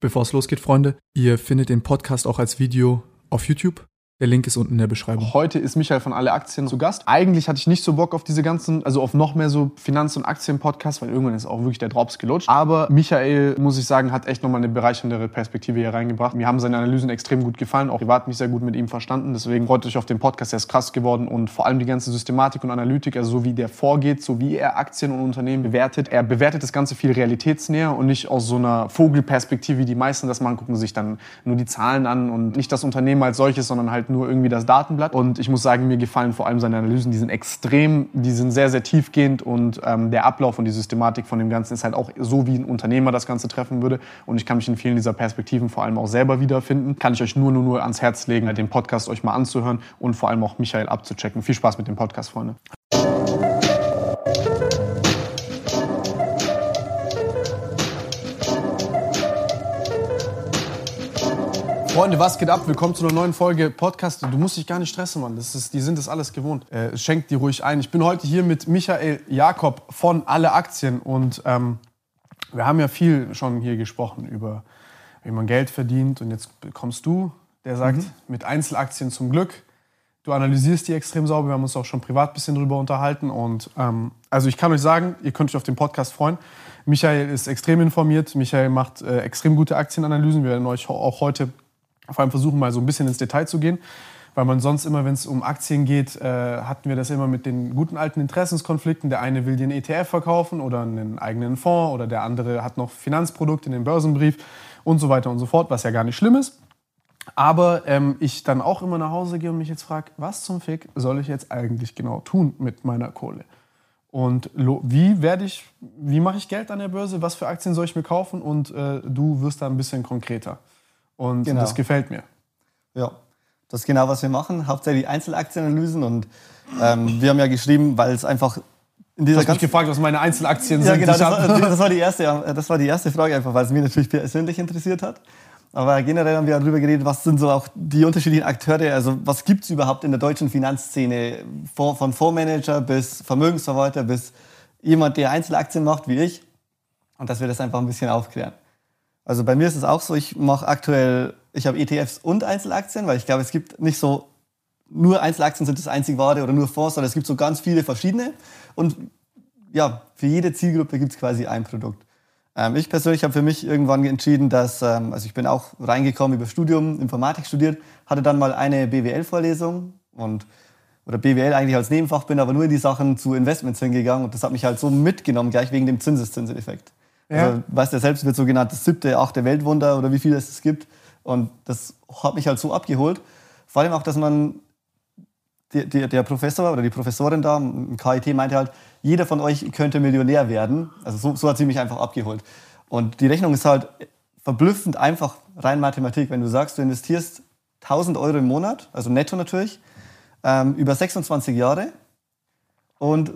Bevor es losgeht, Freunde, ihr findet den Podcast auch als Video auf YouTube. Der Link ist unten in der Beschreibung. Heute ist Michael von Alle Aktien zu Gast. Eigentlich hatte ich nicht so Bock auf diese ganzen, also auf noch mehr so Finanz- und Aktien-Podcasts, weil irgendwann ist auch wirklich der Drops gelutscht. Aber Michael, muss ich sagen, hat echt nochmal eine bereicherndere Perspektive hier reingebracht. Mir haben seine Analysen extrem gut gefallen, auch privat mich sehr gut mit ihm verstanden. Deswegen freut euch auf den Podcast, der ist krass geworden und vor allem die ganze Systematik und Analytik, also so wie der vorgeht, so wie er Aktien und Unternehmen bewertet. Er bewertet das Ganze viel realitätsnäher und nicht aus so einer Vogelperspektive, wie die meisten das machen, gucken sich dann nur die Zahlen an und nicht das Unternehmen als solches, sondern halt nur irgendwie das Daten Datenblatt. Und ich muss sagen, mir gefallen vor allem seine Analysen. Die sind extrem, die sind sehr, sehr tiefgehend und ähm, der Ablauf und die Systematik von dem Ganzen ist halt auch so, wie ein Unternehmer das Ganze treffen würde. Und ich kann mich in vielen dieser Perspektiven vor allem auch selber wiederfinden. Kann ich euch nur, nur, nur ans Herz legen, den Podcast euch mal anzuhören und vor allem auch Michael abzuchecken. Viel Spaß mit dem Podcast, Freunde. Freunde, was geht ab? Willkommen zu einer neuen Folge Podcast. Du musst dich gar nicht stressen, Mann. Das ist, die sind das alles gewohnt. Äh, schenkt die ruhig ein. Ich bin heute hier mit Michael Jakob von Alle Aktien und ähm, wir haben ja viel schon hier gesprochen über, wie man Geld verdient. Und jetzt kommst du, der sagt, mhm. mit Einzelaktien zum Glück. Du analysierst die extrem sauber. Wir haben uns auch schon privat ein bisschen drüber unterhalten. Und ähm, also ich kann euch sagen, ihr könnt euch auf den Podcast freuen. Michael ist extrem informiert. Michael macht äh, extrem gute Aktienanalysen. Wir werden euch auch heute vor allem versuchen, mal so ein bisschen ins Detail zu gehen. Weil man sonst immer, wenn es um Aktien geht, äh, hatten wir das immer mit den guten alten Interessenskonflikten. Der eine will den ETF verkaufen oder einen eigenen Fonds oder der andere hat noch Finanzprodukte in den Börsenbrief und so weiter und so fort, was ja gar nicht schlimm ist. Aber ähm, ich dann auch immer nach Hause gehe und mich jetzt frage, was zum Fick soll ich jetzt eigentlich genau tun mit meiner Kohle? Und wie werde ich, wie mache ich Geld an der Börse? Was für Aktien soll ich mir kaufen? Und äh, du wirst da ein bisschen konkreter. Und genau. das gefällt mir. Ja, das ist genau, was wir machen. Hauptsächlich Einzelaktienanalysen. Und ähm, wir haben ja geschrieben, weil es einfach in dieser du hast mich gefragt, was meine Einzelaktien ja, sind. Genau, das war, das, war die erste, das war die erste Frage, einfach, weil es mich natürlich persönlich interessiert hat. Aber generell haben wir darüber geredet, was sind so auch die unterschiedlichen Akteure, also was gibt es überhaupt in der deutschen Finanzszene, von Fondsmanager bis Vermögensverwalter bis jemand, der Einzelaktien macht, wie ich. Und dass wir das einfach ein bisschen aufklären. Also bei mir ist es auch so, ich mache aktuell, ich habe ETFs und Einzelaktien, weil ich glaube, es gibt nicht so, nur Einzelaktien sind das einzig wahre oder nur Fonds, sondern es gibt so ganz viele verschiedene. Und ja, für jede Zielgruppe gibt es quasi ein Produkt. Ähm, ich persönlich habe für mich irgendwann entschieden, dass, ähm, also ich bin auch reingekommen über Studium, Informatik studiert, hatte dann mal eine BWL-Vorlesung und oder BWL eigentlich als Nebenfach, bin aber nur in die Sachen zu Investments hingegangen und das hat mich halt so mitgenommen, gleich wegen dem Zinseszinseffekt. Ja. Also, weißt du, selbst wird so genannt das siebte, achte Weltwunder oder wie viele es gibt. Und das hat mich halt so abgeholt. Vor allem auch, dass man, die, die, der Professor oder die Professorin da im KIT meinte halt, jeder von euch könnte Millionär werden. Also so, so hat sie mich einfach abgeholt. Und die Rechnung ist halt verblüffend einfach rein Mathematik. Wenn du sagst, du investierst 1000 Euro im Monat, also netto natürlich, ähm, über 26 Jahre und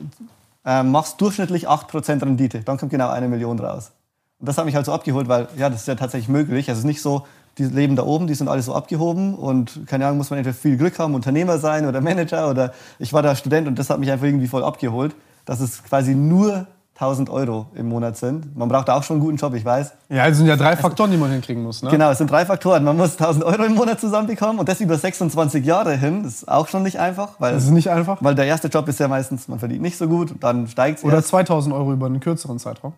ähm, machst durchschnittlich 8% Rendite. Dann kommt genau eine Million raus. Und das hat mich halt so abgeholt, weil ja, das ist ja tatsächlich möglich. Also es ist nicht so, die leben da oben, die sind alle so abgehoben und keine Ahnung, muss man entweder viel Glück haben, Unternehmer sein oder Manager oder ich war da Student und das hat mich einfach irgendwie voll abgeholt, dass es quasi nur 1000 Euro im Monat sind. Man braucht auch schon einen guten Job, ich weiß. Ja, es sind ja drei Faktoren, die man hinkriegen muss. Ne? Genau, es sind drei Faktoren. Man muss 1000 Euro im Monat zusammenbekommen und das über 26 Jahre hin. Das ist auch schon nicht einfach. Weil, das ist nicht einfach? Weil der erste Job ist ja meistens, man verdient nicht so gut, dann steigt es Oder erst. 2000 Euro über einen kürzeren Zeitraum.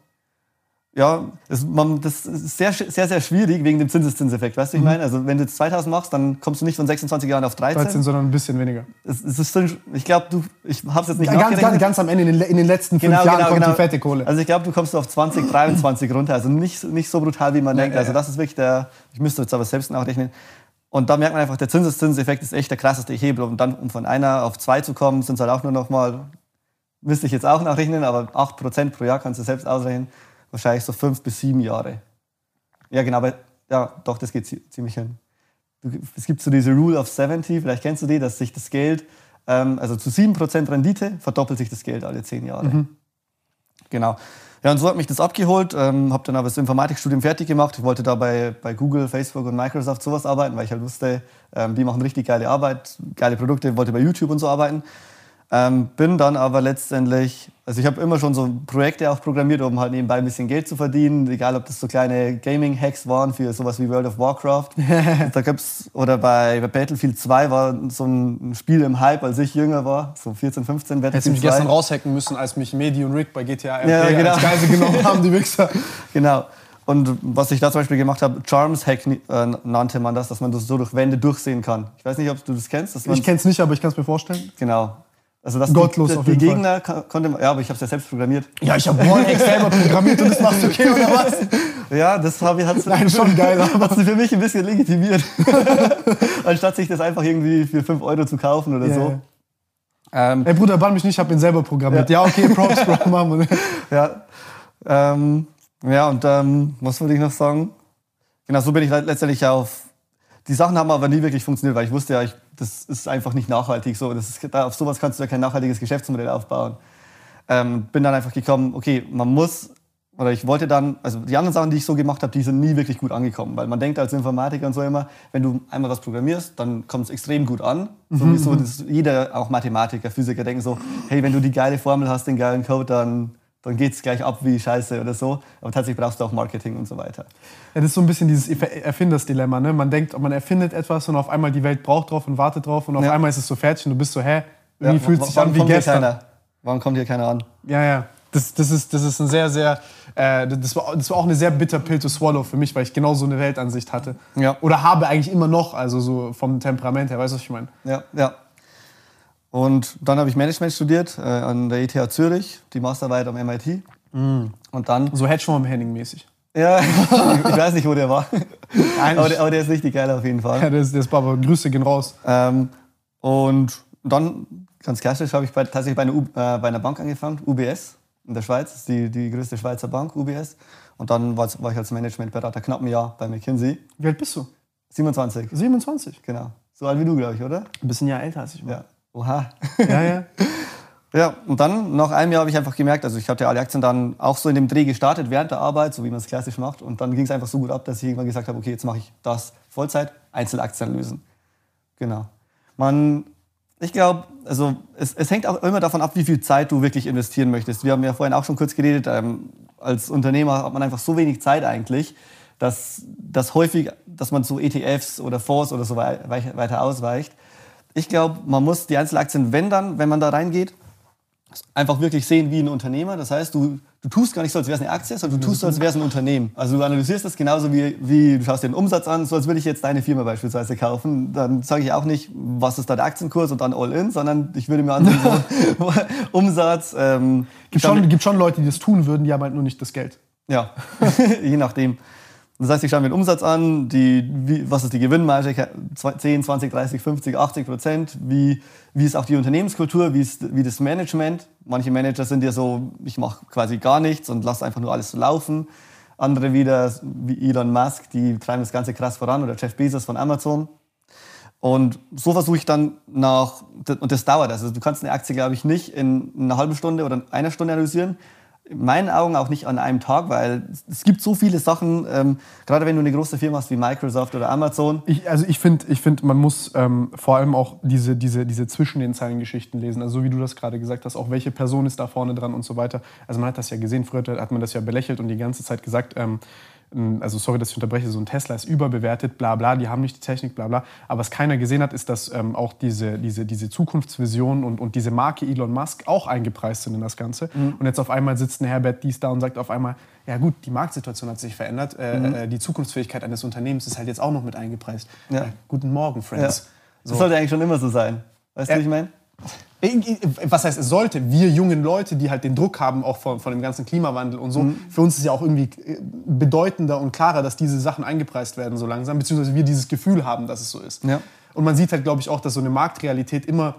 Ja, das, man, das ist sehr, sehr, sehr schwierig wegen dem Zinseszinseffekt. Weißt du, ich mhm. meine? Also, wenn du jetzt 2000 machst, dann kommst du nicht von 26 Jahren auf 13. 13, sondern ein bisschen weniger. Es, es ist, ich glaube, du, ich habe es jetzt nicht ja, ganz, ganz, ganz, am Ende, in den, in den letzten fünf genau, Jahren genau, kommt genau. die fette Kohle. Also, ich glaube, du kommst auf 20, 23 runter. Also, nicht, nicht so brutal, wie man ja, denkt. Also, das ist wirklich der, ich müsste jetzt aber selbst nachrechnen. Und da merkt man einfach, der Zinseszinseffekt ist echt der krasseste Hebel. Und dann, um von einer auf zwei zu kommen, sind es halt auch nur noch mal, müsste ich jetzt auch nachrechnen, aber 8% pro Jahr kannst du selbst ausrechnen wahrscheinlich so fünf bis sieben Jahre. Ja, genau, aber ja, doch, das geht ziemlich hin. Es gibt so diese Rule of 70, vielleicht kennst du die, dass sich das Geld, ähm, also zu 7% Rendite, verdoppelt sich das Geld alle zehn Jahre. Mhm. Genau. Ja, und so hat mich das abgeholt, ähm, habe dann aber das Informatikstudium fertig gemacht. Ich wollte da bei, bei Google, Facebook und Microsoft sowas arbeiten, weil ich halt wusste, ähm, die machen richtig geile Arbeit, geile Produkte, wollte bei YouTube und so arbeiten. Ähm, bin dann aber letztendlich, also ich habe immer schon so Projekte auch programmiert, um halt nebenbei ein bisschen Geld zu verdienen, egal ob das so kleine Gaming-Hacks waren für sowas wie World of Warcraft. da gibt's, oder bei, bei Battlefield 2 war so ein Spiel im Hype, als ich jünger war, so 14, 15 Hättest du Battlefield mich 2. gestern raushacken müssen, als mich Medi und Rick bei GTA RP Ja, genau. als Geise genommen haben, die Wichser. Genau. Und was ich da zum Beispiel gemacht habe, Charms Hack äh, nannte man das, dass man das so durch Wände durchsehen kann. Ich weiß nicht, ob du das kennst. Ich kenn's nicht, aber ich kann es mir vorstellen. Genau. Also dass Gottlos die, auf die jeden Fall. Gegner ko- konnte man, ja, aber ich habe es ja selbst programmiert. Ja, ich habe Wallhack selber programmiert und das machst du okay, oder was? Ja, das habe ich hat's, Nein, schon geil, aber- Hat sie für mich ein bisschen legitimiert, anstatt sich das einfach irgendwie für 5 Euro zu kaufen oder Ja, so. Ähm, Ey, Bruder, bann mich nicht, ich habe ihn selber programmiert. Ja, okay, Props, Bro, ja, ähm, ja, und ähm, was wollte ich noch sagen? Genau, so bin ich le- letztendlich auf. Die Sachen haben aber nie wirklich funktioniert, weil ich wusste ja, ich, das ist einfach nicht nachhaltig. So, das ist, auf sowas kannst du ja kein nachhaltiges Geschäftsmodell aufbauen. Ähm, bin dann einfach gekommen, okay, man muss, oder ich wollte dann, also die anderen Sachen, die ich so gemacht habe, die sind nie wirklich gut angekommen, weil man denkt als Informatiker und so immer, wenn du einmal was programmierst, dann kommt es extrem gut an. So wie so, jeder, auch Mathematiker, Physiker, denken so, hey, wenn du die geile Formel hast, den geilen Code, dann, dann geht es gleich ab wie Scheiße oder so. Aber tatsächlich brauchst du auch Marketing und so weiter. Ja, das ist so ein bisschen dieses Erf- Erfindersdilemma. Ne? Man denkt, man erfindet etwas und auf einmal die Welt braucht drauf und wartet drauf und auf Ja. einmal ist es so fertig und du bist so, hä? Irgendwie Ja, fühlt sich an wie gestern. Warum kommt hier keiner an? Ja, ja. Das, das, ist, das ist ein sehr, sehr, äh, das, war, das war auch eine sehr bitter Pill to swallow für mich, weil ich genau so eine Weltansicht hatte. Ja. Oder habe eigentlich immer noch, also so vom Temperament her, weißt du, was ich meine? Ja, ja. Und dann habe ich Management studiert äh, an der ETH Zürich, die Masterarbeit am MIT. Und dann, So Hedgefonds Henning-mäßig. ja, ich weiß nicht, wo der war. Aber der, aber der ist richtig geil auf jeden Ja, Fall. das, das war aber Grüße gehen raus. Ähm, und dann, ganz klassisch, habe ich bei, tatsächlich bei einer, U, äh, bei einer Bank angefangen, UBS in der Schweiz, das ist die, die größte Schweizer Bank, UBS. Und dann war, war ich als Managementberater knapp ein Jahr bei McKinsey. Wie alt bist du? 27, 27. genau. So alt wie du, glaube ich, oder? Ein bisschen Jahr älter als ich. Ja. Oha. ja. ja. Ja, und dann nach einem Jahr habe ich einfach gemerkt, also ich hatte alle Aktien dann auch so in dem Dreh gestartet während der Arbeit, so wie man es klassisch macht. Und dann ging es einfach so gut ab, dass ich irgendwann gesagt habe, okay, jetzt mache ich das Vollzeit, Einzelaktien lösen. Genau. Man, ich glaube, also es, es hängt auch immer davon ab, wie viel Zeit du wirklich investieren möchtest. Wir haben ja vorhin auch schon kurz geredet, ähm, als Unternehmer hat man einfach so wenig Zeit eigentlich, dass, dass häufig, dass man zu ETFs oder Fonds oder so wei- weiter ausweicht. Ich glaube, man muss die Einzelaktien, wenn dann, wenn man da reingeht, einfach wirklich sehen wie ein Unternehmer. Das heißt, du, du tust gar nicht so, als wäre es eine Aktie, sondern du tust so, als wäre es ein Unternehmen. Also du analysierst das genauso wie, wie du schaust dir den Umsatz an, so als würde ich jetzt deine Firma beispielsweise kaufen. Dann sage ich auch nicht, was ist da der Aktienkurs und dann all in, sondern ich würde mir ansehen, so, Umsatz. Ähm, Gibt schon, gibt schon Leute, die das tun würden, die haben halt nur nicht das Geld. ja, je nachdem. Das heißt, ich schaue mir den Umsatz an, die, wie, was ist die Gewinnmarge, 10, 20, 30, 50, 80 Prozent, wie, wie ist auch die Unternehmenskultur, wie ist wie das Management. Manche Manager sind ja so, ich mache quasi gar nichts und lasse einfach nur alles so laufen. Andere wieder, wie Elon Musk, die treiben das Ganze krass voran oder Jeff Bezos von Amazon. Und so versuche ich dann nach, und das dauert, also du kannst eine Aktie, glaube ich, nicht in einer halben Stunde oder einer Stunde analysieren. In meinen Augen auch nicht an einem Tag, weil es gibt so viele Sachen, ähm, gerade wenn du eine große Firma hast wie Microsoft oder Amazon. Ich, also ich finde, ich find, man muss ähm, vor allem auch diese, diese, diese zwischen den Zeilen Geschichten lesen. Also so wie du das gerade gesagt hast, auch welche Person ist da vorne dran und so weiter. Also man hat das ja gesehen, früher hat man das ja belächelt und die ganze Zeit gesagt, ähm, also sorry, dass ich unterbreche, so ein Tesla ist überbewertet, bla bla, die haben nicht die Technik, bla bla. Aber was keiner gesehen hat, ist, dass ähm, auch diese, diese, diese Zukunftsvision und, und diese Marke Elon Musk auch eingepreist sind in das Ganze. Und jetzt auf einmal sitzt ein Herbert dies da und sagt auf einmal, ja gut, die Marktsituation hat sich verändert, äh, äh, die Zukunftsfähigkeit eines Unternehmens ist halt jetzt auch noch mit eingepreist. Ja. Äh, guten Morgen, Ja. Friends. Das sollte eigentlich schon immer so sein. Weißt du, wie ich meine? Was heißt, es sollte? Wir jungen Leute, die halt den Druck haben, auch von, von dem ganzen Klimawandel und so, für uns ist ja auch irgendwie äh, bedeutender und klarer, dass diese Sachen eingepreist werden so langsam, beziehungsweise wir dieses Gefühl haben, dass es so ist. Ja. Und man sieht halt, glaube ich, auch, dass so eine Marktrealität immer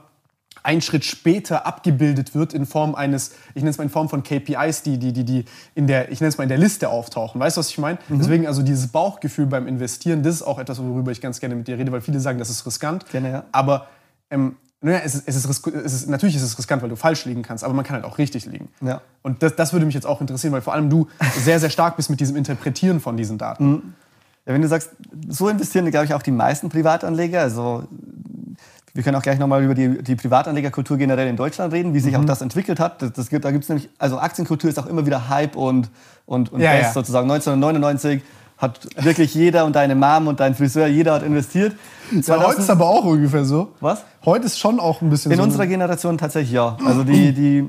einen Schritt später abgebildet wird in Form eines, ich nenne es mal in Form von KPIs, die, die, die, die in der, ich nenne es mal in der Liste auftauchen. Weißt du, was ich meine? Deswegen also dieses Bauchgefühl beim Investieren, das ist auch etwas, worüber ich ganz gerne mit dir rede, weil viele sagen, das ist riskant. Gerne, ja. Aber ähm, naja, es ist, es ist, es ist, natürlich ist es riskant, weil du falsch liegen kannst, aber man kann halt auch richtig liegen. Ja. Und das, das würde mich jetzt auch interessieren, weil vor allem du sehr, sehr stark bist mit diesem Interpretieren von diesen Daten. Ja, wenn du sagst, so investieren, glaube ich, auch die meisten Privatanleger. Also wir können auch gleich nochmal über die, die Privatanlegerkultur generell in Deutschland reden, wie sich Mhm. auch das entwickelt hat. Das, das gibt, da gibt's nämlich, also Aktienkultur ist auch immer wieder Hype und, und, und Ja, Best ja. sozusagen. 1999 hat wirklich jeder und deine Mom und dein Friseur, jeder hat investiert. Weil heute ist aber auch ungefähr so. Was? Heute ist schon auch ein bisschen In so. unserer Generation tatsächlich ja. Also die, die,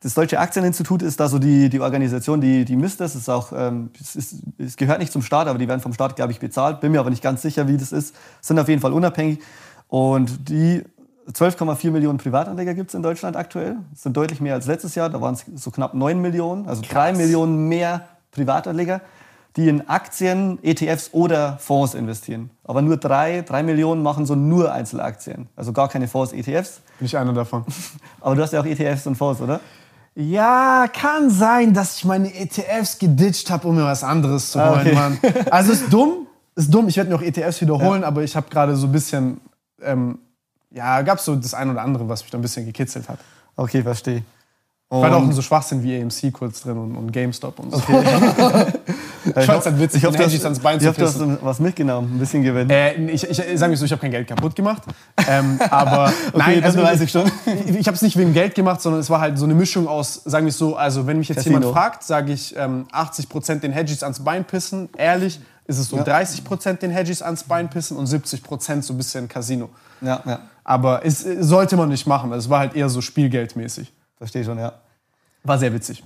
das Deutsche Aktieninstitut ist da so die, die Organisation, die, die misst das. Es, ist auch, ähm, es, ist, es gehört nicht zum Staat, aber die werden vom Staat, glaube ich, bezahlt. Bin mir aber nicht ganz sicher, wie das ist. Sind auf jeden Fall unabhängig. Und die 12,4 Millionen Privatanleger gibt es in Deutschland aktuell. Das sind deutlich mehr als letztes Jahr. Da waren es so knapp 9 Millionen, also 3 Millionen mehr Privatanleger, die in Aktien, ETFs oder Fonds investieren. Aber nur 3, 3 Millionen machen so nur Einzelaktien. Also gar keine Fonds, ETFs. Bin ich einer davon. Aber du hast ja auch ETFs und Fonds, oder? Ja, kann sein, dass ich meine ETFs geditcht habe, um mir was anderes zu Ah, holen, okay. Mann. Also ist dumm, ist dumm. Ich werde mir auch ETFs wiederholen, aber ich habe gerade so ein bisschen, ähm, ja, gab es so das ein oder andere, was mich da ein bisschen gekitzelt hat. Okay, verstehe. Da auch so Schwachsinn wie AMC kurz drin und, und GameStop und so. ich fand's halt witzig, ich hoffe, Hedges ans Bein ich zu hoffe, du hast was mitgenommen, ein bisschen Gewinn. Äh, ich, ich, ich sag mir so, ich habe kein Geld kaputt gemacht. Ähm, aber nein, das also weiß ich schon. Ich, ich habe es nicht wegen Geld gemacht, sondern es war halt so eine Mischung aus, sagen wir es so, also wenn mich jetzt Casino. jemand fragt, sage ich ähm, 80% den Hedges ans Bein pissen. Ehrlich ist es so 30% den Hedges ans Bein pissen und 70% so ein bisschen Casino. Ja, ja, Aber es äh, sollte man nicht machen. Es war halt eher so spielgeldmäßig. Verstehe schon, ja. War sehr witzig.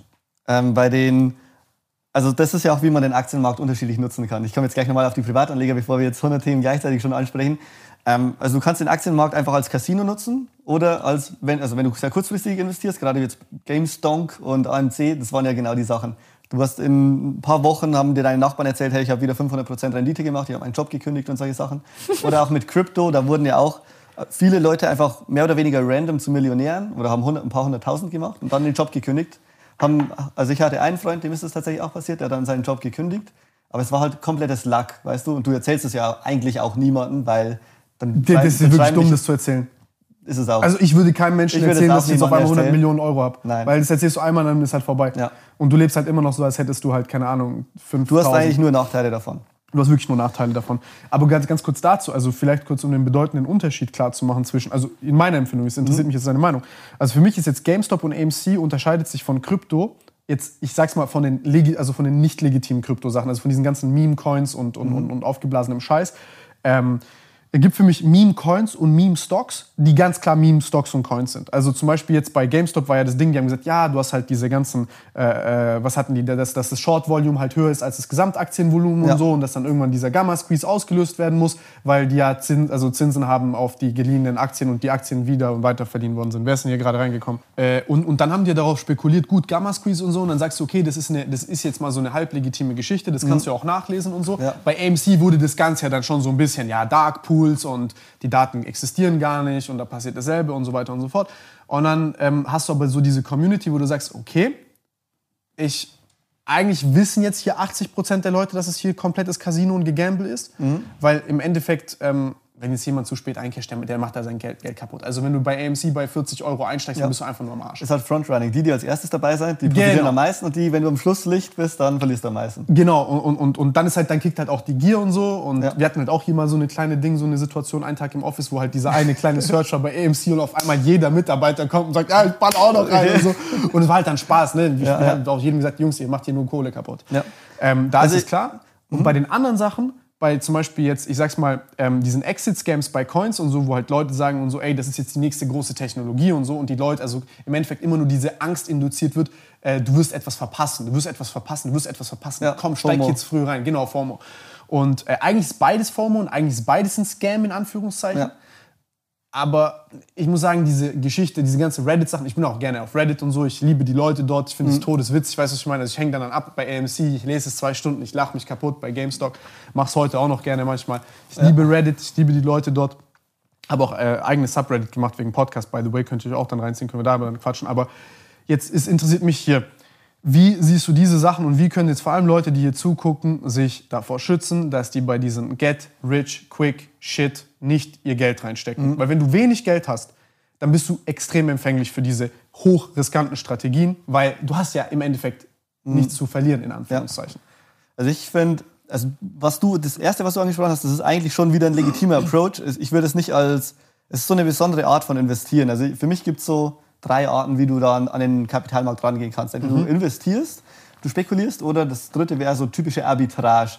Ähm, bei den, also das ist ja auch, wie man den Aktienmarkt unterschiedlich nutzen kann. Ich komme jetzt gleich nochmal auf die Privatanleger, bevor wir jetzt 100 Themen gleichzeitig schon ansprechen. Ähm, also du kannst den Aktienmarkt einfach als Casino nutzen oder als, wenn, also wenn du sehr kurzfristig investierst, gerade jetzt GameStonk und AMC, das waren ja genau die Sachen. Du hast in ein paar Wochen, haben dir deine Nachbarn erzählt, hey, ich habe wieder 500% Rendite gemacht, ich habe meinen Job gekündigt und solche Sachen. Oder auch mit Crypto, da wurden ja auch viele Leute einfach mehr oder weniger random zu Millionären oder haben 100, ein paar hunderttausend gemacht und dann den Job gekündigt. Haben, also ich hatte einen Freund, dem ist das tatsächlich auch passiert, der hat dann seinen Job gekündigt. Aber es war halt komplettes Luck, weißt du? Und du erzählst es ja eigentlich auch niemandem, weil dann Das ist wirklich dumm, das zu erzählen. ist es auch. Also ich würde keinem Menschen würde erzählen, dass ich jetzt auf einmal niemandem 100 erzählen. Millionen Euro habe. Nein. Weil das erzählst du einmal, dann ist halt vorbei. Ja. Und du lebst halt immer noch so, als hättest du halt, keine Ahnung, 5000. du hast eigentlich nur Nachteile davon. Du hast wirklich nur Nachteile davon. Aber ganz, ganz kurz dazu, also vielleicht kurz um den bedeutenden Unterschied klar zu machen zwischen, also in meiner Empfindung, es interessiert mich jetzt deine Meinung. Also für mich ist jetzt GameStop und AMC unterscheidet sich von Krypto, jetzt, ich sag's mal, von den, legi- also von den nicht legitimen Kryptosachen, also von diesen ganzen Meme-Coins und, und, und, und aufgeblasenem Scheiß. Ähm, gibt für mich Meme-Coins und Meme-Stocks, die ganz klar Meme-Stocks und Coins sind. Also zum Beispiel jetzt bei GameStop war ja das Ding, die haben gesagt, ja, du hast halt diese ganzen, äh, äh, was hatten die, dass, dass das Short-Volume halt höher ist als das Gesamtaktienvolumen Ja. und so und dass dann irgendwann dieser Gamma-Squeeze ausgelöst werden muss, weil die ja Zins, also Zinsen haben auf die geliehenen Aktien und die Aktien wieder und weiter verdient worden sind. Wer ist denn hier gerade reingekommen? Äh, und, und dann haben die darauf spekuliert, gut, Gamma-Squeeze und so und dann sagst du, okay, das ist, eine, das ist jetzt mal so eine halblegitime Geschichte, das kannst du ja auch nachlesen und so. Mhm. Ja. Bei AMC wurde das Ganze ja dann schon so ein bisschen, ja, Dark Pools und die Daten existieren gar nicht und da passiert dasselbe und so weiter und so fort. Und dann ähm, hast du aber so diese Community, wo du sagst, okay, ich eigentlich wissen jetzt hier 80% der Leute, dass es hier komplettes Casino und Gegamble ist, weil im Endeffekt, ähm, wenn jetzt jemand zu spät eincasht, der, der macht da sein Geld, Geld kaputt. Also wenn du bei AMC bei 40 Euro einsteigst, Ja. dann bist du einfach nur am Arsch. ist halt Frontrunning. Die, die als erstes dabei sind, die profitieren Genau. am meisten und die, wenn du am Schlusslicht bist, dann verlierst du am meisten. Genau, und, und, und dann ist halt, dann kickt halt auch die Gier und so. Und Ja. wir hatten halt auch hier mal so eine kleine Ding, so eine Situation, einen Tag im Office, wo halt dieser eine kleine Searcher bei AMC und auf einmal jeder Mitarbeiter kommt und sagt, ja, ich ball auch noch rein und so. Und es war halt dann Spaß, ne? Ich Ja, hab ja. halt auch jedem gesagt, Jungs, ihr macht hier nur Kohle kaputt. Ja. Ähm, da Also ist es klar. Und bei den anderen Sachen, bei zum Beispiel jetzt, ich sag's mal, ähm, diesen Exit-Scams bei Coins und so, wo halt Leute sagen und so, ey, das ist jetzt die nächste große Technologie und so und die Leute, also im Endeffekt immer nur diese Angst induziert wird, äh, du wirst etwas verpassen, du wirst etwas verpassen, du wirst etwas verpassen. Ja, Komm, steig FOMO. jetzt früh rein, genau, FOMO. Und äh, eigentlich ist beides FOMO und eigentlich ist beides ein Scam in Anführungszeichen. Ja. Aber ich muss sagen, diese Geschichte, diese ganze Reddit-Sachen, ich bin auch gerne auf Reddit und so, ich liebe die Leute dort, ich finde es todeswitzig, weißt du, was ich meine? Also ich hänge dann, dann ab bei AMC, ich lese es zwei Stunden, ich lache mich kaputt bei GameStop, mach's heute auch noch gerne manchmal. Ich liebe Reddit, ich liebe die Leute dort. Habe auch äh, eigenes Subreddit gemacht wegen Podcast, by the way, könnt ihr euch auch dann reinziehen, können wir da dann quatschen. Aber jetzt ist, interessiert mich hier, wie siehst du diese Sachen und wie können jetzt vor allem Leute, die hier zugucken, sich davor schützen, dass die bei diesem Get Rich Quick Shit nicht ihr Geld reinstecken? Weil wenn du wenig Geld hast, dann bist du extrem empfänglich für diese hochriskanten Strategien, weil du hast ja im Endeffekt nichts zu verlieren, in Anführungszeichen. Also ich finde, also was du, das erste, was du angesprochen hast, das ist eigentlich schon wieder ein legitimer Approach. Ich würde es nicht als, es ist so eine besondere Art von Investieren. Also für mich gibt es so drei Arten, wie du da an den Kapitalmarkt rangehen kannst. Entweder mhm. du investierst, du spekulierst oder das dritte wäre so typische Arbitrage.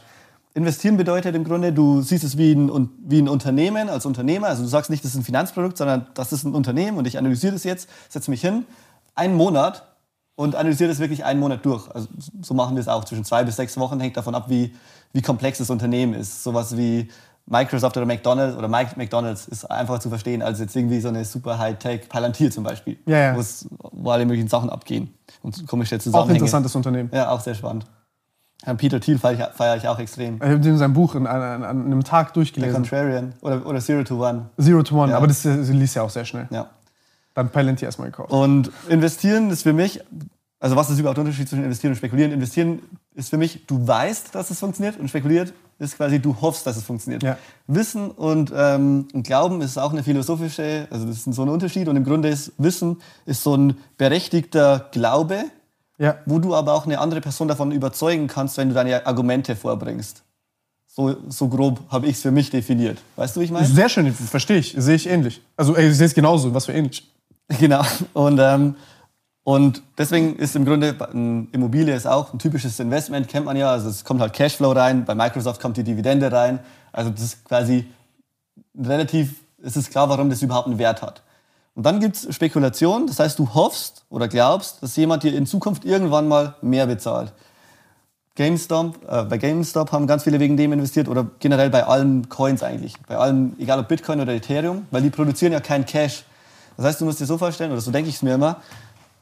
Investieren bedeutet im Grunde, du siehst es wie ein, wie ein Unternehmen als Unternehmer. Also du sagst nicht, das ist ein Finanzprodukt, sondern das ist ein Unternehmen und ich analysiere das jetzt, setze mich hin, einen Monat und analysiere das wirklich einen Monat durch. Also so machen wir es auch. Zwischen zwei bis sechs Wochen hängt davon ab, wie, wie komplex das Unternehmen ist. Sowas wie Microsoft oder McDonald's oder McDonald's ist einfacher zu verstehen als jetzt irgendwie so eine super High-Tech Palantir zum Beispiel, ja, ja. wo alle möglichen Sachen abgehen und komische Zusammenhänge. Auch interessantes Unternehmen. Ja, auch sehr spannend. Herrn Peter Thiel feiere ich, feier ich auch extrem. Ich habe sein Buch an, an, an, einem Tag durchgelesen. The Contrarian oder, oder Zero to One. Zero to One, ja. aber das, das liest ja auch sehr schnell. Ja. Dann Palantir erstmal gekauft. Und investieren ist für mich, also was ist überhaupt der Unterschied zwischen investieren und spekulieren? Investieren ist für mich, du weißt, dass es funktioniert und spekuliert ist quasi, du hoffst, dass es funktioniert. Ja. Wissen und, ähm, und Glauben ist auch eine philosophische, also das ist so ein Unterschied. Und im Grunde ist Wissen ist so ein berechtigter Glaube, ja. wo du aber auch eine andere Person davon überzeugen kannst, wenn du deine Argumente vorbringst. So, so grob habe ich es für mich definiert. Weißt du, wie ich meine? Sehr schön, verstehe ich. Sehe ich ähnlich. Also ich sehe es genauso, was für ähnlich. Genau. Und ähm, und deswegen ist im Grunde Immobilie ist auch ein typisches Investment, kennt man ja. Also es kommt halt Cashflow rein, bei Microsoft kommt die Dividende rein. Also das ist quasi relativ, es ist klar, warum das überhaupt einen Wert hat. Und dann gibt es Spekulation, das heißt, du hoffst oder glaubst, dass jemand dir in Zukunft irgendwann mal mehr bezahlt. GameStop, äh, bei GameStop haben ganz viele wegen dem investiert oder generell bei allen Coins eigentlich. Bei allen, egal ob Bitcoin oder Ethereum, weil die produzieren ja kein Cash. Das heißt, du musst dir so vorstellen, oder so denke ich es mir immer,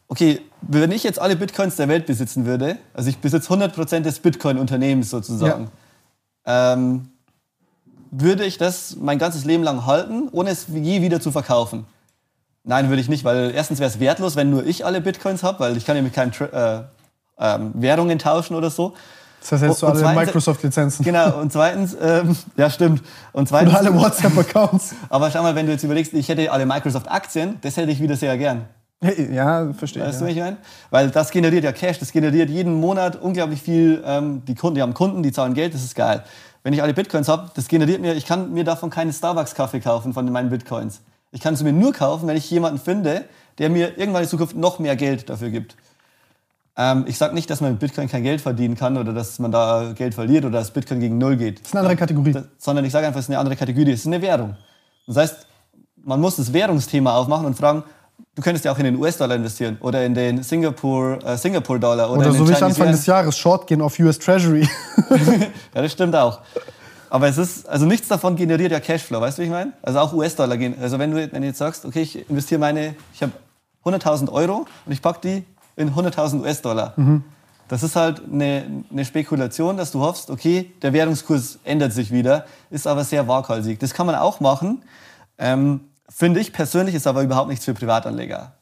okay, wenn ich jetzt alle Bitcoins der Welt besitzen würde, also ich besitze 100% des Bitcoin-Unternehmens sozusagen, ja. ähm, würde ich das mein ganzes Leben lang halten, ohne es je wieder zu verkaufen? Nein, würde ich nicht, weil erstens wäre es wertlos, wenn nur ich alle Bitcoins habe, weil ich kann ja mit keinen äh, ähm, Währungen tauschen oder so. Das heißt, hättest du alle Microsoft-Lizenzen. Genau, und zweitens, ähm, ja stimmt. Und zweitens, Oder alle WhatsApp-Accounts. aber schau mal, wenn du jetzt überlegst, ich hätte alle Microsoft-Aktien, das hätte ich wieder sehr gern. Ja, verstehe. Weißt ja. du, was ich meine? Weil das generiert ja Cash, das generiert jeden Monat unglaublich viel. Ähm, die Kunden, die haben Kunden, die zahlen Geld, das ist geil. Wenn ich alle Bitcoins habe, das generiert mir, ich kann mir davon keinen Starbucks-Kaffee kaufen von meinen Bitcoins. Ich kann es mir nur kaufen, wenn ich jemanden finde, der mir irgendwann in Zukunft noch mehr Geld dafür gibt. Ähm, ich sage nicht, dass man mit Bitcoin kein Geld verdienen kann oder dass man da Geld verliert oder dass Bitcoin gegen Null geht. Das ist eine andere Kategorie. Das, sondern ich sage einfach, es ist eine andere Kategorie, es ist eine Währung. Das heißt, man muss das Währungsthema aufmachen und fragen, Du könntest ja auch in den US-Dollar investieren oder in den Singapur, äh, Singapur-Dollar. Oder, oder so wie ich Anfang des Jahres Short gehen auf US Treasury. ja, das stimmt auch. Aber es ist, also nichts davon generiert ja Cashflow, weißt du, wie ich meine? Also auch US-Dollar gehen. Also wenn du, wenn du jetzt sagst, okay, ich investiere meine, ich habe 100.000 Euro und ich packe die in 100.000 US-Dollar. Mhm. Das ist halt eine, eine, Spekulation, dass du hoffst, okay, der Währungskurs ändert sich wieder, ist aber sehr waghalsig. Das kann man auch machen. Ähm, Finde ich persönlich ist aber überhaupt nichts für Privatanleger.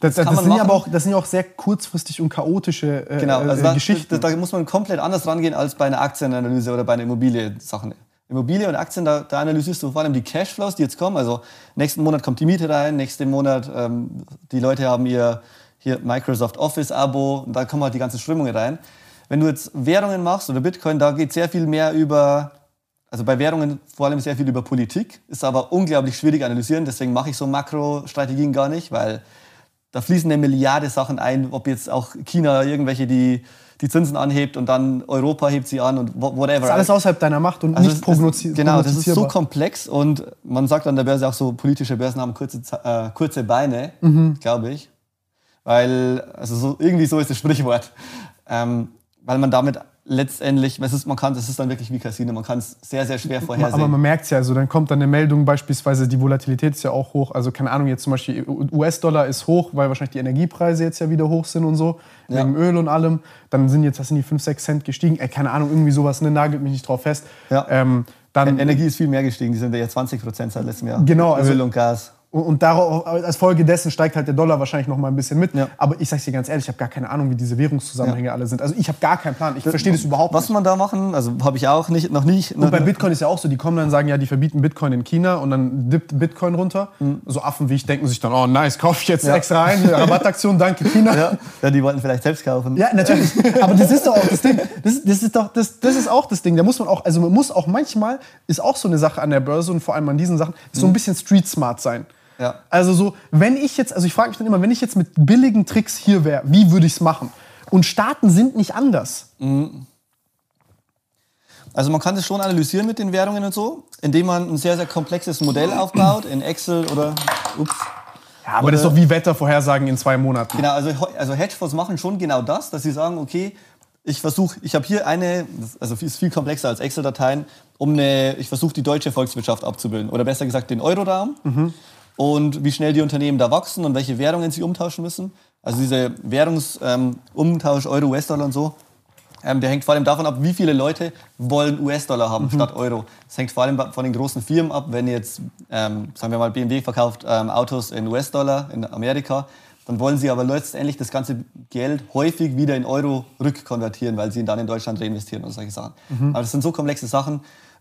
Das, das, das sind ja aber auch, das sind ja auch sehr kurzfristig und chaotische äh, genau, also äh, Geschichten. Da, da, muss man komplett anders rangehen als bei einer Aktienanalyse oder bei einer Immobiliensache. Immobilien und Aktien, da, da, analysierst du vor allem die Cashflows, die jetzt kommen. Also nächsten Monat kommt die Miete rein, nächsten Monat ähm, die Leute haben ihr hier Microsoft Office Abo und da kommen halt die ganzen Strömungen rein. Wenn du jetzt Währungen machst oder Bitcoin, da geht sehr viel mehr über also bei Währungen vor allem sehr viel über Politik, ist aber unglaublich schwierig analysieren. Deswegen mache ich so Makrostrategien gar nicht, weil da fließen eine Milliarde Sachen ein, ob jetzt auch China irgendwelche die, die Zinsen anhebt und dann Europa hebt sie an und whatever. Das ist alles außerhalb deiner Macht und also nicht prognozierbar. Genau, das ist so komplex und man sagt an der Börse auch so, politische Börsen haben kurze, äh, kurze Beine, mhm. glaube ich. Weil, also so, irgendwie so ist das Sprichwort. Ähm, weil man damit letztendlich, es ist, man kann, es ist dann wirklich wie Casino, man kann es sehr, sehr schwer vorhersehen. Aber man merkt es ja, also dann kommt dann eine Meldung, beispielsweise die Volatilität ist ja auch hoch, also keine Ahnung, jetzt zum Beispiel US-Dollar ist hoch, weil wahrscheinlich die Energiepreise jetzt ja wieder hoch sind und so, ja. wegen Öl und allem, dann sind jetzt, was sind die 5, 6 Cent gestiegen, Ey, keine Ahnung, irgendwie sowas, ne, nagelt mich nicht drauf fest. Ja. Ähm, dann, Energie ist viel mehr gestiegen, die sind ja 20 Prozent seit letztem Jahr. Genau. Also, Öl und Gas. Und, darauf, als Folge dessen steigt halt der Dollar wahrscheinlich noch mal ein bisschen mit. Ja. Aber ich sag's dir ganz ehrlich, ich habe gar keine Ahnung, wie diese Währungszusammenhänge alle sind. Also ich habe gar keinen Plan. Ich verstehe das überhaupt Was nicht. man da machen, also habe ich auch nicht, noch nicht. Und bei Bitcoin ist ja auch so, die kommen dann und sagen, ja, die verbieten Bitcoin in China und dann dippt Bitcoin runter. So Affen wie ich denken sich dann, oh nice, kaufe ich jetzt Mhm. Ja. extra ein, Rabattaktion, danke China. ja, ja, die wollten vielleicht selbst kaufen. Ja, natürlich. Aber das ist doch auch das Ding. Das, das ist doch, das, das ist auch das Ding. Da muss man auch, also man muss auch manchmal, ist auch so eine Sache an der Börse und vor allem an diesen Sachen, so ein bisschen street smart sein. Ja. Also so, wenn ich jetzt, also ich frage mich dann immer, wenn ich jetzt mit billigen Tricks hier wäre, wie würde ich es machen? Und Staaten sind nicht anders. Also man kann das schon analysieren mit den Währungen und so, indem man ein sehr, sehr komplexes Modell aufbaut in Excel oder ups. Ja, aber das ist doch wie Wettervorhersagen in zwei Monaten. Genau, also, also Hedgefonds machen schon genau das, dass sie sagen, okay, ich versuche, ich habe hier eine, also ist viel komplexer als Excel-Dateien, um eine, ich versuche die deutsche Volkswirtschaft abzubilden oder besser gesagt den Euroraum und wie schnell die Unternehmen da wachsen und welche Währungen sie umtauschen müssen. Also diese Währungsumtausch ähm, Euro, US-Dollar und so, ähm, der hängt vor allem davon ab, wie viele Leute wollen US-Dollar haben statt Euro. Das hängt vor allem von den großen Firmen ab. Wenn jetzt, ähm, sagen wir mal, BMW verkauft ähm, Autos in US-Dollar in Amerika, dann wollen sie aber letztendlich das ganze Geld häufig wieder in Euro rückkonvertieren, weil sie ihn dann in Deutschland reinvestieren und solche Sachen. Aber das sind so komplexe Sachen.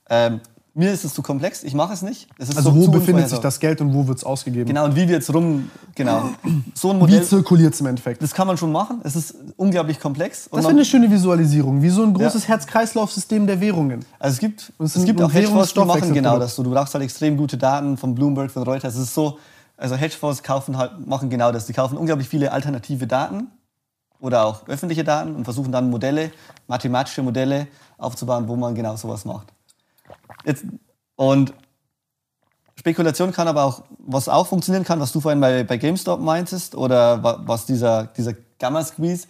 Ähm, mir ist es zu komplex, ich mache es nicht. Es Also so wo befindet sich das Geld und wo wird es ausgegeben? Genau, und wie wird es rum, genau. So ein Wie Modell, zirkuliert es im Endeffekt? das kann man schon machen. Es ist unglaublich komplex. Und Das wäre eine schöne Visualisierung, wie so ein großes Ja. Herz-Kreislauf-System der Währungen. Also es gibt, es es gibt auch Hedgefonds, die machen genau das. So, du brauchst halt extrem gute Daten von Bloomberg, von Reuters. Es ist so, also Hedgefonds kaufen halt, machen genau das. Die kaufen unglaublich viele alternative Daten oder auch öffentliche Daten und versuchen dann Modelle, mathematische Modelle aufzubauen, wo man genau sowas macht. Jetzt, und Spekulation kann aber auch, was auch funktionieren kann, was du vorhin bei, bei GameStop meintest oder wa- was dieser, dieser Gamma-Squeeze,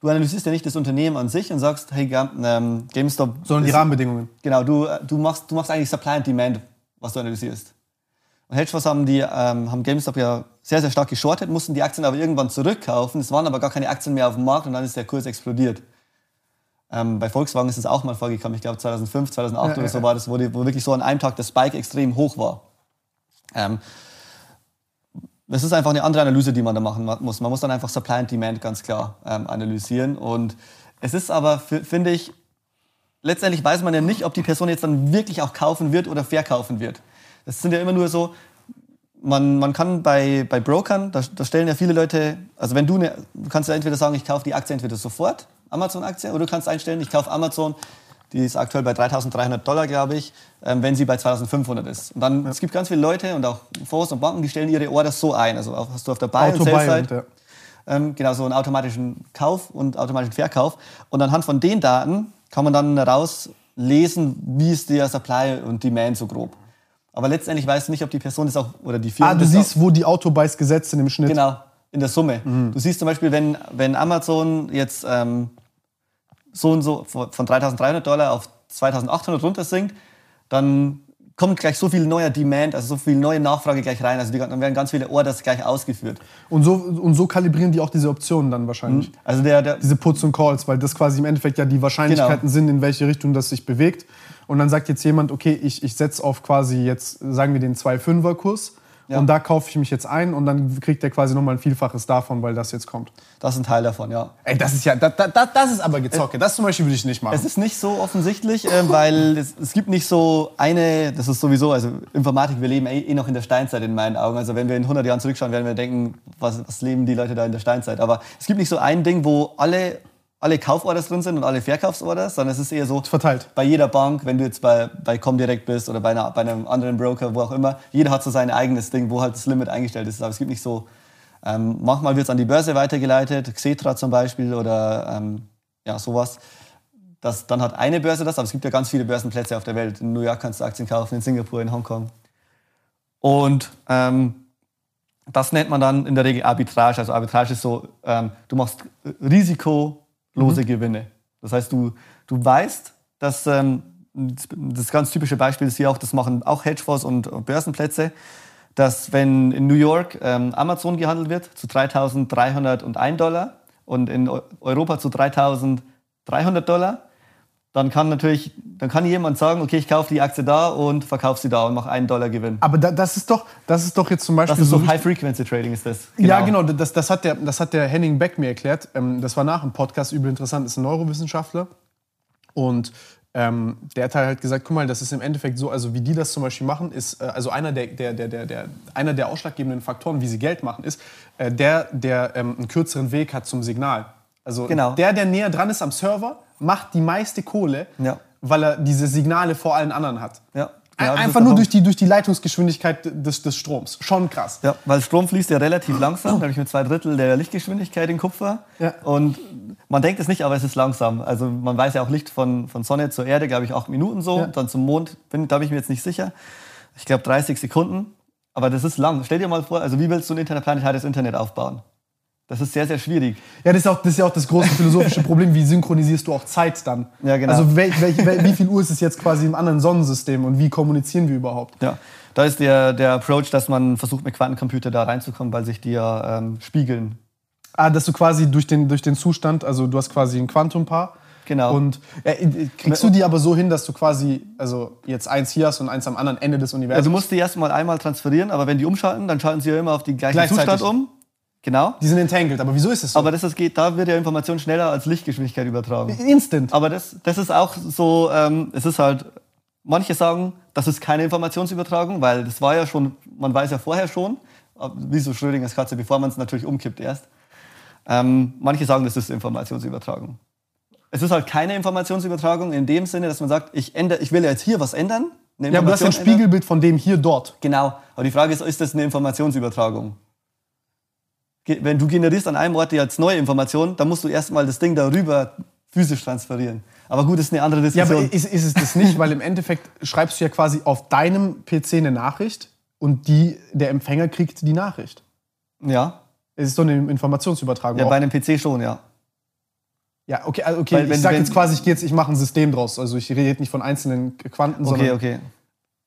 du analysierst ja nicht das Unternehmen an sich und sagst, hey, ähm, GameStop... Sondern die Rahmenbedingungen. Genau, du, du, machst, du machst eigentlich Supply and Demand, was du analysierst. Und Hedgefonds haben, die, ähm, haben GameStop ja sehr, sehr stark geschortet, mussten die Aktien aber irgendwann zurückkaufen. Es waren aber gar keine Aktien mehr auf dem Markt und dann ist der Kurs explodiert. Ähm, bei Volkswagen ist es auch mal vorgekommen, ich glaube 2005, 2008 Ja, oder so war das, wo, die, wo wirklich so an einem Tag der Spike extrem hoch war. Ähm, das ist einfach eine andere Analyse, die man da machen muss. Man muss dann einfach Supply and Demand ganz klar ähm, analysieren. Und es ist aber, fi- finde ich, letztendlich weiß man ja nicht, ob die Person jetzt dann wirklich auch kaufen wird oder verkaufen wird. Das sind ja immer nur so, man, man kann bei, bei Brokern, da, da stellen ja viele Leute, also wenn du, eine, du kannst ja entweder sagen, ich kaufe die Aktie entweder sofort, Amazon-Aktie, oder du kannst einstellen, ich kaufe Amazon, die ist aktuell bei 3.300 Dollar, glaube ich, ähm, wenn sie bei 2.500 ist. Und dann, es gibt ganz viele Leute und auch Fonds und Banken, die stellen ihre Orders so ein. Also hast du auf der Buy- und Sell-Seite ja. ähm, genau so einen automatischen Kauf und automatischen Verkauf. Und anhand von den Daten kann man dann herauslesen, wie ist der Supply und Demand so grob. Aber letztendlich weißt du nicht, ob die Person das auch oder die Firma Ah, du siehst, auch, wo die Autobuys gesetzt sind im Schnitt. genau in der Summe. Mhm. Du siehst zum Beispiel, wenn, wenn Amazon jetzt ähm, so und so von 3.300 Dollar auf 2.800 runter sinkt, dann kommt gleich so viel neuer Demand, also so viel neue Nachfrage gleich rein. Also die, dann werden ganz viele Orders gleich ausgeführt. Und so, und so kalibrieren die auch diese Optionen dann wahrscheinlich. Also der, der, Diese Puts und Calls, weil das quasi im Endeffekt ja die Wahrscheinlichkeiten Genau. sind, in welche Richtung das sich bewegt. Und dann sagt jetzt jemand, okay, ich, ich setze auf quasi jetzt, sagen wir, den 2-5er-Kurs. Ja. Und da kaufe ich mich jetzt ein und dann kriegt er quasi nochmal ein Vielfaches davon, weil das jetzt kommt. das ist ein Teil davon, ja. Ey, das ist ja, das, das, das ist aber gezocke. Das zum Beispiel würde ich nicht machen. Es ist nicht so offensichtlich, äh, weil es, es gibt nicht so eine, das ist sowieso, also Informatik, wir leben eh, eh noch in der Steinzeit in meinen Augen. Also wenn wir in 100 Jahren zurückschauen, werden wir denken, was, was leben die Leute da in der Steinzeit. Aber es gibt nicht so ein Ding, wo alle, alle Kauforders drin sind und alle Verkaufsorders, sondern es ist eher so, verteilt. bei jeder Bank, wenn du jetzt bei, bei Comdirect bist oder bei, einer, bei einem anderen Broker, wo auch immer, jeder hat so sein eigenes Ding, wo halt das Limit eingestellt ist. Aber es gibt nicht so, ähm, manchmal wird es an die Börse weitergeleitet, Xetra zum Beispiel oder ähm, ja, sowas. Das, dann hat eine Börse das, aber es gibt ja ganz viele Börsenplätze auf der Welt. In New York kannst du Aktien kaufen, in Singapur, in Hongkong. Und ähm, das nennt man dann in der Regel Arbitrage. Also Arbitrage ist so, ähm, du machst risikolose Gewinne. Das heißt, du, du weißt, dass ähm, das ganz typische Beispiel ist hier auch, das machen auch Hedgefonds und Börsenplätze, dass wenn in New York ähm, Amazon gehandelt wird zu 3.301 Dollar und in Eu- Europa zu 3.300 Dollar, dann kann natürlich, dann kann jemand sagen, okay, ich kaufe die Aktie da und verkaufe sie da und mache einen Dollar Gewinn. Aber da, das ist doch, das ist doch jetzt zum Beispiel Das ist so so High-Frequency-Trading ist das. Ja, genau, das, das, hat der, das hat der Henning Beck mir erklärt. Ähm, das war nach dem Podcast übel interessant, ist ein Neurowissenschaftler. Und ähm, der hat halt gesagt, guck mal, das ist im Endeffekt so, also wie die das zum Beispiel machen, ist, äh, also einer der, der, der, der, der, einer der ausschlaggebenden Faktoren, wie sie Geld machen, ist, äh, der, der ähm, einen kürzeren Weg hat zum Signal. Also Genau. der, der näher dran ist am Server, macht die meiste Kohle, Ja. weil er diese Signale vor allen anderen hat. Ja. Ja, Einfach nur durch die, durch die Leitungsgeschwindigkeit des, des Stroms. Schon krass. Ja, weil Strom fließt ja relativ langsam, nämlich mit zwei Drittel der Lichtgeschwindigkeit in Kupfer. Ja. Und man denkt es nicht, aber es ist langsam. Also man weiß ja auch Licht von, von Sonne zur Erde, glaube ich, acht Minuten so. Ja. Dann zum Mond, bin, da bin ich mir jetzt nicht sicher. Ich glaube 30 Sekunden. Aber das ist lang. Stell dir mal vor, also wie willst du ein interplanetares Internet aufbauen? Das ist sehr, sehr schwierig. Ja, das ist, auch, das ist ja auch das große philosophische Problem. Wie synchronisierst du auch Zeit dann? Ja, genau. Also wel, wel, wel, wie viel Uhr ist es jetzt quasi im anderen Sonnensystem und wie kommunizieren wir überhaupt? Ja. Da ist der, der Approach, dass man versucht, mit Quantencomputer da reinzukommen, weil sich die ja ähm, spiegeln. Ah, dass du quasi durch den, durch den Zustand, also du hast quasi ein Quantumpaar. Genau. Und äh, kriegst du die aber so hin, dass du quasi, also jetzt eins hier hast und eins am anderen Ende des Universums? du musst die erst mal einmal transferieren, aber wenn die umschalten, dann schalten sie ja immer auf den gleichen. Zustand um. Genau. die sind entangled, aber wieso ist es so? Aber das ist, geht, da wird ja Information schneller als Lichtgeschwindigkeit übertragen. Instant. Aber das, das ist auch so, ähm, es ist halt, manche sagen, das ist keine Informationsübertragung, weil das war ja schon, man weiß ja vorher schon, wie so Schrödingers Katze, bevor man es natürlich umkippt erst. Ähm, manche sagen, das ist Informationsübertragung. Es ist halt keine Informationsübertragung in dem Sinne, dass man sagt, ich, ändere, ich will jetzt hier was ändern. ja, aber hast ja ein ändern. Spiegelbild von dem hier dort. Genau. Aber die Frage ist, ist das eine Informationsübertragung? Wenn du generierst an einem Ort jetzt neue Informationen, dann musst du erstmal das Ding darüber physisch transferieren. Aber gut, das ist eine andere Ja, aber Diskussion. ist, ist es das nicht? Weil im Endeffekt schreibst du ja quasi auf deinem PC eine Nachricht und die, der Empfänger kriegt die Nachricht. Ja, Es ist so eine Informationsübertragung. ja auch. bei einem PC schon, ja. Ja, okay, also okay Weil wenn- ich sag wenn- jetzt quasi, ich, jetzt, ich mache ein System draus. Also ich rede jetzt nicht von einzelnen Quanten, Okay, sondern. okay.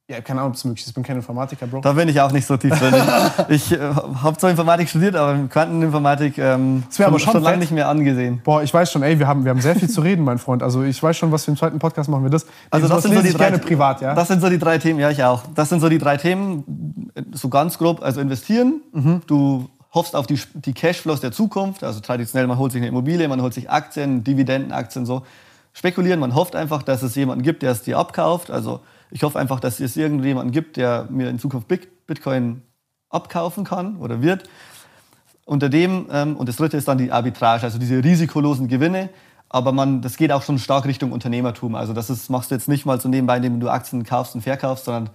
Ja, keine Ahnung, ob es möglich ist. Ich bin kein Informatiker, Bro. Da bin ich auch nicht so tief drin. ich äh, habe zwar Informatik studiert, aber Quanteninformatik ähm, Das wär aber schon schon lange nicht mehr angesehen. Boah, ich weiß schon, ey, wir haben, wir haben sehr viel zu reden, mein Freund. Also ich weiß schon, was für einen zweiten Podcast machen wir das. Also das sind so die drei, gerne privat, ja. Das sind so die drei Themen, ja ich auch. Das sind so die drei Themen, so ganz grob. Also investieren. Mhm. Du hoffst auf die, die Cashflows der Zukunft. Also traditionell, man holt sich eine Immobilie, man holt sich Aktien, Dividendenaktien so. Spekulieren, man hofft einfach, dass es jemanden gibt, der es dir abkauft. Also ich hoffe einfach, dass es irgendjemanden gibt, der mir in Zukunft Bit- Bitcoin abkaufen kann oder wird. Unter dem, ähm, und das dritte ist dann die Arbitrage, also diese risikolosen Gewinne. Aber man, das geht auch schon stark Richtung Unternehmertum. Also das ist, machst du jetzt nicht mal so nebenbei, indem du Aktien kaufst und verkaufst, sondern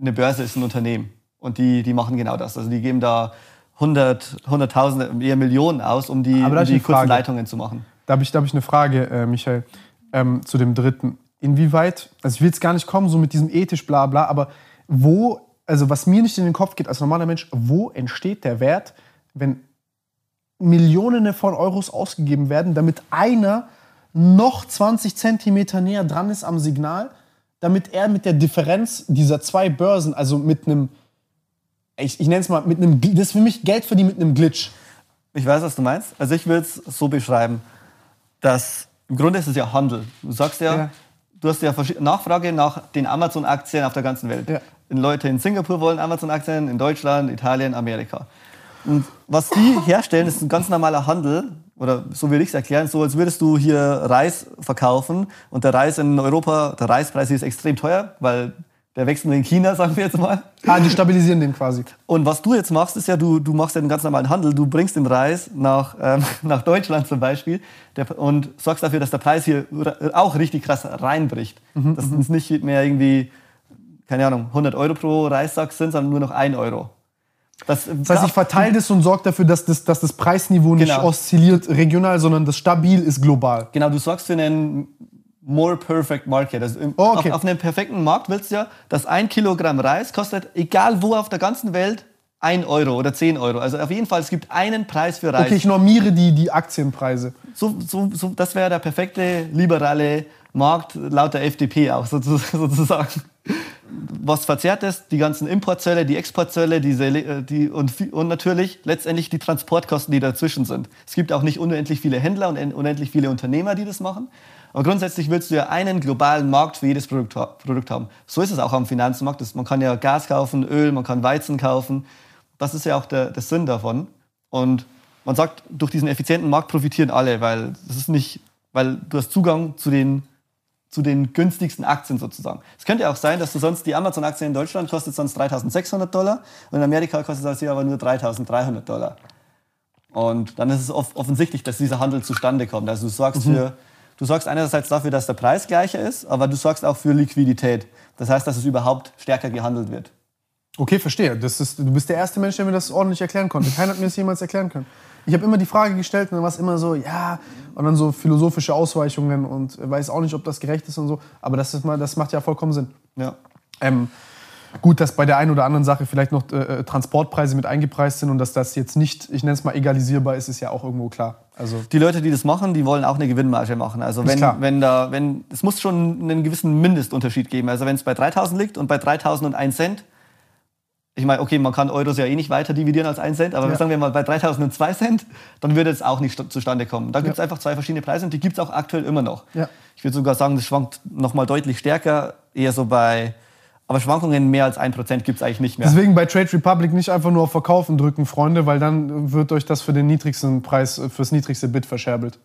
eine Börse ist ein Unternehmen. Und die, die machen genau das. Also die geben da 100, Hunderttausende, eher Millionen aus, um die, um die kurzen Frage. Leitungen zu machen. Da habe ich, da hab ich eine Frage, äh, Michael, ähm, zu dem dritten. Inwieweit, also ich will jetzt gar nicht kommen, so mit diesem ethisch bla bla, aber wo, also was mir nicht in den Kopf geht als normaler Mensch, wo entsteht der Wert, wenn Millionen von Euros ausgegeben werden, damit einer noch 20 Zentimeter näher dran ist am Signal, damit er mit der Differenz dieser zwei Börsen, also mit einem, ich, ich nenne es mal, mit einem, das ist für mich Geld verdienen mit einem Glitch. Ich weiß, was du meinst. Also ich würde es so beschreiben, dass im Grunde ist es ja Handel. Du sagst ja, Ja. Du hast ja Nachfrage nach den Amazon-Aktien auf der ganzen Welt. Ja. Leute in Singapur wollen Amazon-Aktien, in Deutschland, Italien, Amerika. Und was die herstellen, ist ein ganz normaler Handel. Oder so würde ich es erklären, so als würdest du hier Reis verkaufen und der Reis in Europa, der Reispreis ist extrem teuer, weil der wächst nur in China, sagen wir jetzt mal. Ah, die stabilisieren den quasi. Und was du jetzt machst, ist ja, du, du machst ja einen ganz normalen Handel. Du bringst den Reis nach, ähm, nach Deutschland zum Beispiel der, und sorgst dafür, dass der Preis hier auch richtig krass reinbricht. dass es nicht mehr irgendwie, keine Ahnung, 100 Euro pro Reissack sind, sondern nur noch 1 Euro. Das, Das heißt, ich verteile das und sorge dafür, dass das, dass das Preisniveau nicht Genau. oszilliert regional, sondern das stabil ist global. Genau, du sorgst für einen more perfect market. Also Oh, okay. auf, auf einem perfekten Markt willst du ja, dass ein Kilogramm Reis kostet, egal wo auf der ganzen Welt, 1 Euro oder 10 Euro. Also auf jeden Fall, es gibt einen Preis für Reis. Okay, ich normiere die, die Aktienpreise. So, so, so, das wäre der perfekte liberale Markt laut der FDP auch sozu- sozusagen. was verzerrt ist, die ganzen Importzölle, die Exportzölle diese, äh, die, und, und natürlich letztendlich die Transportkosten, die dazwischen sind. Es gibt auch nicht unendlich viele Händler und unendlich viele Unternehmer, die das machen. Aber grundsätzlich willst du ja einen globalen Markt für jedes Produkt, Produkt haben. So ist es auch am Finanzmarkt. Man kann ja Gas kaufen, Öl, man kann Weizen kaufen. Das ist ja auch der, der Sinn davon. Und man sagt, durch diesen effizienten Markt profitieren alle, weil das ist nicht, weil du hast Zugang zu den zu den günstigsten Aktien sozusagen. Es könnte auch sein, dass du sonst die Amazon-Aktie in Deutschland kostet sonst 3.600 Dollar und in Amerika kostet sie aber nur 3.300 Dollar. Und dann ist es offensichtlich, dass dieser Handel zustande kommt. Also du sorgst, mhm. für, du sorgst einerseits dafür, dass der Preis gleicher ist, aber du sorgst auch für Liquidität. Das heißt, dass es überhaupt stärker gehandelt wird. Okay, verstehe. Das ist, du bist der erste Mensch, der mir das ordentlich erklären konnte. Keiner hat mir das jemals erklären können. Ich habe immer die Frage gestellt und dann war es immer so, ja, und dann so philosophische Ausweichungen und weiß auch nicht, ob das gerecht ist und so. Aber das, ist mal, das macht ja vollkommen Sinn. Ja. Ähm, gut, dass bei der einen oder anderen Sache vielleicht noch äh, Transportpreise mit eingepreist sind und dass das jetzt nicht, ich nenne es mal, egalisierbar ist, ist ja auch irgendwo klar. Also die Leute, die das machen, die wollen auch eine Gewinnmarge machen. Also wenn, wenn da, wenn, es muss schon einen gewissen Mindestunterschied geben. Also wenn es bei 3000 liegt und bei 3001 Cent, ich meine, okay, man kann Euros ja eh nicht weiter dividieren als 1 Cent, aber ja. sagen wir mal bei 3002 Cent, dann würde es auch nicht zustande kommen. Da gibt es ja. einfach zwei verschiedene Preise und die gibt es auch aktuell immer noch. Ja. Ich würde sogar sagen, das schwankt nochmal deutlich stärker, eher so bei, aber Schwankungen mehr als 1% gibt es eigentlich nicht mehr. Deswegen bei Trade Republic nicht einfach nur auf Verkaufen drücken, Freunde, weil dann wird euch das für den niedrigsten Preis, fürs niedrigste Bit verscherbelt.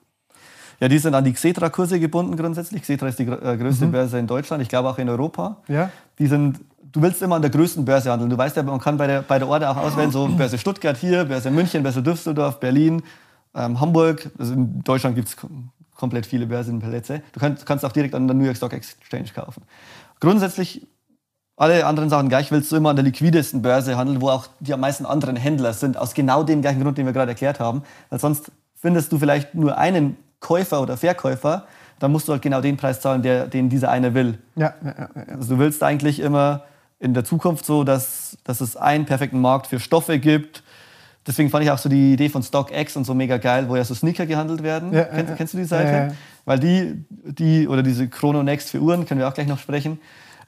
Ja, die sind an die Xetra-Kurse gebunden grundsätzlich. Xetra ist die äh, größte mhm. Börse in Deutschland, ich glaube auch in Europa. Ja. Die sind du willst immer an der größten Börse handeln. Du weißt ja, man kann bei der, bei der Order auch auswählen, so Börse Stuttgart hier, Börse München, Börse Düsseldorf, Berlin, ähm, Hamburg. Also in Deutschland gibt es komplett viele Börsenplätze. Du kannst, kannst auch direkt an der New York Stock Exchange kaufen. Grundsätzlich, alle anderen Sachen gleich, willst du immer an der liquidesten Börse handeln, wo auch die am meisten anderen Händler sind, aus genau dem gleichen Grund, den wir gerade erklärt haben. Weil sonst findest du vielleicht nur einen Käufer oder Verkäufer, dann musst du halt genau den Preis zahlen, der, den dieser eine will. Ja, ja, ja, ja. Also du willst eigentlich immer in der Zukunft so, dass, dass es einen perfekten Markt für Stoffe gibt. Deswegen fand ich auch so die Idee von StockX und so mega geil, wo ja so Sneaker gehandelt werden. Ja, kennst, äh, kennst, du die Seite? Ja, ja. Weil die, die, oder diese Chrono Next für Uhren, können wir auch gleich noch sprechen,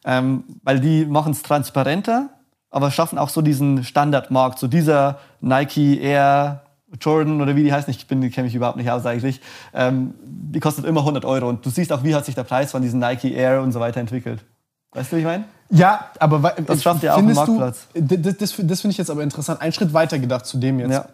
ähm, weil die machen es transparenter, aber schaffen auch so diesen Standardmarkt, so dieser Nike Air Jordan oder wie die heißt, ich kenne mich überhaupt nicht aus eigentlich, ähm, die kostet immer 100 Euro und du siehst auch, wie hat sich der Preis von diesen Nike Air und so weiter entwickelt. Weißt du, wie ich meine? Ja, aber das schafft ja auch einen Marktplatz. Du, das, das, das finde ich jetzt aber interessant. Ein Schritt weiter gedacht zu dem jetzt. Ja.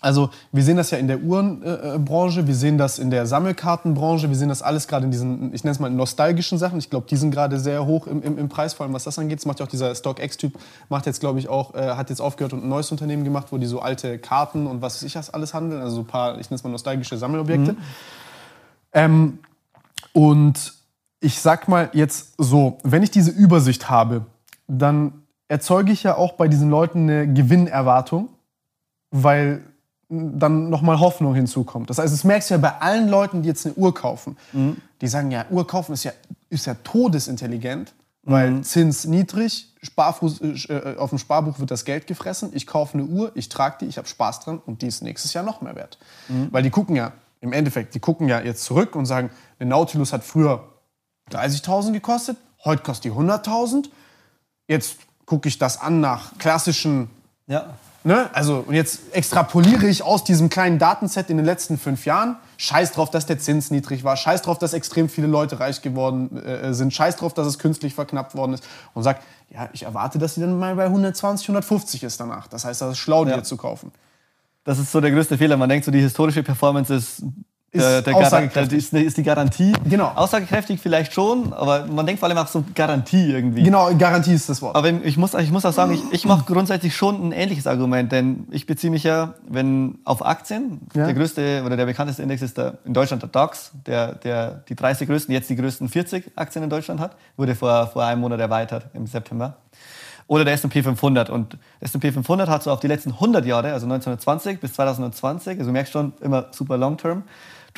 Also wir sehen das ja in der Uhrenbranche, wir sehen das in der Sammelkartenbranche, wir sehen das alles gerade in diesen, ich nenne es mal nostalgischen Sachen. Ich glaube, die sind gerade sehr hoch im, im, im, Preis, vor allem was das angeht. Das macht ja auch dieser StockX-Typ, macht jetzt, glaube ich, auch, äh, hat jetzt aufgehört und ein neues Unternehmen gemacht, wo die so alte Karten und was weiß ich was alles handeln. Also so ein paar, ich nenne es mal nostalgische Sammelobjekte. Mhm. Ähm, und ich sag mal jetzt so, wenn ich diese Übersicht habe, dann erzeuge ich ja auch bei diesen Leuten eine Gewinnerwartung, weil dann nochmal Hoffnung hinzukommt. Das heißt, das merkst du ja bei allen Leuten, die jetzt eine Uhr kaufen. Mhm. Die sagen ja, Uhr kaufen ist ja, ist ja todesintelligent, weil mhm. Zins niedrig, Sparfuß, äh, auf dem Sparbuch wird das Geld gefressen, ich kaufe eine Uhr, ich trage die, ich habe Spaß dran und die ist nächstes Jahr noch mehr wert. Mhm. Weil die gucken ja, im Endeffekt, die gucken ja jetzt zurück und sagen, eine Nautilus hat früher 30.000 gekostet, heute kostet die 100.000. Jetzt gucke ich das an nach klassischen. Ja. Ne? Also, und jetzt extrapoliere ich aus diesem kleinen Datenset in den letzten fünf Jahren. Scheiß drauf, dass der Zins niedrig war. Scheiß drauf, dass extrem viele Leute reich geworden äh, sind. Scheiß drauf, dass es künstlich verknappt worden ist. Und sagt, ja, ich erwarte, dass sie dann mal bei 120, 150 ist danach. Das heißt, das ist schlau, die ja. zu kaufen. Das ist so der größte Fehler. Man denkt so, die historische Performance ist ist der, der aussagekräftig. Ist, ist, die Garantie. Genau. Aussagekräftig vielleicht schon, aber man denkt vor allem auch so Garantie irgendwie. Genau, Garantie ist das Wort. Aber ich muss, ich muss auch sagen, ich, ich mache grundsätzlich schon ein ähnliches Argument, denn ich beziehe mich ja, wenn auf Aktien, ja. der größte oder der bekannteste Index ist der, in Deutschland der DAX, der, der die 30 größten, jetzt die größten 40 Aktien in Deutschland hat, wurde vor, vor einem Monat erweitert im September oder der S&P 500. Und der S&P 500 hat so auf die letzten 100 Jahre, also 1920 bis 2020, also du merkst schon, immer super long term,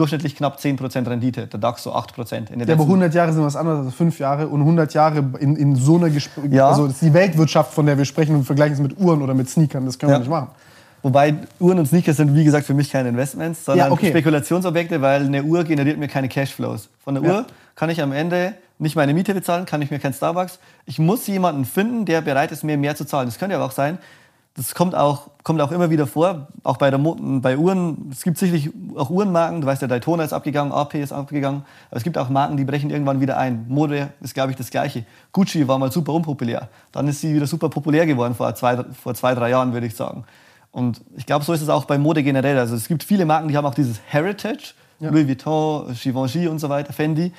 durchschnittlich knapp 10% Rendite, der DAX so 8%. In ja, aber 100 Jahre sind was anderes als 5 Jahre und 100 Jahre in, in so einer Gespr ja. also das ist die Weltwirtschaft, von der wir sprechen und vergleichen es mit Uhren oder mit Sneakern, das können ja. wir nicht machen. Wobei Uhren und Sneakers sind, wie gesagt, für mich keine Investments, sondern ja, okay. Spekulationsobjekte, weil eine Uhr generiert mir keine Cashflows. Von der Uhr kann ich am Ende nicht meine Miete bezahlen, kann ich mir kein Starbucks. Ich muss jemanden finden, der bereit ist, mir mehr zu zahlen. Das könnte aber auch sein, das kommt auch, kommt auch immer wieder vor, auch bei, der Mo bei Uhren. Es gibt sicherlich auch Uhrenmarken, du weißt, der Daytona ist abgegangen, AP ist abgegangen, aber es gibt auch Marken, die brechen irgendwann wieder ein. Mode ist, glaube ich, das Gleiche. Gucci war mal super unpopulär, dann ist sie wieder super populär geworden vor zwei, vor zwei drei Jahren, würde ich sagen. Und ich glaube, so ist es auch bei Mode generell. Also es gibt viele Marken, die haben auch dieses Heritage, ja. Louis Vuitton, Givenchy und so weiter, Fendi.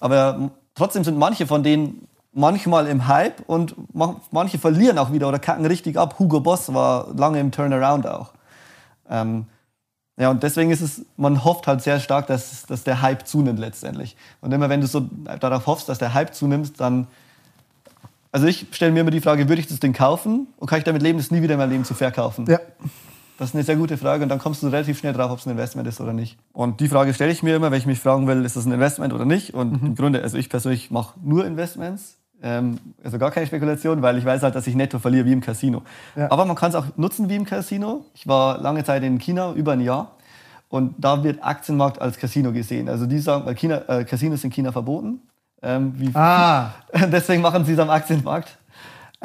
Aber trotzdem sind manche von denen manchmal im Hype und manche verlieren auch wieder oder kacken richtig ab. Hugo Boss war lange im Turnaround auch. Ähm, ja, und deswegen ist es, man hofft halt sehr stark, dass, dass der Hype zunimmt letztendlich. Und immer wenn du so darauf hoffst, dass der Hype zunimmt, dann. Also ich stelle mir immer die Frage, würde ich das Ding kaufen und kann ich damit leben, das nie wieder in meinem Leben zu verkaufen? Ja. Das ist eine sehr gute Frage und dann kommst du relativ schnell drauf, ob es ein Investment ist oder nicht. Und die Frage stelle ich mir immer, wenn ich mich fragen will, ist das ein Investment oder nicht? Und mhm. im Grunde, also ich persönlich mache nur Investments, ähm, also gar keine Spekulation, weil ich weiß halt, dass ich netto verliere wie im Casino. Ja. Aber man kann es auch nutzen wie im Casino. Ich war lange Zeit in China, über ein Jahr. Und da wird Aktienmarkt als Casino gesehen. Also die sagen, weil China, äh, Casinos in China verboten. Ähm, ah. Deswegen machen sie es am Aktienmarkt.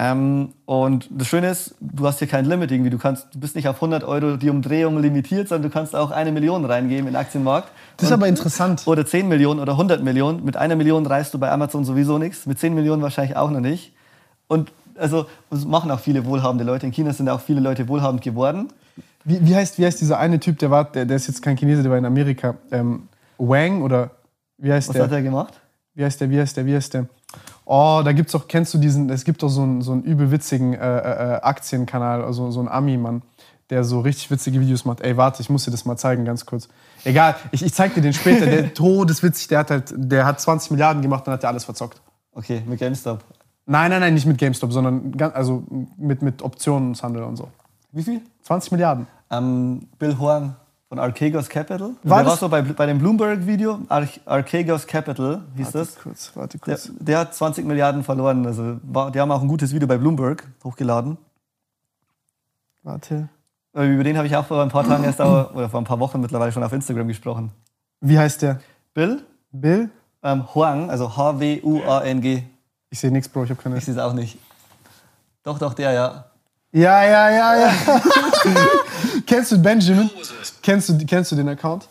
Ähm, und das Schöne ist, du hast hier kein Limit irgendwie. Du, kannst, du bist nicht auf 100 Euro die Umdrehung limitiert, sondern du kannst auch eine Million reingeben in den Aktienmarkt. Das ist und, aber interessant. Oder 10 Millionen oder 100 Millionen. Mit einer Million reißt du bei Amazon sowieso nichts. Mit 10 Millionen wahrscheinlich auch noch nicht. Und also das machen auch viele wohlhabende Leute. In China sind auch viele Leute wohlhabend geworden. Wie, wie, heißt, wie heißt dieser eine Typ, der war, der, der ist jetzt kein Chinese, der war in Amerika. Ähm, Wang oder wie heißt Was der? Was hat er gemacht? Wie heißt der, wie heißt der, wie heißt der? Oh, da gibt's doch, kennst du diesen, es gibt doch so einen, so einen übelwitzigen äh, äh, äh, Aktienkanal, also so einen Ami-Mann, der so richtig witzige Videos macht. Ey, warte, ich muss dir das mal zeigen, ganz kurz. Egal, ich, ich zeig dir den später. Der todeswitzig, der hat halt, der hat 20 Milliarden gemacht und hat der alles verzockt. Okay, mit GameStop. Nein, nein, nein, nicht mit GameStop, sondern also mit, mit Optionshandel und so. Wie viel? 20 Milliarden. Ähm, Bill Horn von Archegos Capital. War der war so bei, bei dem Bloomberg-Video, Arch Archegos Capital hieß warte das. Kurz, warte kurz. Der, der, hat 20 Milliarden verloren. Also war, die haben auch ein gutes Video bei Bloomberg hochgeladen. Warte. Äh, über den habe ich auch vor ein paar Tagen erst auch, oder vor ein paar Wochen mittlerweile schon auf Instagram gesprochen. Wie heißt der? Bill. Bill? Ähm, Huang, also H-W-U-A-N-G. Ich sehe nichts, Bro, ich habe keine. Ich sehe es auch nicht. Doch, doch, der, ja. Ja, ja, ja, ja. kennst du Benjamin? Kennst du, kennst du den Account?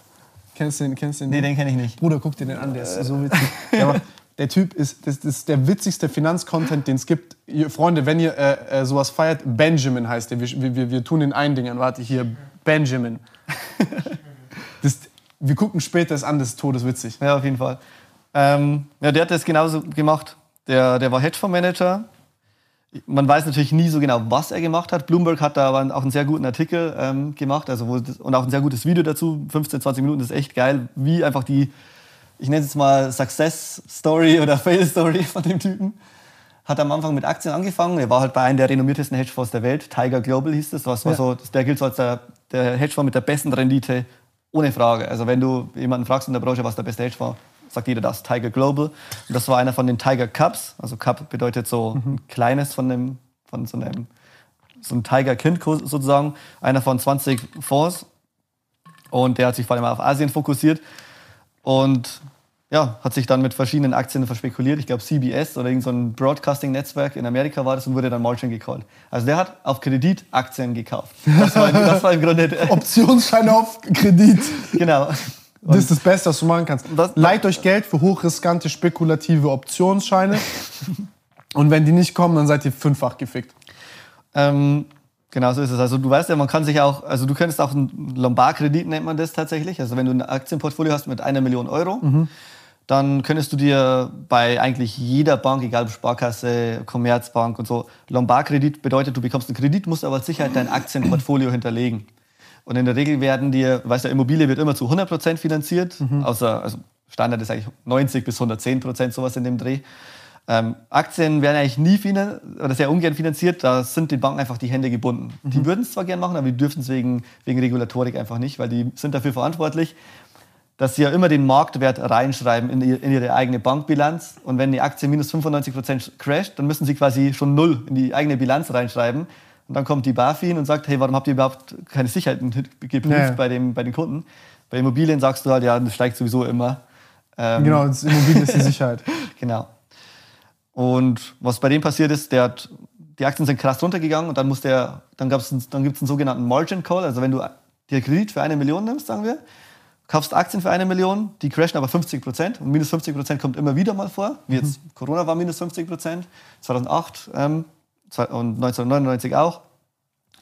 Kennst du den? Kennst du den? Nee, den kenne ich nicht. Bruder, guck dir den an, der ist so witzig. Der, der Typ ist, das, das ist der witzigste Finanzcontent, den es gibt. Ihr, Freunde, wenn ihr äh, äh, sowas feiert, Benjamin heißt der. Wir, wir, wir tun den einen Ding an. Warte, hier, Benjamin. Das, wir gucken später es an, das ist todeswitzig. Ja, auf jeden Fall. Ähm, ja, der hat das genauso gemacht. Der, der war Hedgefondsmanager man weiß natürlich nie so genau, was er gemacht hat. Bloomberg hat da aber auch einen sehr guten Artikel ähm, gemacht also wo, und auch ein sehr gutes Video dazu. 15, 20 Minuten, das ist echt geil, wie einfach die, ich nenne es jetzt mal Success Story oder Fail Story von dem Typen. Hat am Anfang mit Aktien angefangen. Er war halt bei einem der renommiertesten Hedgefonds der Welt. Tiger Global hieß das. Was war ja. so, der gilt so als der, der Hedgefonds mit der besten Rendite, ohne Frage. Also wenn du jemanden fragst in der Branche, was der beste Hedgefonds sagt jeder das, Tiger Global. Und das war einer von den Tiger Cups. Also Cup bedeutet so mhm. ein kleines von, dem, von so einem, so einem Tiger-Kind sozusagen. Einer von 20 Fonds. Und der hat sich vor allem auf Asien fokussiert. Und ja, hat sich dann mit verschiedenen Aktien verspekuliert. Ich glaube CBS oder irgendein so Broadcasting-Netzwerk in Amerika war das und wurde dann Margin gecallt. Also der hat auf Kredit Aktien gekauft. Das war, das war im Grunde... Optionsscheine auf Kredit. Genau. Und das ist das Beste, was du machen kannst. Das, Leiht euch Geld für hochriskante, spekulative Optionsscheine. und wenn die nicht kommen, dann seid ihr fünffach gefickt. Ähm, genau so ist es. Also du weißt ja, man kann sich auch, also du könntest auch einen Lombardkredit nennt man das tatsächlich. Also wenn du ein Aktienportfolio hast mit einer Million Euro, mhm. dann könntest du dir bei eigentlich jeder Bank, egal ob Sparkasse, Commerzbank und so, Lombardkredit bedeutet, du bekommst einen Kredit, musst aber als Sicherheit dein Aktienportfolio hinterlegen. Und in der Regel werden dir, weißt du, Immobilie wird immer zu 100% finanziert, mhm. außer, also Standard ist eigentlich 90 bis 110% sowas in dem Dreh. Ähm, Aktien werden eigentlich nie oder sehr ungern finanziert, da sind den Banken einfach die Hände gebunden. Mhm. Die würden es zwar gerne machen, aber die dürfen es wegen, wegen Regulatorik einfach nicht, weil die sind dafür verantwortlich, dass sie ja immer den Marktwert reinschreiben in, in ihre eigene Bankbilanz. Und wenn die Aktie minus 95% crasht, dann müssen sie quasi schon null in die eigene Bilanz reinschreiben. Und dann kommt die BaFin und sagt, hey, warum habt ihr überhaupt keine Sicherheiten geprüft ja. bei, dem, bei den Kunden? Bei Immobilien sagst du halt, ja, das steigt sowieso immer. Ähm, genau, das Immobilien ist die Sicherheit. Genau. Und was bei dem passiert ist, der hat, die Aktien sind krass runtergegangen und dann muss der, dann, gab's dann gibt es einen sogenannten Margin Call. Also wenn du dir Kredit für eine Million nimmst, sagen wir, kaufst Aktien für eine Million, die crashen aber 50 Prozent und minus 50 Prozent kommt immer wieder mal vor. Wie jetzt mhm. Corona war minus 50 Prozent, 2008 ähm, und 1999 auch.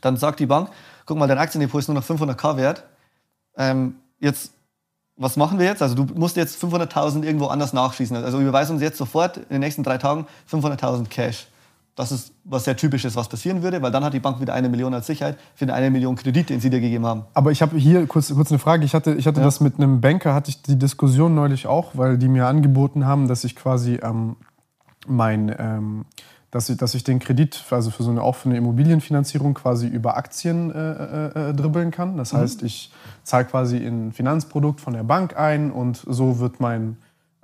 Dann sagt die Bank, guck mal, dein Aktiendepot ist nur noch 500k wert. Ähm, jetzt, was machen wir jetzt? Also du musst jetzt 500.000 irgendwo anders nachschießen. Also überweisen uns jetzt sofort in den nächsten drei Tagen 500.000 Cash. Das ist was sehr typisches, was passieren würde, weil dann hat die Bank wieder eine Million als Sicherheit für den eine Million Kredit, den sie dir gegeben haben. Aber ich habe hier kurz, kurz eine Frage. Ich hatte, ich hatte ja. das mit einem Banker, hatte ich die Diskussion neulich auch, weil die mir angeboten haben, dass ich quasi ähm, mein, ähm, dass ich, dass ich den Kredit, also für so eine, auch für eine Immobilienfinanzierung quasi über Aktien äh, äh, äh dribbeln kann. Das mhm. heißt, ich zahle quasi in ein Finanzprodukt von der Bank ein und so wird mein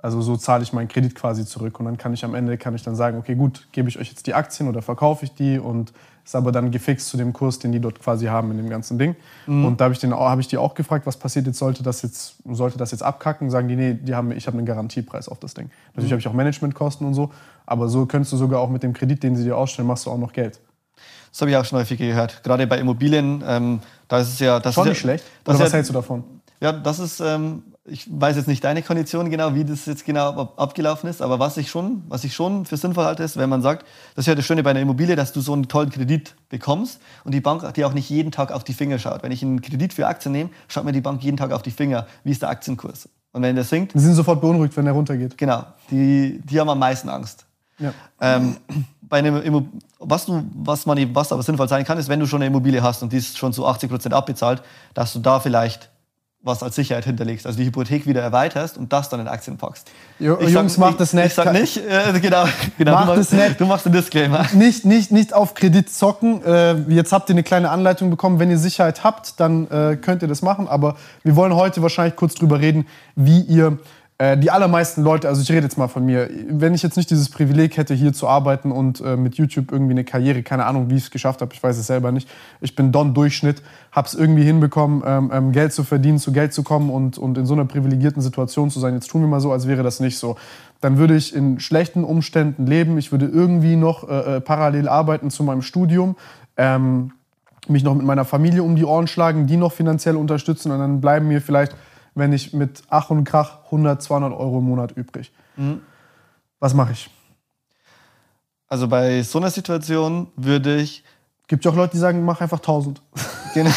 also so zahle ich meinen Kredit quasi zurück und dann kann ich am Ende kann ich dann sagen, okay, gut, gebe ich euch jetzt die Aktien oder verkaufe ich die und ist aber dann gefixt zu dem Kurs, den die dort quasi haben in dem ganzen Ding. Mhm. Und da habe ich, hab ich die auch gefragt, was passiert jetzt, sollte das jetzt, sollte das jetzt abkacken? Sagen die, nee, die haben, ich habe einen Garantiepreis auf das Ding. Natürlich mhm. habe ich auch Managementkosten und so, aber so könntest du sogar auch mit dem Kredit, den sie dir ausstellen, machst du auch noch Geld. Das habe ich auch schon häufig gehört. Gerade bei Immobilien, ähm, da ist es ja... Das Schon ist nicht ja, schlecht? Oder was ja, hältst du davon? Ja, das ist... Ähm, ich weiß jetzt nicht deine Kondition genau, wie das jetzt genau abgelaufen ist, aber was ich schon, was ich schon für sinnvoll halte, ist, wenn man sagt, das ist ja das Schöne bei einer Immobilie, dass du so einen tollen Kredit bekommst und die Bank dir auch nicht jeden Tag auf die Finger schaut. Wenn ich einen Kredit für Aktien nehme, schaut mir die Bank jeden Tag auf die Finger, wie ist der Aktienkurs. Und wenn der sinkt... Die sind sofort beunruhigt, wenn der runtergeht. Genau, die, die haben am meisten Angst. Ja. Ähm, bei einem was, du, was, man, was aber sinnvoll sein kann, ist, wenn du schon eine Immobilie hast und die ist schon zu 80 Prozent abbezahlt, dass du da vielleicht was als Sicherheit hinterlegst, also die Hypothek wieder erweiterst und das dann in Aktien packst. Jo, Jungs, mach das nicht. Ich sag nicht, äh, genau, genau mach du, machst, das nicht. du machst den Disclaimer. Nicht, nicht, nicht auf Kredit zocken. Äh, jetzt habt ihr eine kleine Anleitung bekommen. Wenn ihr Sicherheit habt, dann äh, könnt ihr das machen. Aber wir wollen heute wahrscheinlich kurz drüber reden, wie ihr äh, die allermeisten Leute, also ich rede jetzt mal von mir, wenn ich jetzt nicht dieses Privileg hätte, hier zu arbeiten und äh, mit YouTube irgendwie eine Karriere, keine Ahnung, wie ich es geschafft habe, ich weiß es selber nicht. Ich bin Don-Durchschnitt, habe es irgendwie hinbekommen, ähm, ähm, Geld zu verdienen, zu Geld zu kommen und, und in so einer privilegierten Situation zu sein. Jetzt tun wir mal so, als wäre das nicht so. Dann würde ich in schlechten Umständen leben, ich würde irgendwie noch äh, äh parallel arbeiten zu meinem Studium. Ähm, mich noch mit meiner Familie um die Ohren schlagen, die noch finanziell unterstützen und dann bleiben mir vielleicht wenn ich mit Ach und Krach 100, 200 Euro im Monat übrig. Mhm. Was mache ich? Also bei so einer Situation würde ich. Gibt ja auch Leute, die sagen, mach einfach 1000. Genau.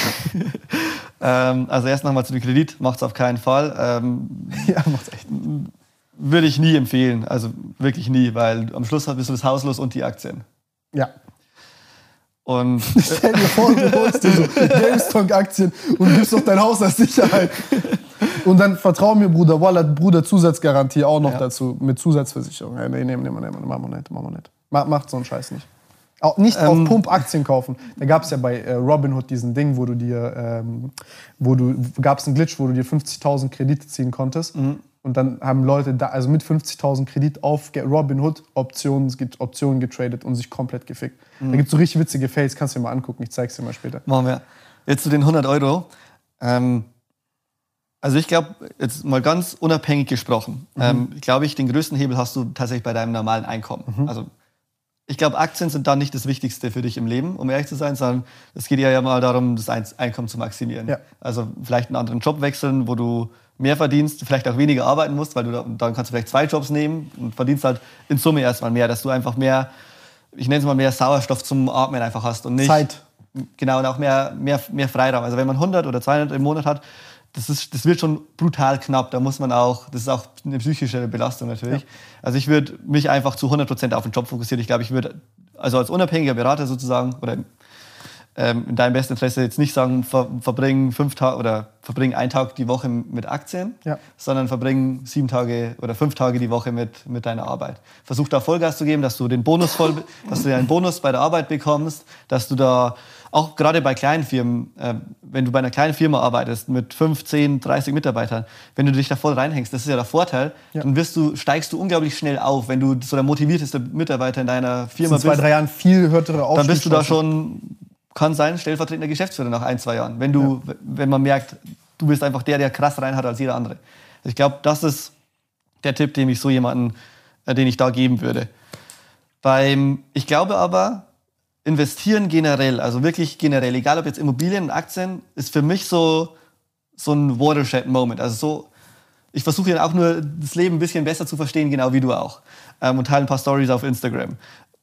ähm, also erst nochmal zu dem Kredit, macht es auf keinen Fall. Ähm, ja, macht echt. Würde ich nie empfehlen, also wirklich nie, weil am Schluss bist du das Haus los und die Aktien. Ja, und Stell dir vor, du holst dir so GameStop-Aktien und gibst doch dein Haus als Sicherheit. Und dann vertrau mir, Bruder, Wallet, Bruder, Zusatzgarantie auch noch ja. dazu mit Zusatzversicherung. Nee, nehmen, nehmen, nehmen, machen wir nicht, machen wir nicht. Macht so einen Scheiß nicht. Auch nicht ähm, auf Pump Aktien kaufen. Da gab es ja bei äh, Robinhood diesen Ding, wo du dir, ähm, wo du, gab es einen Glitch, wo du dir 50.000 Kredite ziehen konntest. Mhm. Und dann haben Leute da, also mit 50.000 Kredit auf Robinhood Optionen, Optionen getradet und sich komplett gefickt. Mhm. Da gibt es so richtig witzige Fails, kannst du dir mal angucken, ich zeig's dir mal später. Machen wir. Jetzt zu den 100 Euro. Ähm, also ich glaube, jetzt mal ganz unabhängig gesprochen, mhm. ähm, glaube ich, den größten Hebel hast du tatsächlich bei deinem normalen Einkommen. Mhm. Also ich glaube, Aktien sind da nicht das Wichtigste für dich im Leben, um ehrlich zu sein, sondern es geht ja mal darum, das Einkommen zu maximieren. Ja. Also vielleicht einen anderen Job wechseln, wo du mehr verdienst, vielleicht auch weniger arbeiten musst, weil du da, dann kannst du vielleicht zwei Jobs nehmen und verdienst halt in Summe erstmal mehr, dass du einfach mehr, ich nenne es mal mehr Sauerstoff zum Atmen einfach hast und nicht Zeit. Genau und auch mehr, mehr, mehr Freiraum. Also wenn man 100 oder 200 im Monat hat, das, ist, das wird schon brutal knapp. Da muss man auch, das ist auch eine psychische Belastung natürlich. Ja. Also ich würde mich einfach zu 100 Prozent auf den Job fokussieren. Ich glaube, ich würde also als unabhängiger Berater sozusagen oder ähm, in deinem besten Interesse jetzt nicht sagen, ver, verbringen fünf Tage oder verbringen einen Tag die Woche mit Aktien, ja. sondern verbringen sieben Tage oder fünf Tage die Woche mit, mit deiner Arbeit. Versuch da Vollgas zu geben, dass du den Bonus voll, dass du einen Bonus bei der Arbeit bekommst, dass du da auch gerade bei kleinen Firmen, äh, wenn du bei einer kleinen Firma arbeitest mit 5, 10, 30 Mitarbeitern, wenn du dich da voll reinhängst, das ist ja der Vorteil, ja. dann wirst du, steigst du unglaublich schnell auf, wenn du so der motivierteste Mitarbeiter in deiner Firma bist. In zwei, drei Jahren viel höhere Dann bist du da schon kann sein, stellvertretender Geschäftsführer nach ein, zwei Jahren. Wenn, du, ja. wenn man merkt, du bist einfach der, der krass rein hat als jeder andere. Ich glaube, das ist der Tipp, den ich so jemanden äh, den ich da geben würde. Beim, ich glaube aber, investieren generell, also wirklich generell, egal ob jetzt Immobilien und Aktien, ist für mich so, so ein Watershed-Moment. Also so, ich versuche ja auch nur das Leben ein bisschen besser zu verstehen, genau wie du auch. Ähm, und teile ein paar Stories auf Instagram.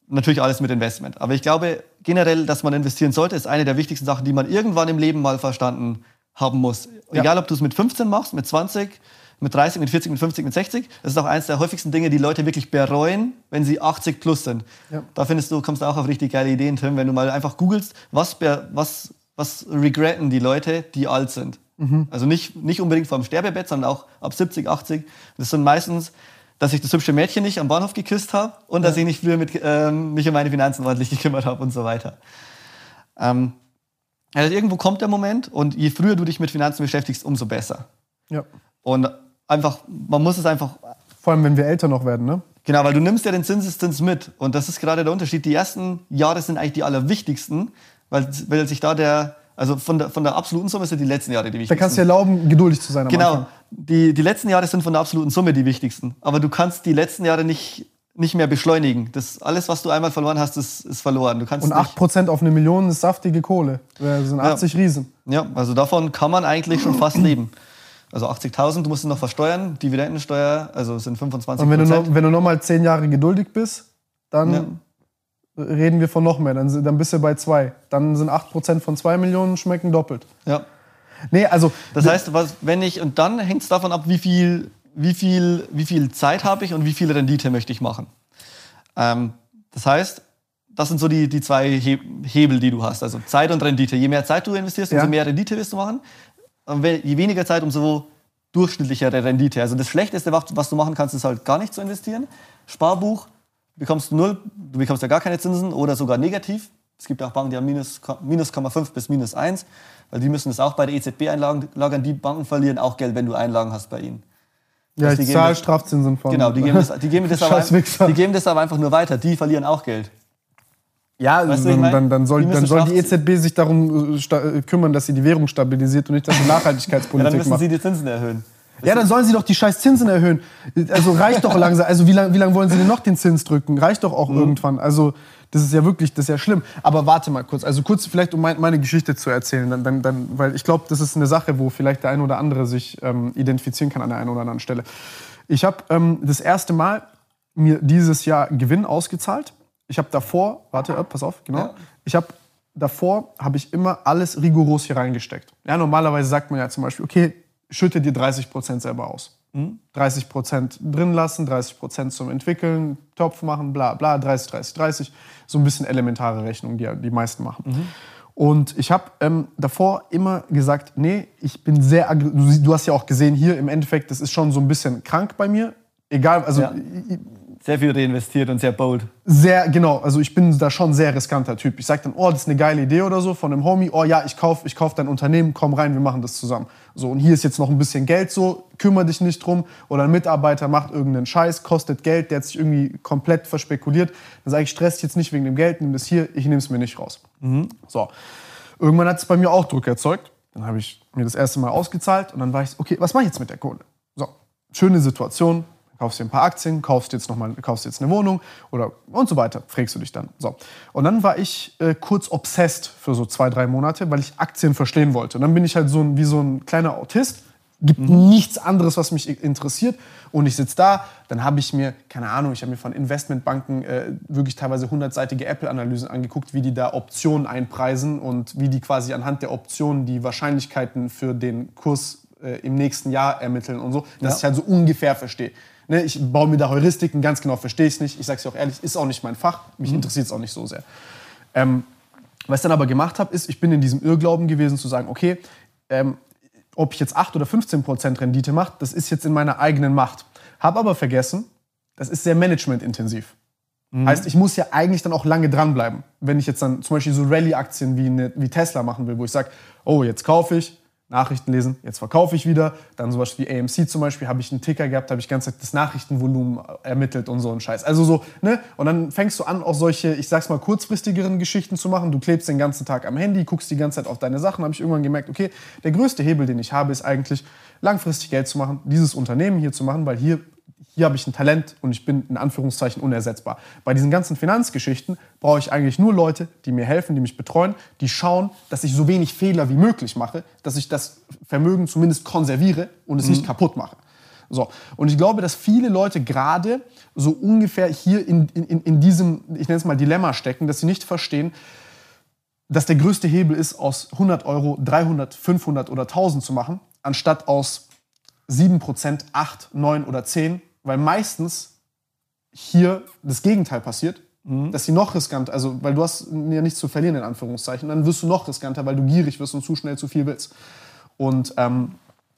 Natürlich alles mit Investment. Aber ich glaube generell, dass man investieren sollte, ist eine der wichtigsten Sachen, die man irgendwann im Leben mal verstanden haben muss. Ja. Egal, ob du es mit 15 machst, mit 20, mit 30, mit 40, mit 50, mit 60. Das ist auch eines der häufigsten Dinge, die Leute wirklich bereuen, wenn sie 80 plus sind. Ja. Da findest du, kommst du auch auf richtig geile Ideen, Tim, wenn du mal einfach googelst, was, was, was regretten die Leute, die alt sind. Mhm. Also nicht, nicht unbedingt vor dem Sterbebett, sondern auch ab 70, 80. Das sind meistens, dass ich das hübsche Mädchen nicht am Bahnhof geküsst habe und ja. dass ich nicht früher mit, ähm, mich um meine Finanzen ordentlich gekümmert habe und so weiter. Ähm, also irgendwo kommt der Moment und je früher du dich mit Finanzen beschäftigst, umso besser. Ja. Und einfach, man muss es einfach. Vor allem, wenn wir älter noch werden, ne? Genau, weil du nimmst ja den Zinseszins mit. Und das ist gerade der Unterschied. Die ersten Jahre sind eigentlich die allerwichtigsten, weil, weil sich da der, also von der, von der absoluten Summe sind die letzten Jahre die wichtigsten. Da kannst du dir erlauben, geduldig zu sein. genau. Die, die letzten Jahre sind von der absoluten Summe die wichtigsten. Aber du kannst die letzten Jahre nicht, nicht mehr beschleunigen. Das, alles, was du einmal verloren hast, ist, ist verloren. Du kannst Und 8% auf eine Million ist saftige Kohle. Das sind 80 ja. Riesen. Ja, also davon kann man eigentlich schon fast leben. Also 80.000, du musst es noch versteuern, Dividendensteuer, also sind 25 Und wenn du, noch, wenn du noch mal 10 Jahre geduldig bist, dann ja. reden wir von noch mehr. Dann, dann bist du bei 2. Dann sind 8% von 2 Millionen schmecken doppelt. Ja. Nee, also. Das heißt, was, wenn ich, und dann hängt es davon ab, wie viel, wie viel, wie viel Zeit habe ich und wie viel Rendite möchte ich machen. Ähm, das heißt, das sind so die, die zwei Hebel, die du hast. Also Zeit und Rendite. Je mehr Zeit du investierst, umso ja. mehr Rendite wirst du machen je weniger Zeit, umso durchschnittlichere Rendite. Also das Schlechteste, was du machen kannst, ist halt gar nicht zu investieren. Sparbuch bekommst du null, du bekommst ja gar keine Zinsen oder sogar negativ. Es gibt auch Banken, die haben minus, minus 0,5 bis minus 1, weil die müssen es auch bei der EZB einlagern. Die Banken verlieren auch Geld, wenn du Einlagen hast bei ihnen. Ja, ich zahle Strafzinsen von. Genau, die geben, das, die, geben das aber, die geben das aber einfach nur weiter. Die verlieren auch Geld. Ja, weißt dann, dann, dann, soll, die, dann soll die EZB sich darum äh, äh, kümmern, dass sie die Währung stabilisiert und nicht, dass sie Nachhaltigkeitspolitik ja, dann müssen macht. sie die Zinsen erhöhen. Ja, dann sollen sie doch die scheiß Zinsen erhöhen. Also reicht doch langsam. Also wie lange wie lang wollen sie denn noch den Zins drücken? Reicht doch auch mhm. irgendwann. Also das ist ja wirklich, das ist ja schlimm. Aber warte mal kurz. Also kurz vielleicht, um mein, meine Geschichte zu erzählen. Dann, dann, dann, weil ich glaube, das ist eine Sache, wo vielleicht der ein oder andere sich ähm, identifizieren kann an der einen oder anderen Stelle. Ich habe ähm, das erste Mal mir dieses Jahr Gewinn ausgezahlt ich habe davor, warte, äh, pass auf, genau. Ja. Ich habe davor habe ich immer alles rigoros hier reingesteckt. Ja, normalerweise sagt man ja zum Beispiel, okay, schütte dir 30 Prozent selber aus. Mhm. 30 Prozent drin lassen, 30 Prozent zum Entwickeln, Topf machen, bla bla, 30, 30, 30. So ein bisschen elementare Rechnung, die die meisten machen. Mhm. Und ich habe ähm, davor immer gesagt, nee, ich bin sehr, du, du hast ja auch gesehen hier, im Endeffekt, das ist schon so ein bisschen krank bei mir. Egal, also ja. ich, sehr viel reinvestiert und sehr bold. Sehr, genau. Also ich bin da schon ein sehr riskanter Typ. Ich sage dann, oh, das ist eine geile Idee oder so von einem Homie. Oh ja, ich kaufe ich kauf dein Unternehmen, komm rein, wir machen das zusammen. So, und hier ist jetzt noch ein bisschen Geld so, kümmere dich nicht drum. Oder ein Mitarbeiter macht irgendeinen Scheiß, kostet Geld, der hat sich irgendwie komplett verspekuliert. Dann sage ich, stress dich jetzt nicht wegen dem Geld, nimm das hier, ich nehme es mir nicht raus. Mhm. So. Irgendwann hat es bei mir auch Druck erzeugt. Dann habe ich mir das erste Mal ausgezahlt und dann war ich, okay, was mache ich jetzt mit der Kohle? So, schöne Situation, kaufst dir ein paar Aktien, kaufst jetzt noch mal, kaufst jetzt eine Wohnung oder und so weiter, fragst du dich dann. So. Und dann war ich äh, kurz obsessed für so zwei, drei Monate, weil ich Aktien verstehen wollte. Und dann bin ich halt so ein, wie so ein kleiner Autist, gibt mhm. nichts anderes, was mich interessiert. Und ich sitze da, dann habe ich mir, keine Ahnung, ich habe mir von Investmentbanken äh, wirklich teilweise hundertseitige Apple-Analysen angeguckt, wie die da Optionen einpreisen und wie die quasi anhand der Optionen die Wahrscheinlichkeiten für den Kurs äh, im nächsten Jahr ermitteln und so, dass ja. ich halt so ungefähr verstehe. Ne, ich baue mir da Heuristiken, ganz genau verstehe ich es nicht. Ich sage es auch ehrlich, ist auch nicht mein Fach. Mich mhm. interessiert es auch nicht so sehr. Ähm, was ich dann aber gemacht habe, ist, ich bin in diesem Irrglauben gewesen zu sagen, okay, ähm, ob ich jetzt 8 oder 15 Prozent Rendite mache, das ist jetzt in meiner eigenen Macht. Habe aber vergessen, das ist sehr managementintensiv. Mhm. Heißt, ich muss ja eigentlich dann auch lange dranbleiben. Wenn ich jetzt dann zum Beispiel so Rallye-Aktien wie, wie Tesla machen will, wo ich sage, oh, jetzt kaufe ich, Nachrichten lesen, jetzt verkaufe ich wieder. Dann sowas wie AMC zum Beispiel, habe ich einen Ticker gehabt, habe ich ganz das Nachrichtenvolumen ermittelt und so ein Scheiß. Also so, ne? Und dann fängst du an, auch solche, ich sag's mal, kurzfristigeren Geschichten zu machen. Du klebst den ganzen Tag am Handy, guckst die ganze Zeit auf deine Sachen. habe ich irgendwann gemerkt, okay, der größte Hebel, den ich habe, ist eigentlich langfristig Geld zu machen, dieses Unternehmen hier zu machen, weil hier hier habe ich ein Talent und ich bin in Anführungszeichen unersetzbar. Bei diesen ganzen Finanzgeschichten brauche ich eigentlich nur Leute, die mir helfen, die mich betreuen, die schauen, dass ich so wenig Fehler wie möglich mache, dass ich das Vermögen zumindest konserviere und es mhm. nicht kaputt mache. So. Und ich glaube, dass viele Leute gerade so ungefähr hier in, in, in diesem, ich nenne es mal Dilemma stecken, dass sie nicht verstehen, dass der größte Hebel ist, aus 100 Euro 300, 500 oder 1000 zu machen, anstatt aus 7%, 8, 9 oder 10, weil meistens hier das Gegenteil passiert, mhm. dass sie noch riskant, also weil du hast ja nichts zu verlieren in Anführungszeichen, dann wirst du noch riskanter, weil du gierig wirst und zu schnell zu viel willst. Und ähm,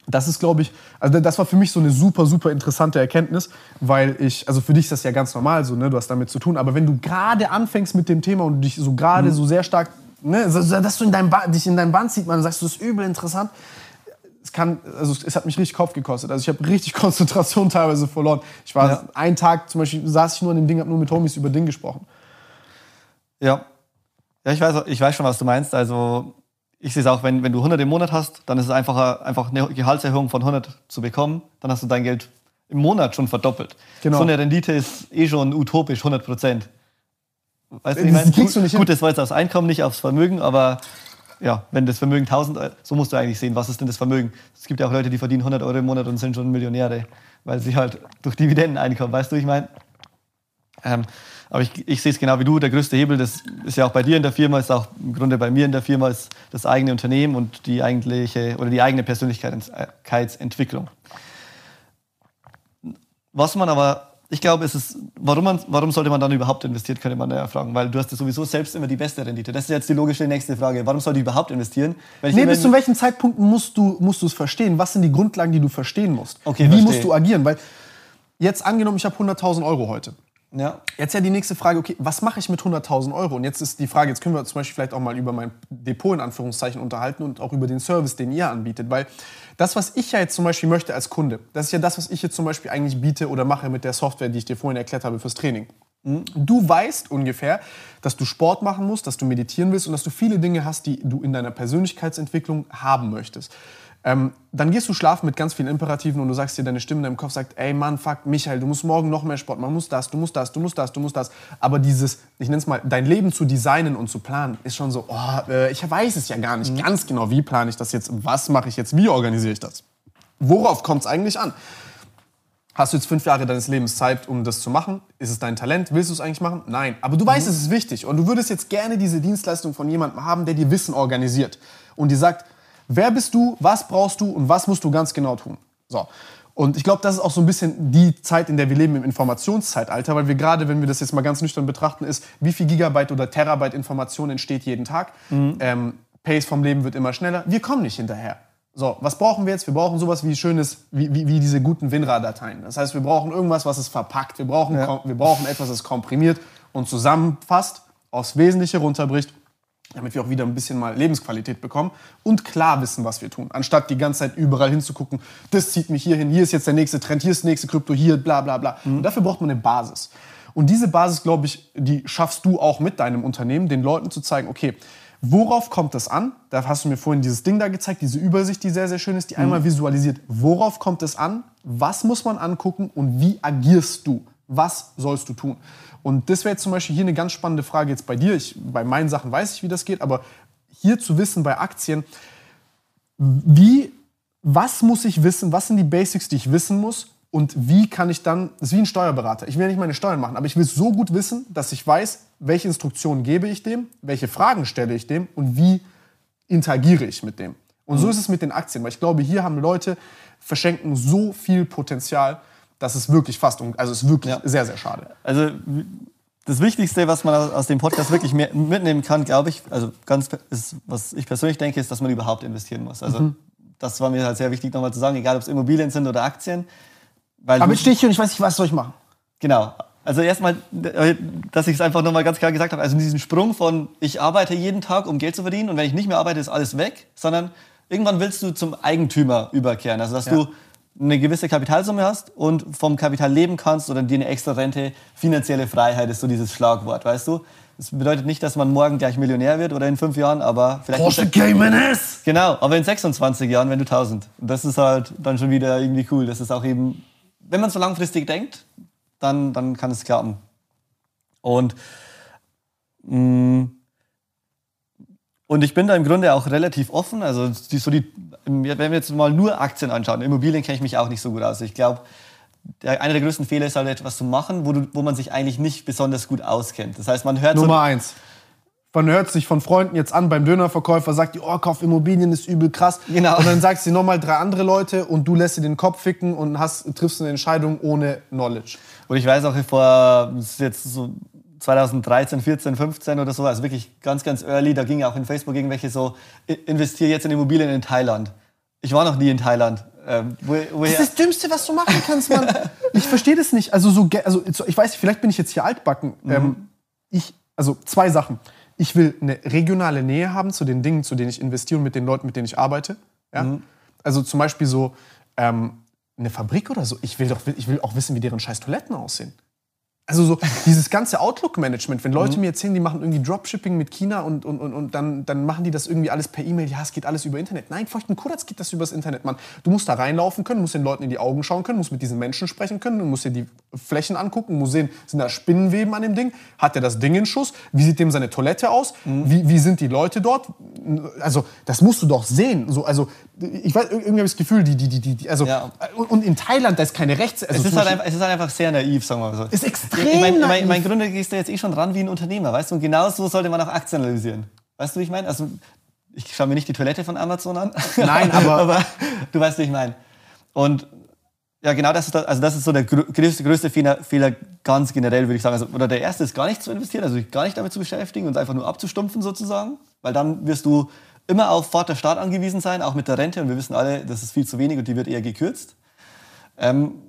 das ist, glaube ich, also das war für mich so eine super, super interessante Erkenntnis, weil ich, also für dich ist das ja ganz normal so, ne, du hast damit zu tun, aber wenn du gerade anfängst mit dem Thema und dich so gerade mhm. so sehr stark, ne, dass du in deinem dich in deinem Band sieht, man sagst du, das ist übel interessant, es kann, also es hat mich richtig Kopf gekostet. Also ich habe richtig Konzentration teilweise verloren. Ich war ja. einen Tag zum Beispiel saß ich nur an dem Ding, habe nur mit Homies über Ding gesprochen. Ja, ja, ich weiß, ich weiß schon, was du meinst. Also ich sehe es auch, wenn, wenn du 100 im Monat hast, dann ist es einfacher, einfach eine Gehaltserhöhung von 100 zu bekommen. Dann hast du dein Geld im Monat schon verdoppelt. Genau. So eine Rendite ist eh schon utopisch 100 Prozent. Weißt du, ich meine, gut, das war jetzt aufs Einkommen, nicht aufs Vermögen, aber ja, wenn das Vermögen 1000 Euro, so musst du eigentlich sehen, was ist denn das Vermögen? Es gibt ja auch Leute, die verdienen 100 Euro im Monat und sind schon Millionäre, weil sie halt durch Dividenden einkommen, weißt du, ich meine? Ähm, aber ich, ich sehe es genau wie du, der größte Hebel, das ist ja auch bei dir in der Firma, ist auch im Grunde bei mir in der Firma, ist das eigene Unternehmen und die eigentliche oder die eigene Persönlichkeitsentwicklung. Was man aber ich glaube, es ist, warum, man, warum sollte man dann überhaupt investieren, könnte man ja fragen. Weil du hast ja sowieso selbst immer die beste Rendite. Das ist jetzt die logische nächste Frage. Warum sollte ich überhaupt investieren? nee, bis zu welchem Zeitpunkt musst du, musst du es verstehen? Was sind die Grundlagen, die du verstehen musst? Okay, Wie verstehe. musst du agieren? Weil jetzt angenommen, ich habe 100.000 Euro heute. Ja. Jetzt ja die nächste Frage, okay, was mache ich mit 100.000 Euro? Und jetzt ist die Frage, jetzt können wir zum Beispiel vielleicht auch mal über mein Depot in Anführungszeichen unterhalten und auch über den Service, den ihr anbietet. Weil das, was ich ja jetzt zum Beispiel möchte als Kunde, das ist ja das, was ich jetzt zum Beispiel eigentlich biete oder mache mit der Software, die ich dir vorhin erklärt habe fürs Training. Mhm. Du weißt ungefähr, dass du Sport machen musst, dass du meditieren willst und dass du viele Dinge hast, die du in deiner Persönlichkeitsentwicklung haben möchtest. Ähm, dann gehst du schlafen mit ganz vielen Imperativen und du sagst dir, deine Stimme in deinem Kopf sagt, ey Mann, fuck, Michael, du musst morgen noch mehr Sport machen, musst das, du musst das, du musst das, du musst das. Aber dieses, ich nenne es mal, dein Leben zu designen und zu planen, ist schon so, oh, äh, ich weiß es ja gar nicht mhm. ganz genau, wie plane ich das jetzt, was mache ich jetzt, wie organisiere ich das. Worauf kommt es eigentlich an? Hast du jetzt fünf Jahre deines Lebens Zeit, um das zu machen? Ist es dein Talent? Willst du es eigentlich machen? Nein. Aber du weißt, mhm. es ist wichtig. Und du würdest jetzt gerne diese Dienstleistung von jemandem haben, der dir Wissen organisiert. Und dir sagt, Wer bist du, was brauchst du und was musst du ganz genau tun? So. Und ich glaube, das ist auch so ein bisschen die Zeit, in der wir leben im Informationszeitalter, weil wir gerade, wenn wir das jetzt mal ganz nüchtern betrachten, ist, wie viel Gigabyte oder Terabyte Information entsteht jeden Tag. Mhm. Ähm, Pace vom Leben wird immer schneller. Wir kommen nicht hinterher. So, was brauchen wir jetzt? Wir brauchen sowas wie schönes, wie, wie, wie diese guten WinRAR-Dateien. Das heißt, wir brauchen irgendwas, was es verpackt. Wir brauchen, ja. wir brauchen etwas, das komprimiert und zusammenfasst, aufs Wesentliche runterbricht damit wir auch wieder ein bisschen mal Lebensqualität bekommen und klar wissen, was wir tun, anstatt die ganze Zeit überall hinzugucken, das zieht mich hier hin, hier ist jetzt der nächste Trend, hier ist das nächste Krypto, hier bla bla bla. Mhm. Und dafür braucht man eine Basis. Und diese Basis, glaube ich, die schaffst du auch mit deinem Unternehmen, den Leuten zu zeigen, okay, worauf kommt es an? Da hast du mir vorhin dieses Ding da gezeigt, diese Übersicht, die sehr, sehr schön ist, die mhm. einmal visualisiert, worauf kommt es an, was muss man angucken und wie agierst du? Was sollst du tun? Und das wäre jetzt zum Beispiel hier eine ganz spannende Frage jetzt bei dir. Ich, bei meinen Sachen weiß ich, wie das geht, aber hier zu wissen bei Aktien, wie, was muss ich wissen, was sind die Basics, die ich wissen muss und wie kann ich dann, das ist wie ein Steuerberater, ich will nicht meine Steuern machen, aber ich will so gut wissen, dass ich weiß, welche Instruktionen gebe ich dem, welche Fragen stelle ich dem und wie interagiere ich mit dem. Und so mhm. ist es mit den Aktien, weil ich glaube, hier haben Leute, verschenken so viel Potenzial, das ist wirklich fast, also ist wirklich ja. sehr, sehr schade. Also das Wichtigste, was man aus dem Podcast wirklich mitnehmen kann, glaube ich, also ganz ist, was ich persönlich denke, ist, dass man überhaupt investieren muss. Also mhm. das war mir halt sehr wichtig nochmal zu sagen, egal ob es Immobilien sind oder Aktien. Weil Aber jetzt stehe ich hier und ich weiß nicht, was soll ich machen. Genau. Also erstmal, dass ich es einfach nochmal ganz klar gesagt habe, also diesen Sprung von ich arbeite jeden Tag, um Geld zu verdienen und wenn ich nicht mehr arbeite, ist alles weg, sondern irgendwann willst du zum Eigentümer überkehren. Also dass ja. du eine gewisse Kapitalsumme hast und vom Kapital leben kannst oder dir eine extra Rente, finanzielle Freiheit ist so dieses Schlagwort, weißt du? Das bedeutet nicht, dass man morgen gleich Millionär wird oder in fünf Jahren, aber vielleicht. Porsche Cayman S! Genau, aber in 26 Jahren, wenn du 1000. Und das ist halt dann schon wieder irgendwie cool. Das ist auch eben wenn man so langfristig denkt, dann, dann kann es klappen. Und, mh, mm, und ich bin da im Grunde auch relativ offen. Also die, so die, wenn wir jetzt mal nur Aktien anschauen, Immobilien kenne ich mich auch nicht so gut aus. Ich glaube, einer der größten Fehler ist halt etwas zu machen, wo, du, wo man sich eigentlich nicht besonders gut auskennt. Das heißt, man hört Nummer so, eins. Man hört sich von Freunden jetzt an beim Dönerverkäufer, sagt die, oh, Kauf Immobilien ist übel krass. Genau. Und dann sagst du nochmal drei andere Leute und du lässt dir den Kopf ficken und hast, triffst eine Entscheidung ohne Knowledge. Und ich weiß auch, vor jetzt so 2013, 14, 15 oder so, also wirklich ganz, ganz early, da ging auch in Facebook irgendwelche so, investiere jetzt in Immobilien in Thailand. Ich war noch nie in Thailand. Ähm, das ist das Dümmste, was du machen kannst, Mann. ich verstehe das nicht. Also, so, also ich weiß, vielleicht bin ich jetzt hier altbacken. Mhm. Ähm, ich, also zwei Sachen ich will eine regionale Nähe haben zu den Dingen, zu denen ich investiere und mit den Leuten, mit denen ich arbeite. Ja? Mhm. Also zum Beispiel so ähm, eine Fabrik oder so. Ich will, doch, ich will auch wissen, wie deren scheiß Toiletten aussehen. Also so dieses ganze Outlook-Management, wenn Leute mhm. mir erzählen, die machen irgendwie Dropshipping mit China und, und, und, und dann, dann machen die das irgendwie alles per E-Mail, ja, es geht alles über Internet. Nein, feuchten Kuratz geht das übers Internet, Mann. Du musst da reinlaufen können, musst den Leuten in die Augen schauen können, musst mit diesen Menschen sprechen können, du musst dir die Flächen angucken, musst sehen, sind da Spinnenweben an dem Ding? Hat er das Ding in Schuss? Wie sieht dem seine Toilette aus? Mhm. Wie, wie sind die Leute dort? Also, das musst du doch sehen. So, also, ich weiß, irgendwie habe ich das Gefühl, die, die, die, die also, ja. und in Thailand, da ist keine Rechts... Also es, ist halt einfach, es ist halt einfach sehr naiv, sagen wir mal so. Ist extrem ich mein, mein, mein Grunde gehst du jetzt eh schon ran wie ein Unternehmer, weißt du? Und genau so sollte man auch Aktien analysieren. Weißt du, wie ich meine? Also, ich schaue mir nicht die Toilette von Amazon an. Nein, aber... aber du weißt, wie ich meine. Und ja, genau das ist, also das ist so der größte, größte Fehler, Fehler ganz generell, würde ich sagen. Also, oder der erste ist gar nicht zu investieren, also sich gar nicht damit zu beschäftigen und einfach nur abzustumpfen sozusagen. Weil dann wirst du immer auf Vaterstaat angewiesen sein, auch mit der Rente. Und wir wissen alle, das ist viel zu wenig und die wird eher gekürzt. Ähm,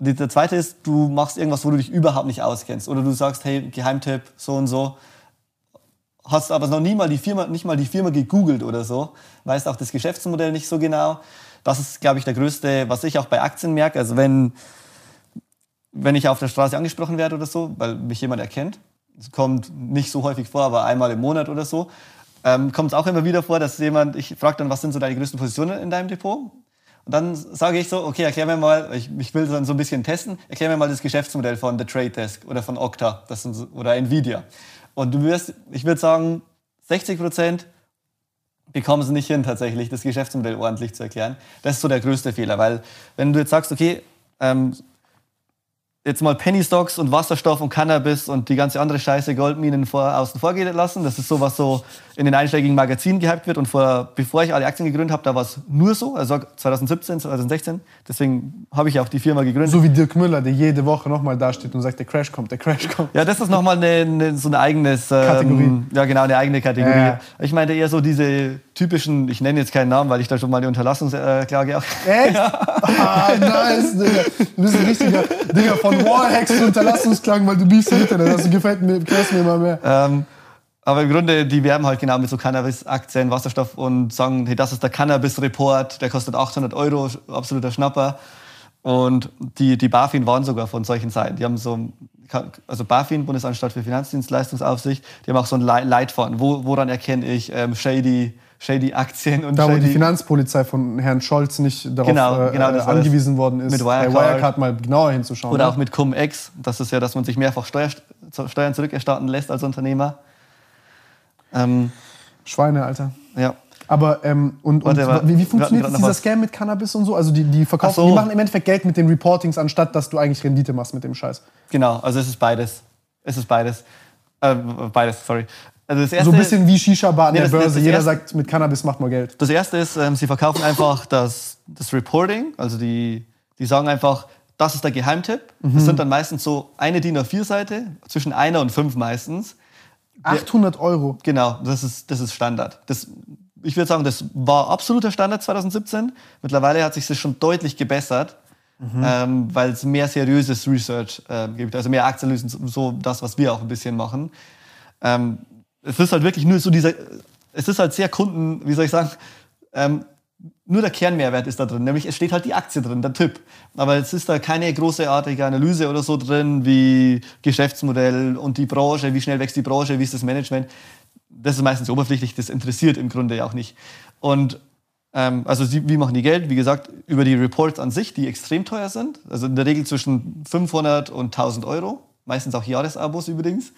der zweite ist, du machst irgendwas, wo du dich überhaupt nicht auskennst. Oder du sagst, hey, Geheimtipp, so und so. Hast aber noch nie mal die Firma, nicht mal die Firma gegoogelt oder so. Weißt auch das Geschäftsmodell nicht so genau. Das ist, glaube ich, der größte, was ich auch bei Aktien merke. Also wenn, wenn ich auf der Straße angesprochen werde oder so, weil mich jemand erkennt, es kommt nicht so häufig vor, aber einmal im Monat oder so, ähm, kommt es auch immer wieder vor, dass jemand, ich frage dann, was sind so deine größten Positionen in deinem Depot? Dann sage ich so, okay, erklär mir mal, ich, ich will dann so ein bisschen testen, erklär mir mal das Geschäftsmodell von The Trade Desk oder von Okta das sind, oder Nvidia. Und du wirst, ich würde sagen, 60 Prozent bekommen sie nicht hin, tatsächlich das Geschäftsmodell ordentlich zu erklären. Das ist so der größte Fehler, weil wenn du jetzt sagst, okay, ähm, jetzt mal Penny Stocks und Wasserstoff und Cannabis und die ganze andere Scheiße Goldminen vor, außen vor gehen lassen. Das ist so, was so in den einschlägigen Magazinen gehypt wird. Und vor, bevor ich alle Aktien gegründet habe, da war es nur so, also 2017, 2016. Deswegen habe ich auch die Firma gegründet. So wie Dirk Müller, der jede Woche nochmal dasteht und sagt, der Crash kommt, der Crash kommt. Ja, das ist nochmal eine, eine, so eine eigenes... Ähm, Kategorie. Ja, genau, eine eigene Kategorie. Ja. Ich meine eher so diese typischen, ich nenne jetzt keinen Namen, weil ich da schon mal eine Unterlassungsklage auch... Echt? ah, nice, Digga. Du bist ein richtiger Digga von Wallhacks und Unterlassungsklagen, weil du biefst im Internet. Das gefällt mir, gefällt mir immer mehr. Ähm, aber im Grunde, die werben halt genau mit so Cannabis-Aktien, Wasserstoff und sagen, hey, das ist der Cannabis-Report, der kostet 800 Euro, absoluter Schnapper. Und die, die BaFin waren sogar von solchen Seiten. Die haben so, also BaFin, Bundesanstalt für Finanzdienstleistungsaufsicht, die haben auch so ein Leitfaden. Wo, woran erkenne ich ähm, shady, shady Aktien und Da, wo die Finanzpolizei von Herrn Scholz nicht darauf genau, äh, genau, äh, angewiesen worden ist, mit Wirecard, bei Wirecard mal genauer hinzuschauen. Oder ja. auch mit Cum-Ex. Das ist ja, dass man sich mehrfach Steuer, Steuern zurückerstatten lässt als Unternehmer. Ähm, Schweine, Alter. Ja. Aber ähm, und, und Warte, wie, wie, funktioniert jetzt dieser was? Scam mit Cannabis und so? Also die, die verkaufen, so. die machen im Endeffekt Geld mit den Reportings, anstatt dass du eigentlich Rendite machst mit dem Scheiß. Genau, also es ist beides. Es ist beides. Äh, beides, sorry. Also das erste, so ein bisschen wie Shisha-Bar an nee, der Börse. Das, das Jeder erste, sagt, mit Cannabis macht man Geld. Das erste ist, ähm, sie verkaufen einfach das, das Reporting. Also die, die sagen einfach, das ist der Geheimtipp. Mhm. Das sind dann meistens so eine DIN A4-Seite, zwischen einer und fünf meistens. 800 Euro. Genau, das ist, das ist Standard. Das, ich würde sagen, das war absoluter Standard 2017. Mittlerweile hat sich das schon deutlich gebessert, mhm. ähm, weil es mehr seriöses Research äh, gibt, also mehr Aktienanalysen, so das, was wir auch ein bisschen machen. Ähm, es ist halt wirklich nur so dieser, es ist halt sehr Kunden, wie soll ich sagen, ähm, nur der Kernmehrwert ist da drin, nämlich es steht halt die Aktie drin, der Tipp. Aber es ist da keine großartige Analyse oder so drin, wie Geschäftsmodell und die Branche, wie schnell wächst die Branche, wie ist das Management. Das ist meistens oberflächlich, das interessiert im Grunde auch nicht. Und Ähm, also sie, wie machen die Geld? Wie gesagt, über die Reports an sich, die extrem teuer sind. Also in der Regel zwischen 500 und 1000 Euro. Meistens auch Jahresabos übrigens.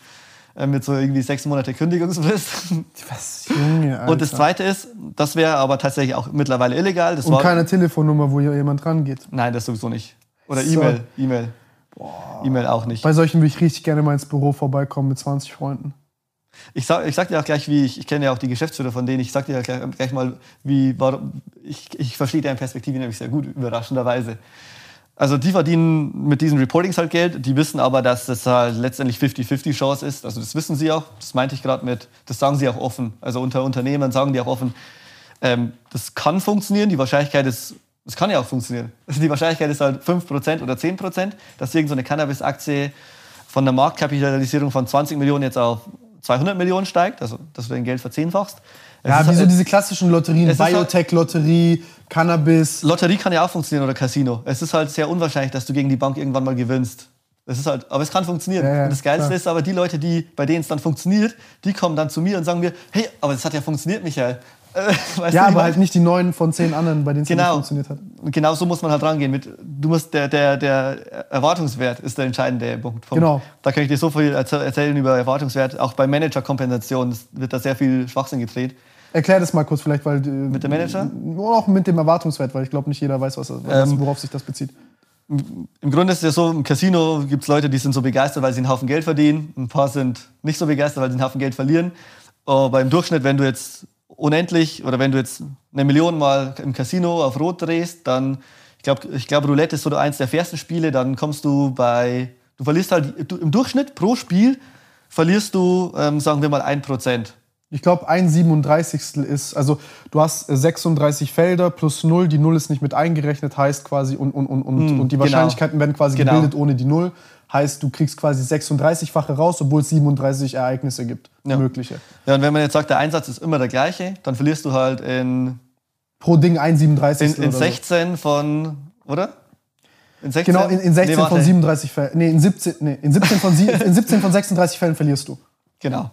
Äh, mit so irgendwie sechs Monate Kündigungsfrist. Was, Junge, Alter. Und das Zweite ist, das wäre aber tatsächlich auch mittlerweile illegal. Das Und war, keine Telefonnummer, wo hier jemand rangeht. Nein, das sowieso nicht. Oder So. E-Mail. E-Mail. E-Mail auch nicht. Bei solchen würde ich richtig gerne mal ins Büro vorbeikommen mit 20 Freunden. Ich sag, ich sag dir auch gleich, wie ich, ich kenne ja auch die Geschäftsführer von denen, ich sag dir ja gleich, gleich mal, wie, warum, ich, ich verstehe deren Perspektive nämlich sehr gut, überraschenderweise. Also die verdienen mit diesen Reportings halt Geld, die wissen aber, dass das halt letztendlich 50-50 Chance ist. Also das wissen sie auch, das meinte ich gerade mit, das sagen sie auch offen. Also unter Unternehmern sagen die auch offen, ähm, das kann funktionieren, die Wahrscheinlichkeit ist, das kann ja auch funktionieren. Also die Wahrscheinlichkeit ist halt 5% oder 10%, dass irgendeine so eine Cannabis-Aktie von der Marktkapitalisierung von 20 Millionen jetzt auf 200 Millionen steigt, also dass du dein Geld verzehnfachst. Es Ja, wie so halt- diese klassischen Lotterien, halt- Biotech-Lotterie, Cannabis. Lotterie kann ja auch funktionieren oder Casino. Es ist halt sehr unwahrscheinlich, dass du gegen die Bank irgendwann mal gewinnst. Das ist halt, aber es kann funktionieren. Ja, ja, und das Geilste klar. ist aber, die Leute, die, bei denen es dann funktioniert, die kommen dann zu mir und sagen mir, hey, aber das hat ja funktioniert, Michael. Äh, weißt Ja, aber man- halt nicht die neun von zehn anderen, bei denen es nicht Genau. funktioniert hat. Genau so muss man halt rangehen. Mit, du musst, der, der, der Erwartungswert ist der entscheidende Punkt. Genau. Da kann ich dir so viel erzäh- erzählen über Erwartungswert. Auch bei Managerkompensation wird da sehr viel Schwachsinn gedreht. Erklär das mal kurz vielleicht, weil... Mit dem Manager? Auch mit dem Erwartungswert, weil ich glaube, nicht jeder weiß, was, was, Ähm, worauf sich das bezieht. Im Grunde ist es ja so, im Casino gibt es Leute, die sind so begeistert, weil sie einen Haufen Geld verdienen. Ein paar sind nicht so begeistert, weil sie einen Haufen Geld verlieren. Aber im Durchschnitt, wenn du jetzt unendlich oder wenn du jetzt eine Million mal im Casino auf Rot drehst, dann, ich glaube, ich glaub, Roulette ist so eins der fairsten Spiele, dann kommst du bei, du verlierst halt, du, im Durchschnitt pro Spiel verlierst du, ähm, sagen wir mal, ein Prozent. Ich glaube, ein 37. ist, also du hast äh, 36 Felder plus 0, die 0 ist nicht mit eingerechnet, heißt quasi, und, und, und, und, und die genau. Wahrscheinlichkeiten werden quasi Genau. gebildet ohne die 0. Heißt, du kriegst quasi 36-fache raus, obwohl es 37 Ereignisse gibt, Ja. mögliche. Ja, und wenn man jetzt sagt, der Einsatz ist immer der gleiche, dann verlierst du halt in, Pro Ding ein 37. in, in oder 16 von, oder? In So. 16? Genau, in, in 16 Nee, von warte. 37 Fällen. Nee, in 17, nee, in 17 von, in 17 von 36 Fällen verlierst du. Genau,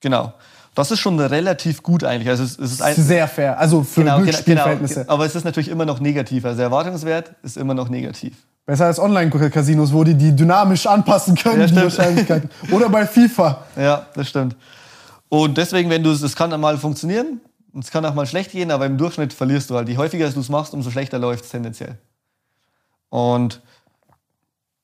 genau. Das ist schon relativ gut eigentlich. Also es, es ist ein, Sehr fair. Also für genau, genau, Glücksspielverhältnisse. genau. Aber es ist natürlich immer noch negativ. Also der Erwartungswert ist immer noch negativ. Besser als Online-Casinos, wo die die dynamisch anpassen können, Ja, die. Wahrscheinlichkeiten. Oder bei FIFA. Ja, das stimmt. Und deswegen, wenn du es, es kann dann mal funktionieren, und es kann auch mal schlecht gehen, aber im Durchschnitt verlierst du halt. Je häufiger du es machst, umso schlechter läuft es tendenziell. Und,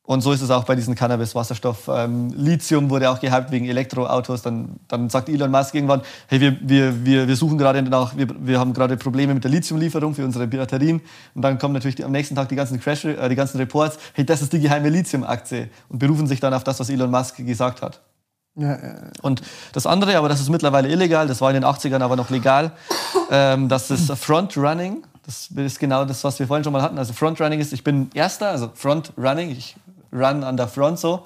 und so ist es auch bei diesen Cannabis-Wasserstoff. Ähm, Lithium wurde auch gehypt wegen Elektroautos. Dann, dann sagt Elon Musk irgendwann, hey, wir, wir, wir, wir suchen gerade nach, wir, wir haben gerade Probleme mit der Lithiumlieferung für unsere Batterien. Und dann kommen natürlich die, am nächsten Tag die ganzen Crash, äh, die ganzen Reports, hey, das ist die geheime Lithium-Aktie. Und berufen sich dann auf das, was Elon Musk gesagt hat. Ja, äh, Und das andere, aber das ist mittlerweile illegal, das war in den 80ern aber noch legal, ähm, das ist Frontrunning. Das ist genau das, was wir vorhin schon mal hatten. Also Frontrunning ist, ich bin Erster, also Frontrunning, ich run an der Front so.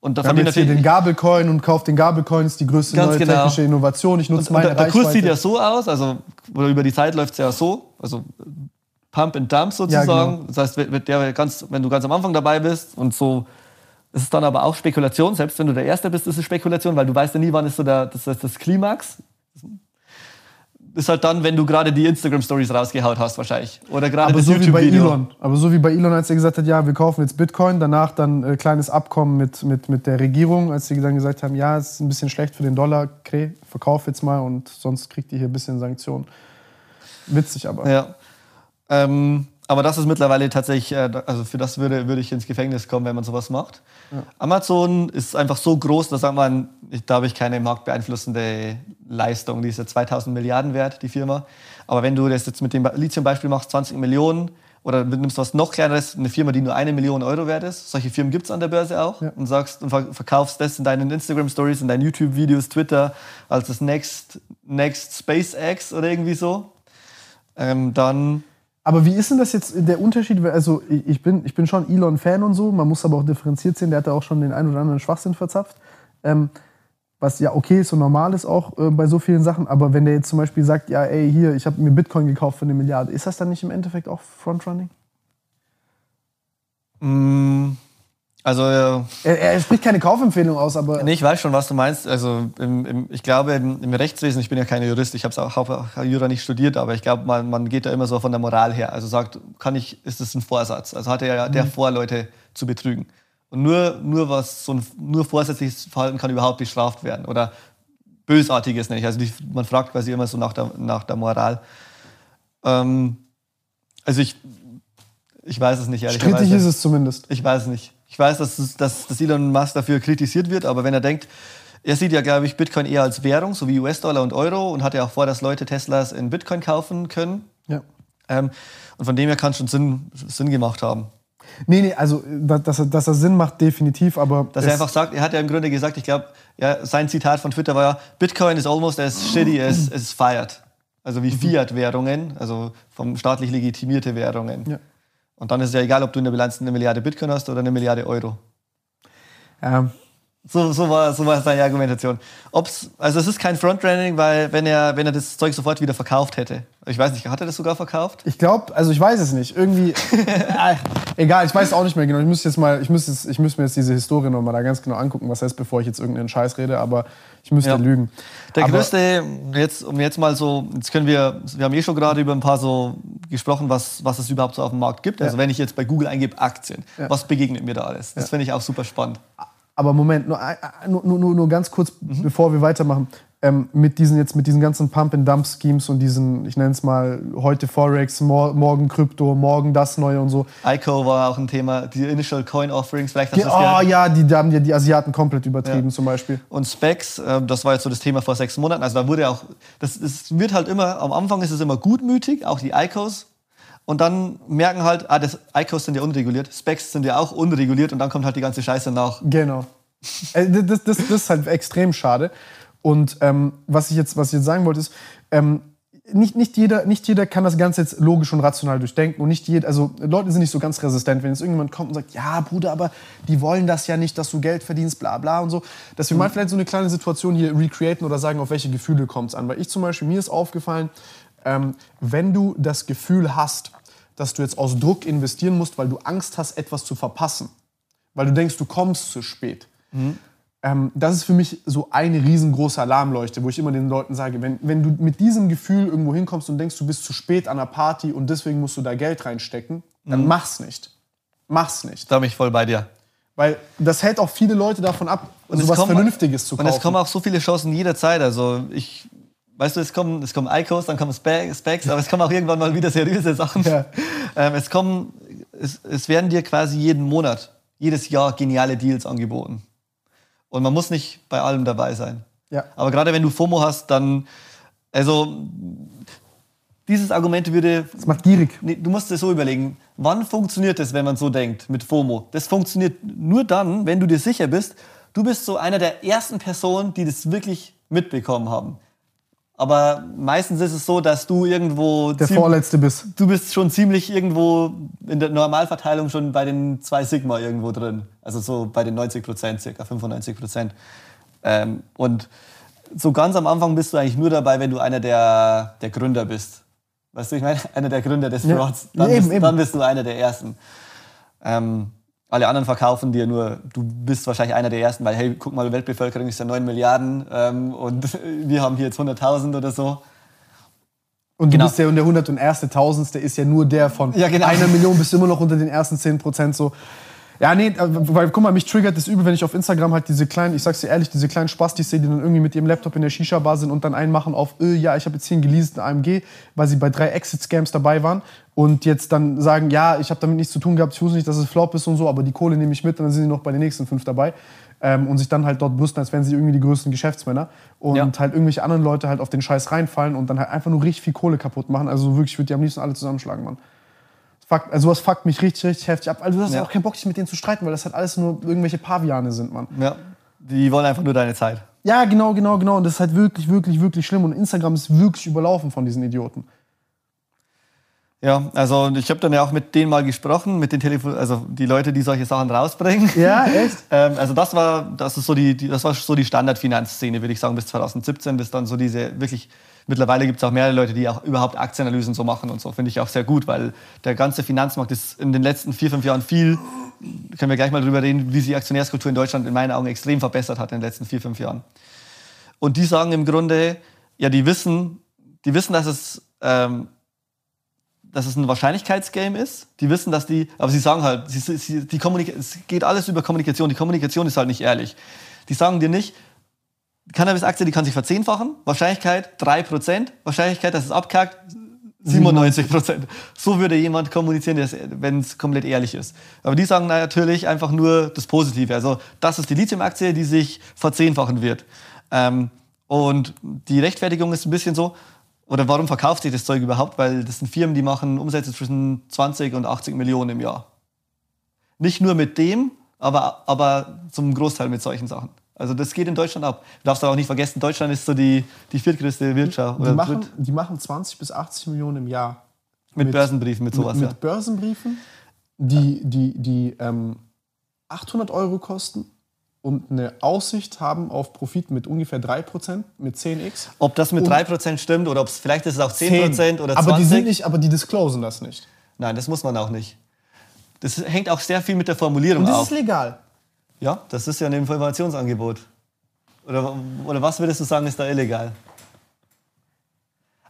Und Wir davon haben die jetzt hier den natürlich. Gabelcoin und kauft den Gabelcoin, ist die größte neue genau. technische Innovation. Ich nutze Und, und meine der, der Kurs sieht ja so aus, also oder über die Zeit läuft es ja so, also Pump and Dump sozusagen. Ja, genau. Das heißt, wenn- der ganz, wenn du ganz am Anfang dabei bist und so ist es dann aber auch Spekulation, selbst wenn du der Erste bist, ist es Spekulation, weil du weißt ja nie, wann ist so der, das, das, das Klimax. Ist halt dann, wenn du gerade die Instagram-Stories rausgehaut hast, wahrscheinlich. Oder gerade das so wie bei YouTube-Video. Elon. Aber so wie bei Elon, als er gesagt hat, ja, wir kaufen jetzt Bitcoin, danach dann äh, kleines Abkommen mit, mit, mit der Regierung, als sie dann gesagt haben, ja, es ist ein bisschen schlecht für den Dollar, okay, verkauf jetzt mal und sonst kriegt ihr hier ein bisschen Sanktionen. Witzig aber. Ja. Ähm, aber das ist mittlerweile tatsächlich, äh, also für das würde, würde ich ins Gefängnis kommen, wenn man sowas macht. Amazon ist einfach so groß, da sagt man, da habe ich keine marktbeeinflussende Leistung. Die ist ja 2000 Milliarden wert, die Firma. Aber wenn du das jetzt mit dem Lithium-Beispiel machst, 20 Millionen, oder du nimmst was noch kleineres, eine Firma, die nur eine Million Euro wert ist, solche Firmen gibt es an der Börse auch, Ja. und sagst und ver- verkaufst das in deinen Instagram-Stories, in deinen YouTube-Videos, Twitter, als das Next, Next SpaceX oder irgendwie so, ähm, dann Aber wie ist denn das jetzt der Unterschied? Also ich bin, ich bin schon Elon-Fan und so, man muss aber auch differenziert sehen, der hat da auch schon den einen oder anderen Schwachsinn verzapft. Ähm, was ja okay ist und normal ist auch äh, bei so vielen Sachen, aber wenn der jetzt zum Beispiel sagt, ja ey, hier, ich habe mir Bitcoin gekauft für eine Milliarde, ist das dann nicht im Endeffekt auch Frontrunning? Mm, Also äh, Er, er spricht keine Kaufempfehlung aus, aber Nee, ich weiß schon, was du meinst. Also im, im, ich glaube, im, im Rechtswesen, ich bin ja kein Jurist, ich habe auch, auch Jura nicht studiert, aber ich glaube, man, man geht da immer so von der Moral her. Also sagt, kann ich, ist das ein Vorsatz? Also hat er ja der vor, Leute zu betrügen. Und nur, nur was so ein nur vorsätzliches Verhalten kann überhaupt bestraft werden. Oder bösartiges ich. Also die, man fragt quasi immer so nach der, nach der Moral. Ähm, also ich, ich weiß es nicht, ehrlicherweise. strittig ist es zumindest. Ich weiß nicht. Ich weiß, dass, dass, dass Elon Musk dafür kritisiert wird, aber wenn er denkt, er sieht ja, glaube ich, Bitcoin eher als Währung, so wie US-Dollar und Euro und hat ja auch vor, dass Leute Teslas in Bitcoin kaufen können. Ja. Ähm, und von dem her kann es schon Sinn, Sinn gemacht haben. Nee, nee, also da- dass, er- dass er Sinn macht, definitiv, aber. Dass er einfach sagt, er hat ja im Grunde gesagt, ich glaube, ja, sein Zitat von Twitter war ja, Bitcoin is almost as shitty as, as fiat. Also wie Fiat-Währungen, also vom staatlich legitimierte Währungen. Ja. Und dann ist es ja egal, ob du in der Bilanz eine Milliarde Bitcoin hast oder eine Milliarde Euro. Ja, So, so, war, so war seine Argumentation. Ob's, also es ist kein Frontrunning, weil wenn er, wenn er das Zeug sofort wieder verkauft hätte. Ich weiß nicht, hat er das sogar verkauft? ich glaube, also ich weiß es nicht. Irgendwie. Ach, egal, ich weiß es auch nicht mehr genau. Ich müsste jetzt mal, ich müsste, jetzt- ich müsste mir jetzt diese Historie noch mal da ganz genau angucken, was heißt, bevor ich jetzt irgendeinen Scheiß rede, aber ich müsste Ja. lügen. Der aber, größte, jetzt, um jetzt mal so, jetzt können wir, wir haben eh schon gerade über ein paar so gesprochen, was, was es überhaupt so auf dem Markt gibt. Also Ja. wenn ich jetzt bei Google eingebe Aktien, Ja. was begegnet mir da alles? Das finde ich auch super spannend. Aber Moment, nur, nur, nur, nur ganz kurz, Mhm. bevor wir weitermachen. Ähm, mit diesen jetzt mit diesen ganzen Pump-and-Dump-Schemes und diesen, ich nenne es mal, heute Forex, mor morgen Krypto, morgen das Neue und so. ICO war auch ein Thema, die Initial Coin Offerings, vielleicht hast du das oh gehört. ja, die, haben ja die Asiaten komplett übertrieben Ja. zum Beispiel. Und Specs, äh, das war jetzt so das Thema vor sechs Monaten. Also da wurde auch, das, das wird halt immer, am Anfang ist es immer gutmütig, auch die ICOs. Und dann merken halt, ah, das ICOs sind ja unreguliert, Specs sind ja auch unreguliert und dann kommt halt die ganze Scheiße nach. Genau. Äh, das, das, das ist halt extrem schade. Und ähm, was, ich jetzt, was ich jetzt sagen wollte, ist, ähm, nicht, nicht, jeder, nicht jeder kann das Ganze jetzt logisch und rational durchdenken. Und nicht jeder, also Leute sind nicht so ganz resistent, wenn jetzt irgendjemand kommt und sagt, ja, Bruder, aber die wollen das ja nicht, dass du Geld verdienst, bla bla und so. Dass wir mal vielleicht so eine kleine Situation hier recreaten oder sagen, auf welche Gefühle kommt es an. Weil ich zum Beispiel, mir ist aufgefallen, ähm, wenn du das Gefühl hast, dass du jetzt aus Druck investieren musst, weil du Angst hast, etwas zu verpassen, weil du denkst, du kommst zu spät. Ähm, das ist für mich so eine riesengroße Alarmleuchte, wo ich immer den Leuten sage, wenn, wenn du mit diesem Gefühl irgendwo hinkommst und denkst, du bist zu spät an einer Party und deswegen musst du da Geld reinstecken, dann mach's nicht. Mach's nicht. Da bin ich voll bei dir. Weil das hält auch viele Leute davon ab, Und sowas kommen- Vernünftiges zu Und kaufen. es kommen auch so viele Chancen jederzeit. Also ich, weißt du, es kommen, es kommen ICOs, dann kommen Spe- Specs, aber es kommen auch irgendwann mal wieder seriöse Sachen. Ja. Ähm, es kommen, es, es werden dir quasi jeden Monat, jedes Jahr geniale Deals angeboten. Und man muss nicht bei allem dabei sein. Ja. Aber gerade wenn du FOMO hast, dann, also dieses Argument würde das macht gierig. Nee, du musst dir so überlegen, wann funktioniert das, wenn man so denkt, mit FOMO? Das funktioniert nur dann, wenn du dir sicher bist, du bist so einer der ersten Personen, die das wirklich mitbekommen haben. Aber meistens ist es so, dass du irgendwo. Der Vorletzte bist. Du bist schon ziemlich irgendwo in der Normalverteilung schon bei den zwei Sigma irgendwo drin. Also so bei den 90 Prozent, circa 95 Prozent. Ähm, und so ganz am Anfang bist du eigentlich nur dabei, wenn du einer der, der Gründer bist. Weißt du, ich meine, einer der Gründer des. Frauds. Dann, Ja, eben, bist, eben. dann bist du einer der Ersten. Ähm, alle anderen verkaufen dir nur, du bist wahrscheinlich einer der Ersten, weil, hey, guck mal, Weltbevölkerung ist ja 9 Milliarden ähm, und wir haben hier jetzt 100.000 oder so. Und Genau. du bist ja und der 101. Tausendste ist ja nur der von Ja, genau. einer Million, bist du immer noch unter den ersten 10 Prozent so. Ja, nee, äh, weil guck mal, mich triggert das übel, wenn ich auf Instagram halt diese kleinen, ich sag's dir ehrlich, diese kleinen Spastis sehe, die dann irgendwie mit ihrem Laptop in der Shisha-Bar sind und dann einmachen auf, äh, ja, ich habe jetzt hier einen geleasten AMG, weil sie bei drei Exit-Scams dabei waren und jetzt dann sagen, ja, ich habe damit nichts zu tun gehabt, ich wusste nicht, dass es Flop ist und so, aber die Kohle nehme ich mit und dann sind sie noch bei den nächsten fünf dabei. Ähm, und sich dann halt dort brüsten, als wären sie irgendwie die größten Geschäftsmänner. Und Ja. halt irgendwelche anderen Leute halt auf den Scheiß reinfallen und dann halt einfach nur richtig viel Kohle kaputt machen. Also wirklich, ich würde die am liebsten alle zusammenschlagen, Mann. Fuck, also sowas fuckt mich richtig, richtig heftig ab. Also du hast Ja. auch keinen Bock, dich mit denen zu streiten, weil das halt alles nur irgendwelche Paviane sind, Mann. Ja. Die wollen einfach nur deine Zeit. Ja, genau, genau, genau. Und das ist halt wirklich, wirklich, wirklich schlimm. Und Instagram ist wirklich überlaufen von diesen Idioten. Ja, also ich habe dann ja auch mit denen mal gesprochen, mit den Telefon also die Leute, die solche Sachen rausbringen. Ja, echt? ähm, also das war, das ist so die, die das war so die Standardfinanzszene, würde ich sagen, bis 2017, bis dann so diese wirklich. Mittlerweile gibt es auch mehrere Leute, die auch überhaupt Aktienanalysen so machen und so. Finde ich auch sehr gut, weil der ganze Finanzmarkt ist in den letzten vier, fünf Jahren viel, können wir gleich mal drüber reden, wie sich die Aktionärskultur in Deutschland in meinen Augen extrem verbessert hat in den letzten vier, fünf Jahren. Und die sagen im Grunde, ja, die wissen, die wissen, dass es ähm, dass es ein Wahrscheinlichkeitsgame ist. Die wissen, dass die, aber sie sagen halt, sie, sie, die es geht alles über Kommunikation. Die Kommunikation ist halt nicht ehrlich. Die sagen dir nicht, Cannabis-Aktie, die kann sich verzehnfachen. Wahrscheinlichkeit 3%. Wahrscheinlichkeit, dass es abkackt, 97% So würde jemand kommunizieren, wenn es komplett ehrlich ist. Aber die sagen natürlich einfach nur das Positive. Also das ist die Lithium-Aktie, die sich verzehnfachen wird. Ähm, und die Rechtfertigung ist ein bisschen so, oder warum verkauft sich das Zeug überhaupt? Weil das sind Firmen, die machen Umsätze zwischen 20 und 80 Millionen im Jahr. Nicht nur mit dem, aber, aber zum Großteil mit solchen Sachen. Also das geht in Deutschland ab. Du darfst aber auch nicht vergessen, Deutschland ist so die, die viertgrößte Wirtschaft. Die machen, die machen 20 bis 80 Millionen im Jahr. Mit, mit Börsenbriefen, mit sowas. Mit, mit ja. Börsenbriefen, die, die, die ähm, 800 Euro kosten und eine Aussicht haben auf Profit mit ungefähr 3%, mit 10x. Ob das mit und 3% stimmt oder ob es vielleicht ist es auch 10%, 10 oder 20%. Aber die sind nicht, aber die disclosen das nicht. Nein, das muss man auch nicht. Das hängt auch sehr viel mit der Formulierung und das auf. ist legal. Ja, das ist ja ein Informationsangebot. Oder, oder was würdest du sagen, ist da illegal?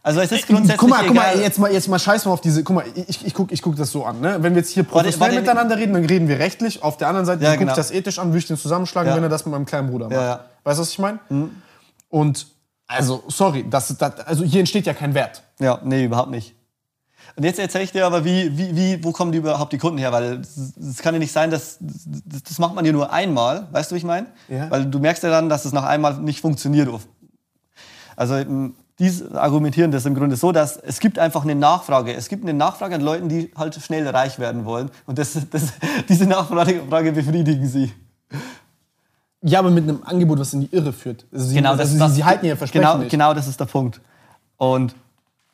Also es ist äh, grundsätzlich Guck mal, guck mal, jetzt mal, jetzt mal scheiß mal auf diese. Guck mal, ich, ich gucke ich guck das so an. Ne? Wenn wir jetzt hier professionell warte, miteinander reden, dann reden wir rechtlich. Auf der anderen Seite ja, gucke genau. ich das ethisch an, würde ich den zusammenschlagen, ja. wenn er das mit meinem kleinen Bruder macht. Ja, weißt du, was ich meine? Mhm. Und also, sorry, das, das, also hier entsteht ja kein Wert. Ja, nee, überhaupt nicht. Und jetzt erzähle ich dir aber, wie, wie, wie, wo kommen die überhaupt die Kunden her? Weil es kann ja nicht sein, dass das, das macht man ja nur einmal, weißt du, wie ich meine? Ja. Weil du merkst ja dann, dass es nach einmal nicht funktioniert. Also die argumentieren das im Grunde so, dass es gibt einfach eine Nachfrage. Es gibt eine Nachfrage an Leuten, die halt schnell reich werden wollen. Und das, das, diese Nachfrage befriedigen sie. Ja, aber mit einem Angebot, was in die Irre führt. Also sie, genau, das, also das, sie, halten ihr Versprechen genau, nicht. Genau, das ist der Punkt. Und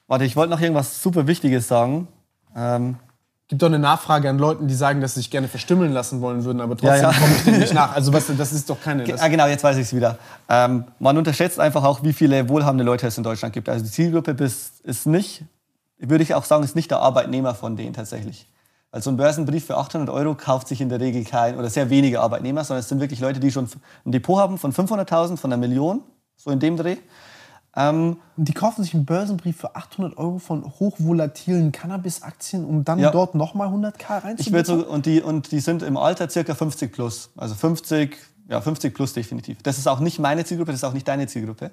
warte, ich wollte noch irgendwas super Wichtiges sagen. Ähm, gibt doch eine Nachfrage an Leuten, die sagen, dass sie sich gerne verstümmeln lassen wollen würden, aber trotzdem ja, ja. komme ich dem nicht nach. Also was, das ist doch keine... Ja, genau, jetzt weiß ich es wieder. Ähm, man unterschätzt einfach auch, wie viele wohlhabende Leute es in Deutschland gibt. Also die Zielgruppe ist, ist nicht, würde ich auch sagen, ist nicht der Arbeitnehmer von denen tatsächlich. Also ein Börsenbrief für 800 Euro kauft sich in der Regel kein oder sehr wenige Arbeitnehmer, sondern es sind wirklich Leute, die schon ein Depot haben von 500.000, von einer Million, so in dem Dreh. Ähm, die kaufen sich einen Börsenbrief für 800 Euro von hochvolatilen Cannabis-Aktien, um dann ja. dort nochmal 100k reinzubringen? So, und, die, und die sind im Alter circa 50 plus. Also 50, ja, 50 plus definitiv. Das ist auch nicht meine Zielgruppe, das ist auch nicht deine Zielgruppe.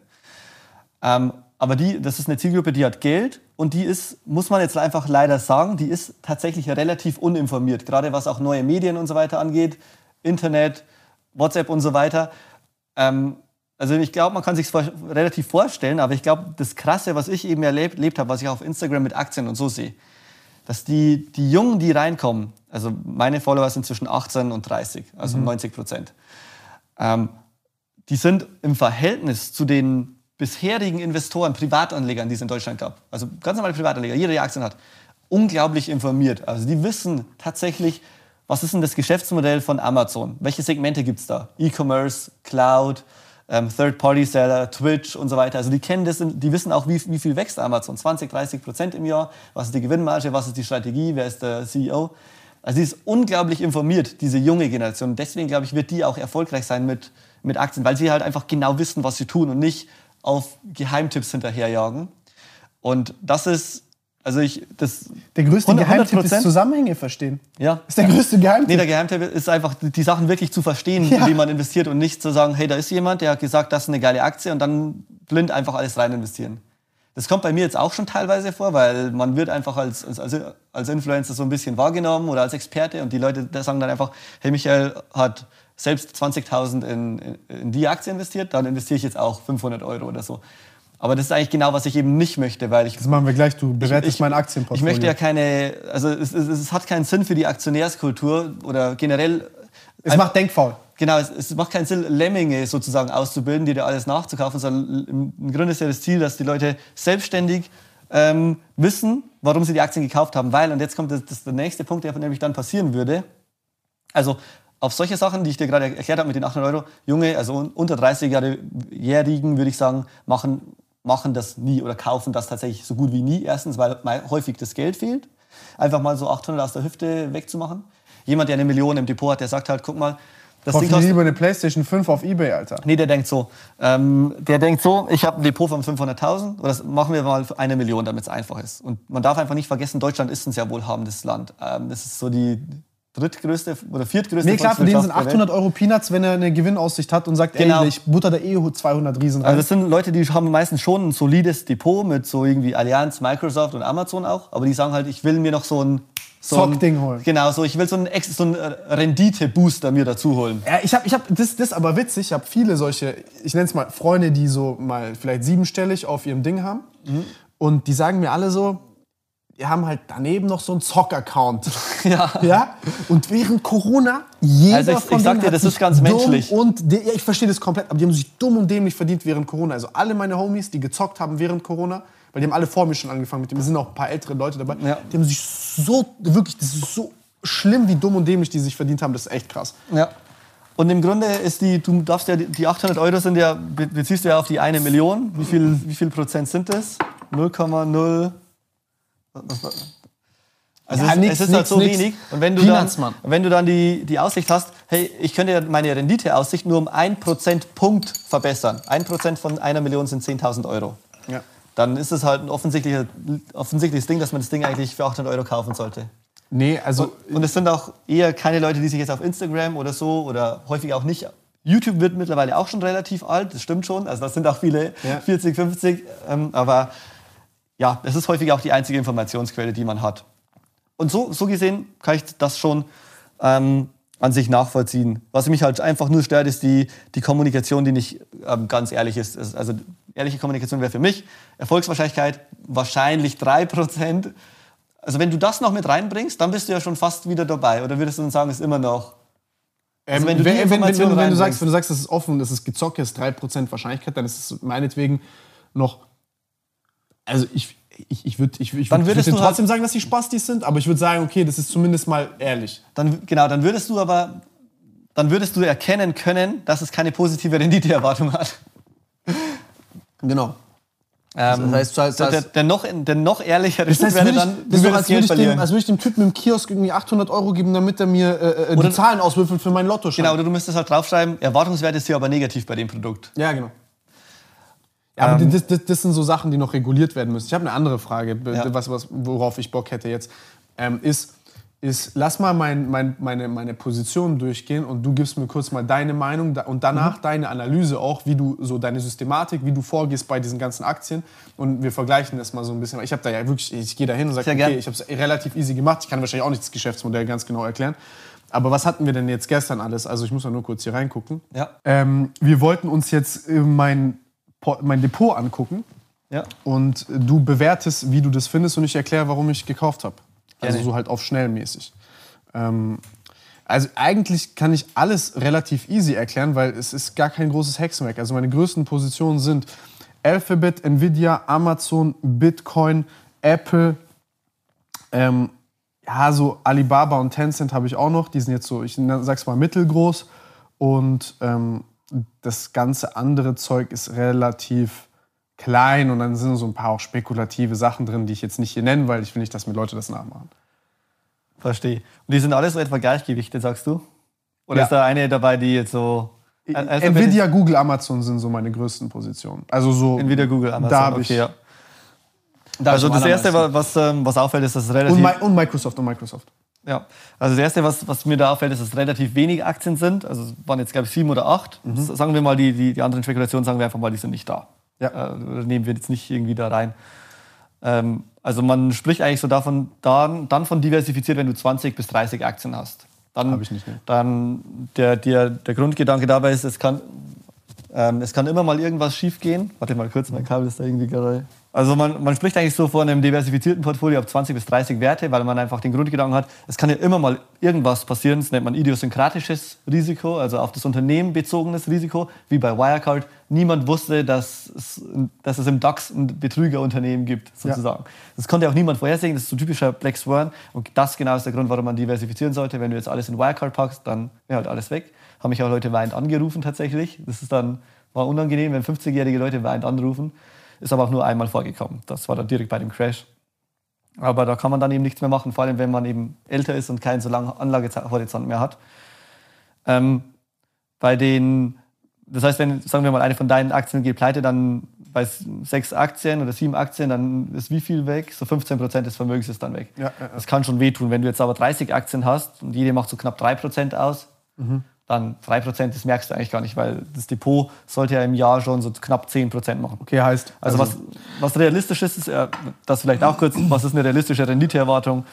Ähm, aber die, das ist eine Zielgruppe, die hat Geld und die ist, muss man jetzt einfach leider sagen, die ist tatsächlich relativ uninformiert. Gerade was auch neue Medien und so weiter angeht, Internet, WhatsApp und so weiter. Ähm, also ich glaube, man kann sich relativ vorstellen, aber ich glaube, das Krasse, was ich eben erlebt, erlebt habe, was ich auf Instagram mit Aktien und so sehe, dass die, die Jungen, die reinkommen, also meine Follower sind zwischen 18 und 30, also mhm. 90 Prozent, ähm, die sind im Verhältnis zu den bisherigen Investoren, Privatanlegern, die es in Deutschland gab, also ganz normale Privatanleger, jeder, der Aktien hat, unglaublich informiert. Also die wissen tatsächlich, was ist denn das Geschäftsmodell von Amazon? Welche Segmente gibt es da? E-Commerce, Cloud, ähm, Third-Party-Seller, Twitch und so weiter. Also die kennen das, die wissen auch, wie, wie viel wächst Amazon. 20, 30 Prozent im Jahr. Was ist die Gewinnmarge? Was ist die Strategie? Wer ist der CEO? Also sie ist unglaublich informiert, diese junge Generation. Deswegen, glaube ich, wird die auch erfolgreich sein mit, mit Aktien, weil sie halt einfach genau wissen, was sie tun und nicht auf Geheimtipps hinterherjagen. Und das ist also ich, das der größte 100, Geheimtipp ist Zusammenhänge verstehen. Ja. ist der größte Geheimtipp. Nee, der Geheimtipp ist einfach, die Sachen wirklich zu verstehen, ja. wie man investiert und nicht zu sagen, hey, da ist jemand, der hat gesagt, das ist eine geile Aktie und dann blind einfach alles rein investieren. Das kommt bei mir jetzt auch schon teilweise vor, weil man wird einfach als, als, als Influencer so ein bisschen wahrgenommen oder als Experte und die Leute sagen dann einfach, hey, Michael hat selbst 20.000 in, in, in die Aktie investiert, dann investiere ich jetzt auch 500 Euro oder so. Aber das ist eigentlich genau, was ich eben nicht möchte, weil ich. Das machen wir gleich. Du bewertest ich, mein Aktienportfolio. Ich möchte ja keine, also es, es, es, hat keinen Sinn für die Aktionärskultur oder generell. Es macht denkfaul. Genau, es, es, macht keinen Sinn, Lemminge sozusagen auszubilden, die dir alles nachzukaufen, sondern im Grunde ist ja das Ziel, dass die Leute selbstständig ähm, wissen, warum sie die Aktien gekauft haben. Weil, und jetzt kommt das, das der nächste Punkt, der nämlich dann passieren würde. Also auf solche Sachen, die ich dir gerade erklärt habe mit den 800 Euro, Junge, also unter 30-Jährigen würde ich sagen, machen, machen das nie oder kaufen das tatsächlich so gut wie nie. Erstens, weil häufig das Geld fehlt. Einfach mal so 800 aus der Hüfte wegzumachen. Jemand, der eine Million im Depot hat, der sagt halt, guck mal, das Ding kostet lieber eine Playstation 5 auf Ebay, Alter. Nee, der denkt so. Ähm, der denkt so, ich habe ein Depot von 500.000 oder das machen wir mal für eine Million, damit es einfach ist. Und man darf einfach nicht vergessen, Deutschland ist ein sehr wohlhabendes Land. Ähm, das ist so die drittgrößte oder viertgrößte Nee, klar, für den sind 800 Euro Peanuts, wenn er eine Gewinnaussicht hat und sagt, genau. ey, ich butter da eh 200 Riesen rein. Also das sind Leute, die haben meistens schon ein solides Depot mit so irgendwie Allianz, Microsoft und Amazon auch. Aber die sagen halt, ich will mir noch so ein so Zockding holen. Genau, so ich will so einen, so einen Rendite-Booster mir dazu holen. Ja, ich habe, ich hab, das, das ist aber witzig, ich habe viele solche, ich nenne es mal Freunde, die so mal vielleicht siebenstellig auf ihrem Ding haben. Mhm. Und die sagen mir alle so, die haben halt daneben noch so einen Zock-Account. Ja. ja. Und während Corona, jeder also ich, von ich sag dir, das ist ganz menschlich. Und ja, ich verstehe das komplett, aber die haben sich dumm und dämlich verdient während Corona. Also alle meine Homies, die gezockt haben während Corona, weil die haben alle vor mir schon angefangen mit dem. Es sind auch ein paar ältere Leute dabei. Ja. Die haben sich so, wirklich, das ist so schlimm, wie dumm und dämlich die sich verdient haben. Das ist echt krass. Ja. Und im Grunde ist die, du darfst ja, die 800 Euro sind ja, beziehst du ja auf die eine Million. Wie viel, wie viel Prozent sind das? 0,0 also ja, es, nix, es, ist nix, halt so nix. wenig. Und wenn du dann, wenn du dann die, die Aussicht hast, hey, ich könnte meine Renditeaussicht nur um 1% Punkt verbessern. 1% von einer Million sind 10.000 Euro. Ja. Dann ist es halt ein offensichtliches, offensichtliches Ding, dass man das Ding eigentlich für 800 Euro kaufen sollte. Nee, also... Und, und es sind auch eher keine Leute, die sich jetzt auf Instagram oder so oder häufig auch nicht... YouTube wird mittlerweile auch schon relativ alt, das stimmt schon. Also das sind auch viele ja. 40, 50. Ähm, aber ja, es ist häufig auch die einzige Informationsquelle, die man hat. Und so, so gesehen kann ich das schon ähm, an sich nachvollziehen. Was mich halt einfach nur stört, ist die, die Kommunikation, die nicht ähm, ganz ehrlich ist. Also ehrliche Kommunikation wäre für mich Erfolgswahrscheinlichkeit wahrscheinlich 3%. Also wenn du das noch mit reinbringst, dann bist du ja schon fast wieder dabei. Oder würdest du dann sagen, ist immer noch... Also wenn, du wenn, wenn, wenn, wenn, du sagst, wenn du sagst, das ist offen, das ist gezockt, ist 3% Wahrscheinlichkeit, dann ist es meinetwegen noch also ich, ich, ich würde ich, ich würd, würd trotzdem halt sagen, dass sie Spastis sind, aber ich würde sagen, okay, das ist zumindest mal ehrlich. Dann, genau, dann würdest du aber dann würdest du erkennen können, dass es keine positive Renditeerwartung hat. Genau. Ähm, das heißt, das heißt, der, der, noch, der noch ehrlichere das heißt, wäre dann, das so, als, würde ich dem, als würde ich dem Typen im Kiosk irgendwie 800 Euro geben, damit er mir äh, äh die Zahlen auswürfelt für mein Lotto. Genau, oder du müsstest halt draufschreiben, Erwartungswert ist hier aber negativ bei dem Produkt. Ja, genau. Ja, aber ähm, das, das, das, sind so Sachen, die noch reguliert werden müssen. Ich habe eine andere Frage, ja. was, was, worauf ich Bock hätte jetzt. Ähm, ist, ist, lass mal mein, mein, meine, meine Position durchgehen und du gibst mir kurz mal deine Meinung und danach mhm. deine Analyse auch, wie du so deine Systematik, wie du vorgehst bei diesen ganzen Aktien und wir vergleichen das mal so ein bisschen. Ich habe da ja wirklich, ich gehe da hin und sage, okay, ich habe es relativ easy gemacht. Ich kann wahrscheinlich auch nicht das Geschäftsmodell ganz genau erklären. Aber was hatten wir denn jetzt gestern alles? Also ich muss mal nur kurz hier reingucken. Ja. Ähm, wir wollten uns jetzt äh, mein mein Depot angucken ja. und du bewertest, wie du das findest und ich erkläre, warum ich gekauft habe. Also so halt auf schnellmäßig. Ähm, also eigentlich kann ich alles relativ easy erklären, weil es ist gar kein großes Hexenwerk. Also meine größten Positionen sind Alphabet, Nvidia, Amazon, Bitcoin, Apple, ähm, ja, so Alibaba und Tencent habe ich auch noch. Die sind jetzt so, ich sag's mal, mittelgroß. Und ähm, das ganze andere Zeug ist relativ klein und dann sind so ein paar auch spekulative Sachen drin, die ich jetzt nicht hier nenne, weil ich will nicht, dass mir Leute das nachmachen. Verstehe. Und die sind alle so etwa gleichgewichtet, sagst du? Oder ja. ist da eine dabei, die jetzt so. Also Nvidia, Google, Amazon sind so meine größten Positionen. Also so. Nvidia, Google, Amazon. Da habe ich. Okay, ja. Da also das erste, was, ähm, was auffällt, ist, dass es relativ. Und, und Microsoft und Microsoft. Ja, also das Erste, was, was mir da auffällt, ist, dass es relativ wenig Aktien sind. Also es waren jetzt, glaube ich, sieben oder acht. Mhm. Sagen wir mal, die, die, die anderen Spekulationen, sagen wir einfach mal, die sind nicht da. Ja. Äh, nehmen wir jetzt nicht irgendwie da rein. Ähm, also man spricht eigentlich so davon, dann, dann von diversifiziert, wenn du 20 bis 30 Aktien hast. Dann, Habe ich nicht. Ne? Dann der, der, der Grundgedanke dabei ist, es kann, Ähm, es kann immer mal irgendwas schief gehen. Warte mal kurz, mein Kabel ist da irgendwie gerade. Also man, man spricht eigentlich so von einem diversifizierten Portfolio auf 20 bis 30 Werte, weil man einfach den Grundgedanken hat, es kann ja immer mal irgendwas passieren. Das nennt man idiosynkratisches Risiko, also auf das Unternehmen bezogenes Risiko, wie bei Wirecard. Niemand wusste, dass es, dass es im DAX ein Betrügerunternehmen gibt, sozusagen. Ja. Das konnte auch niemand vorhersehen. Das ist so typischer Black Swan. Und das genau ist der Grund, warum man diversifizieren sollte. Wenn du jetzt alles in Wirecard packst, dann wäre halt alles weg. Haben mich auch Leute weinend angerufen tatsächlich. Das ist dann war unangenehm, wenn 50-jährige Leute weinend anrufen. Ist aber auch nur einmal vorgekommen. Das war dann direkt bei dem Crash. Aber da kann man dann eben nichts mehr machen, vor allem wenn man eben älter ist und keinen so langen Anlagehorizont mehr hat. Ähm, bei den, das heißt, wenn, sagen wir mal, eine von deinen Aktien geht pleite, dann bei sechs Aktien oder sieben Aktien, dann ist wie viel weg? So 15 Prozent des Vermögens ist dann weg. Ja, ja, ja. Das kann schon wehtun. Wenn du jetzt aber 30 Aktien hast und jede macht so knapp 3 Prozent aus, mhm dann 3%, das merkst du eigentlich gar nicht, weil das Depot sollte ja im Jahr schon so knapp 10% machen. Okay, heißt. Also, also was, was realistisch ist, ist, äh, das vielleicht auch kurz, was ist eine realistische Renditeerwartung?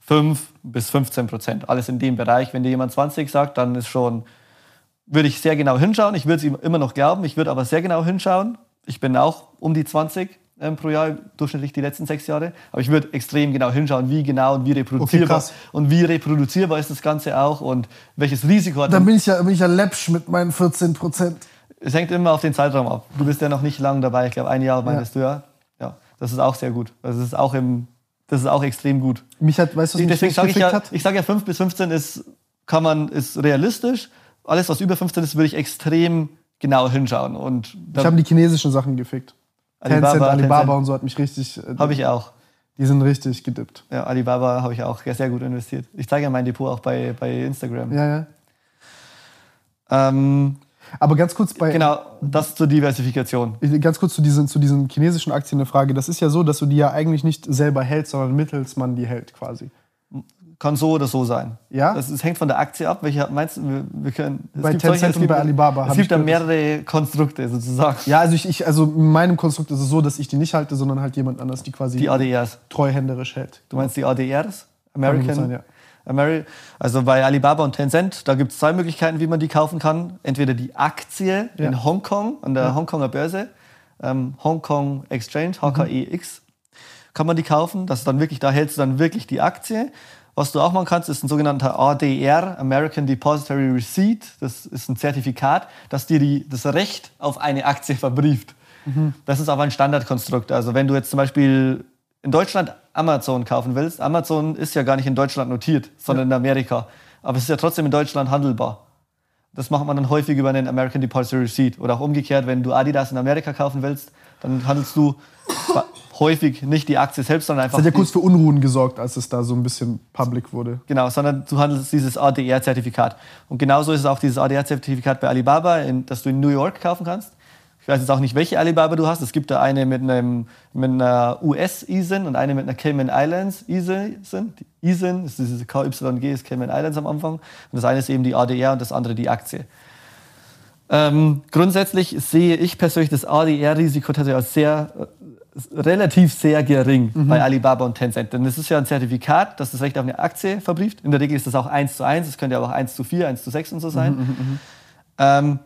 5 bis 15 Prozent. Alles in dem Bereich. Wenn dir jemand 20 sagt, dann ist schon, würde ich sehr genau hinschauen. Ich würde es ihm immer noch glauben. Ich würde aber sehr genau hinschauen. Ich bin auch um die 20 ähm, pro Jahr, durchschnittlich die letzten sechs Jahre. Aber ich würde extrem genau hinschauen, wie genau und wie reproduzierbar okay, und wie reproduzierbar ist das Ganze auch und welches Risiko hat. Dann bin ich ja, bin ich ja läppsch mit meinen 14 Prozent. Es hängt immer auf den Zeitraum ab. Du bist ja noch nicht lang dabei. Ich glaube, ein Jahr meinst ja. du ja. Ja, das ist auch sehr gut. Das ist auch im, das ist auch extrem gut. Mich hat, weißt du, was Deswegen sage ich ja, hat? ich sage ja 5 bis 15 ist, kann man, ist realistisch. Alles, was über 15 ist, würde ich extrem genau hinschauen. Und ich habe die chinesischen Sachen gefickt. Alibaba, Tencent, Alibaba Tencent. und so hat mich richtig. Äh, habe ich auch. Die sind richtig gedippt. Ja, Alibaba habe ich auch sehr gut investiert. Ich zeige ja mein Depot auch bei, bei Instagram. Ja, ja. Ähm, aber ganz kurz bei. Genau, das zur Diversifikation. Ganz kurz zu diesen, zu diesen chinesischen Aktien eine Frage. Das ist ja so, dass du die ja eigentlich nicht selber hältst, sondern mittels man die hält quasi. Kann so oder so sein. Ja? Das, das hängt von der Aktie ab. Welche meinst du? Wir, wir können, bei Tencent solche, und bei Alibaba. Es gibt da mehrere Konstrukte sozusagen. Ja, also, ich, ich, also in meinem Konstrukt ist es so, dass ich die nicht halte, sondern halt jemand anders die quasi die ADRs. treuhänderisch hält. Du meinst die ADRs? American? Sein, ja. Ameri also bei Alibaba und Tencent, da gibt es zwei Möglichkeiten, wie man die kaufen kann. Entweder die Aktie ja. in Hongkong, an der ja. Hongkonger Börse, ähm, Hongkong Exchange, HKEX, mhm. kann man die kaufen. Das dann wirklich, da hältst du dann wirklich die Aktie. Was du auch machen kannst, ist ein sogenannter ADR, American Depository Receipt. Das ist ein Zertifikat, das dir die, das Recht auf eine Aktie verbrieft. Mhm. Das ist aber ein Standardkonstrukt. Also wenn du jetzt zum Beispiel in Deutschland Amazon kaufen willst, Amazon ist ja gar nicht in Deutschland notiert, sondern ja. in Amerika. Aber es ist ja trotzdem in Deutschland handelbar. Das macht man dann häufig über einen American Depository Receipt. Oder auch umgekehrt, wenn du Adidas in Amerika kaufen willst, dann handelst du häufig nicht die Aktie selbst, sondern einfach. Das hat ja kurz für Unruhen gesorgt, als es da so ein bisschen public wurde. Genau, sondern du handelst dieses ADR-Zertifikat. Und genauso ist es auch dieses ADR-Zertifikat bei Alibaba, in, das du in New York kaufen kannst. Ich weiß jetzt auch nicht, welche Alibaba du hast. Es gibt da eine mit, einem, mit einer US-ISIN und eine mit einer Cayman Islands ISIN. Die ISIN ist diese KYG, ist Cayman Islands am Anfang. Und das eine ist eben die ADR und das andere die Aktie. Ähm, grundsätzlich sehe ich persönlich das ADR-Risiko tatsächlich als sehr relativ sehr gering mhm. bei Alibaba und Tencent. Denn es ist ja ein Zertifikat, das das Recht auf eine Aktie verbrieft. In der Regel ist das auch 1 zu 1, es könnte aber auch 1 zu 4, 1 zu 6 und so sein. Mhm, mhm, mhm, ähm,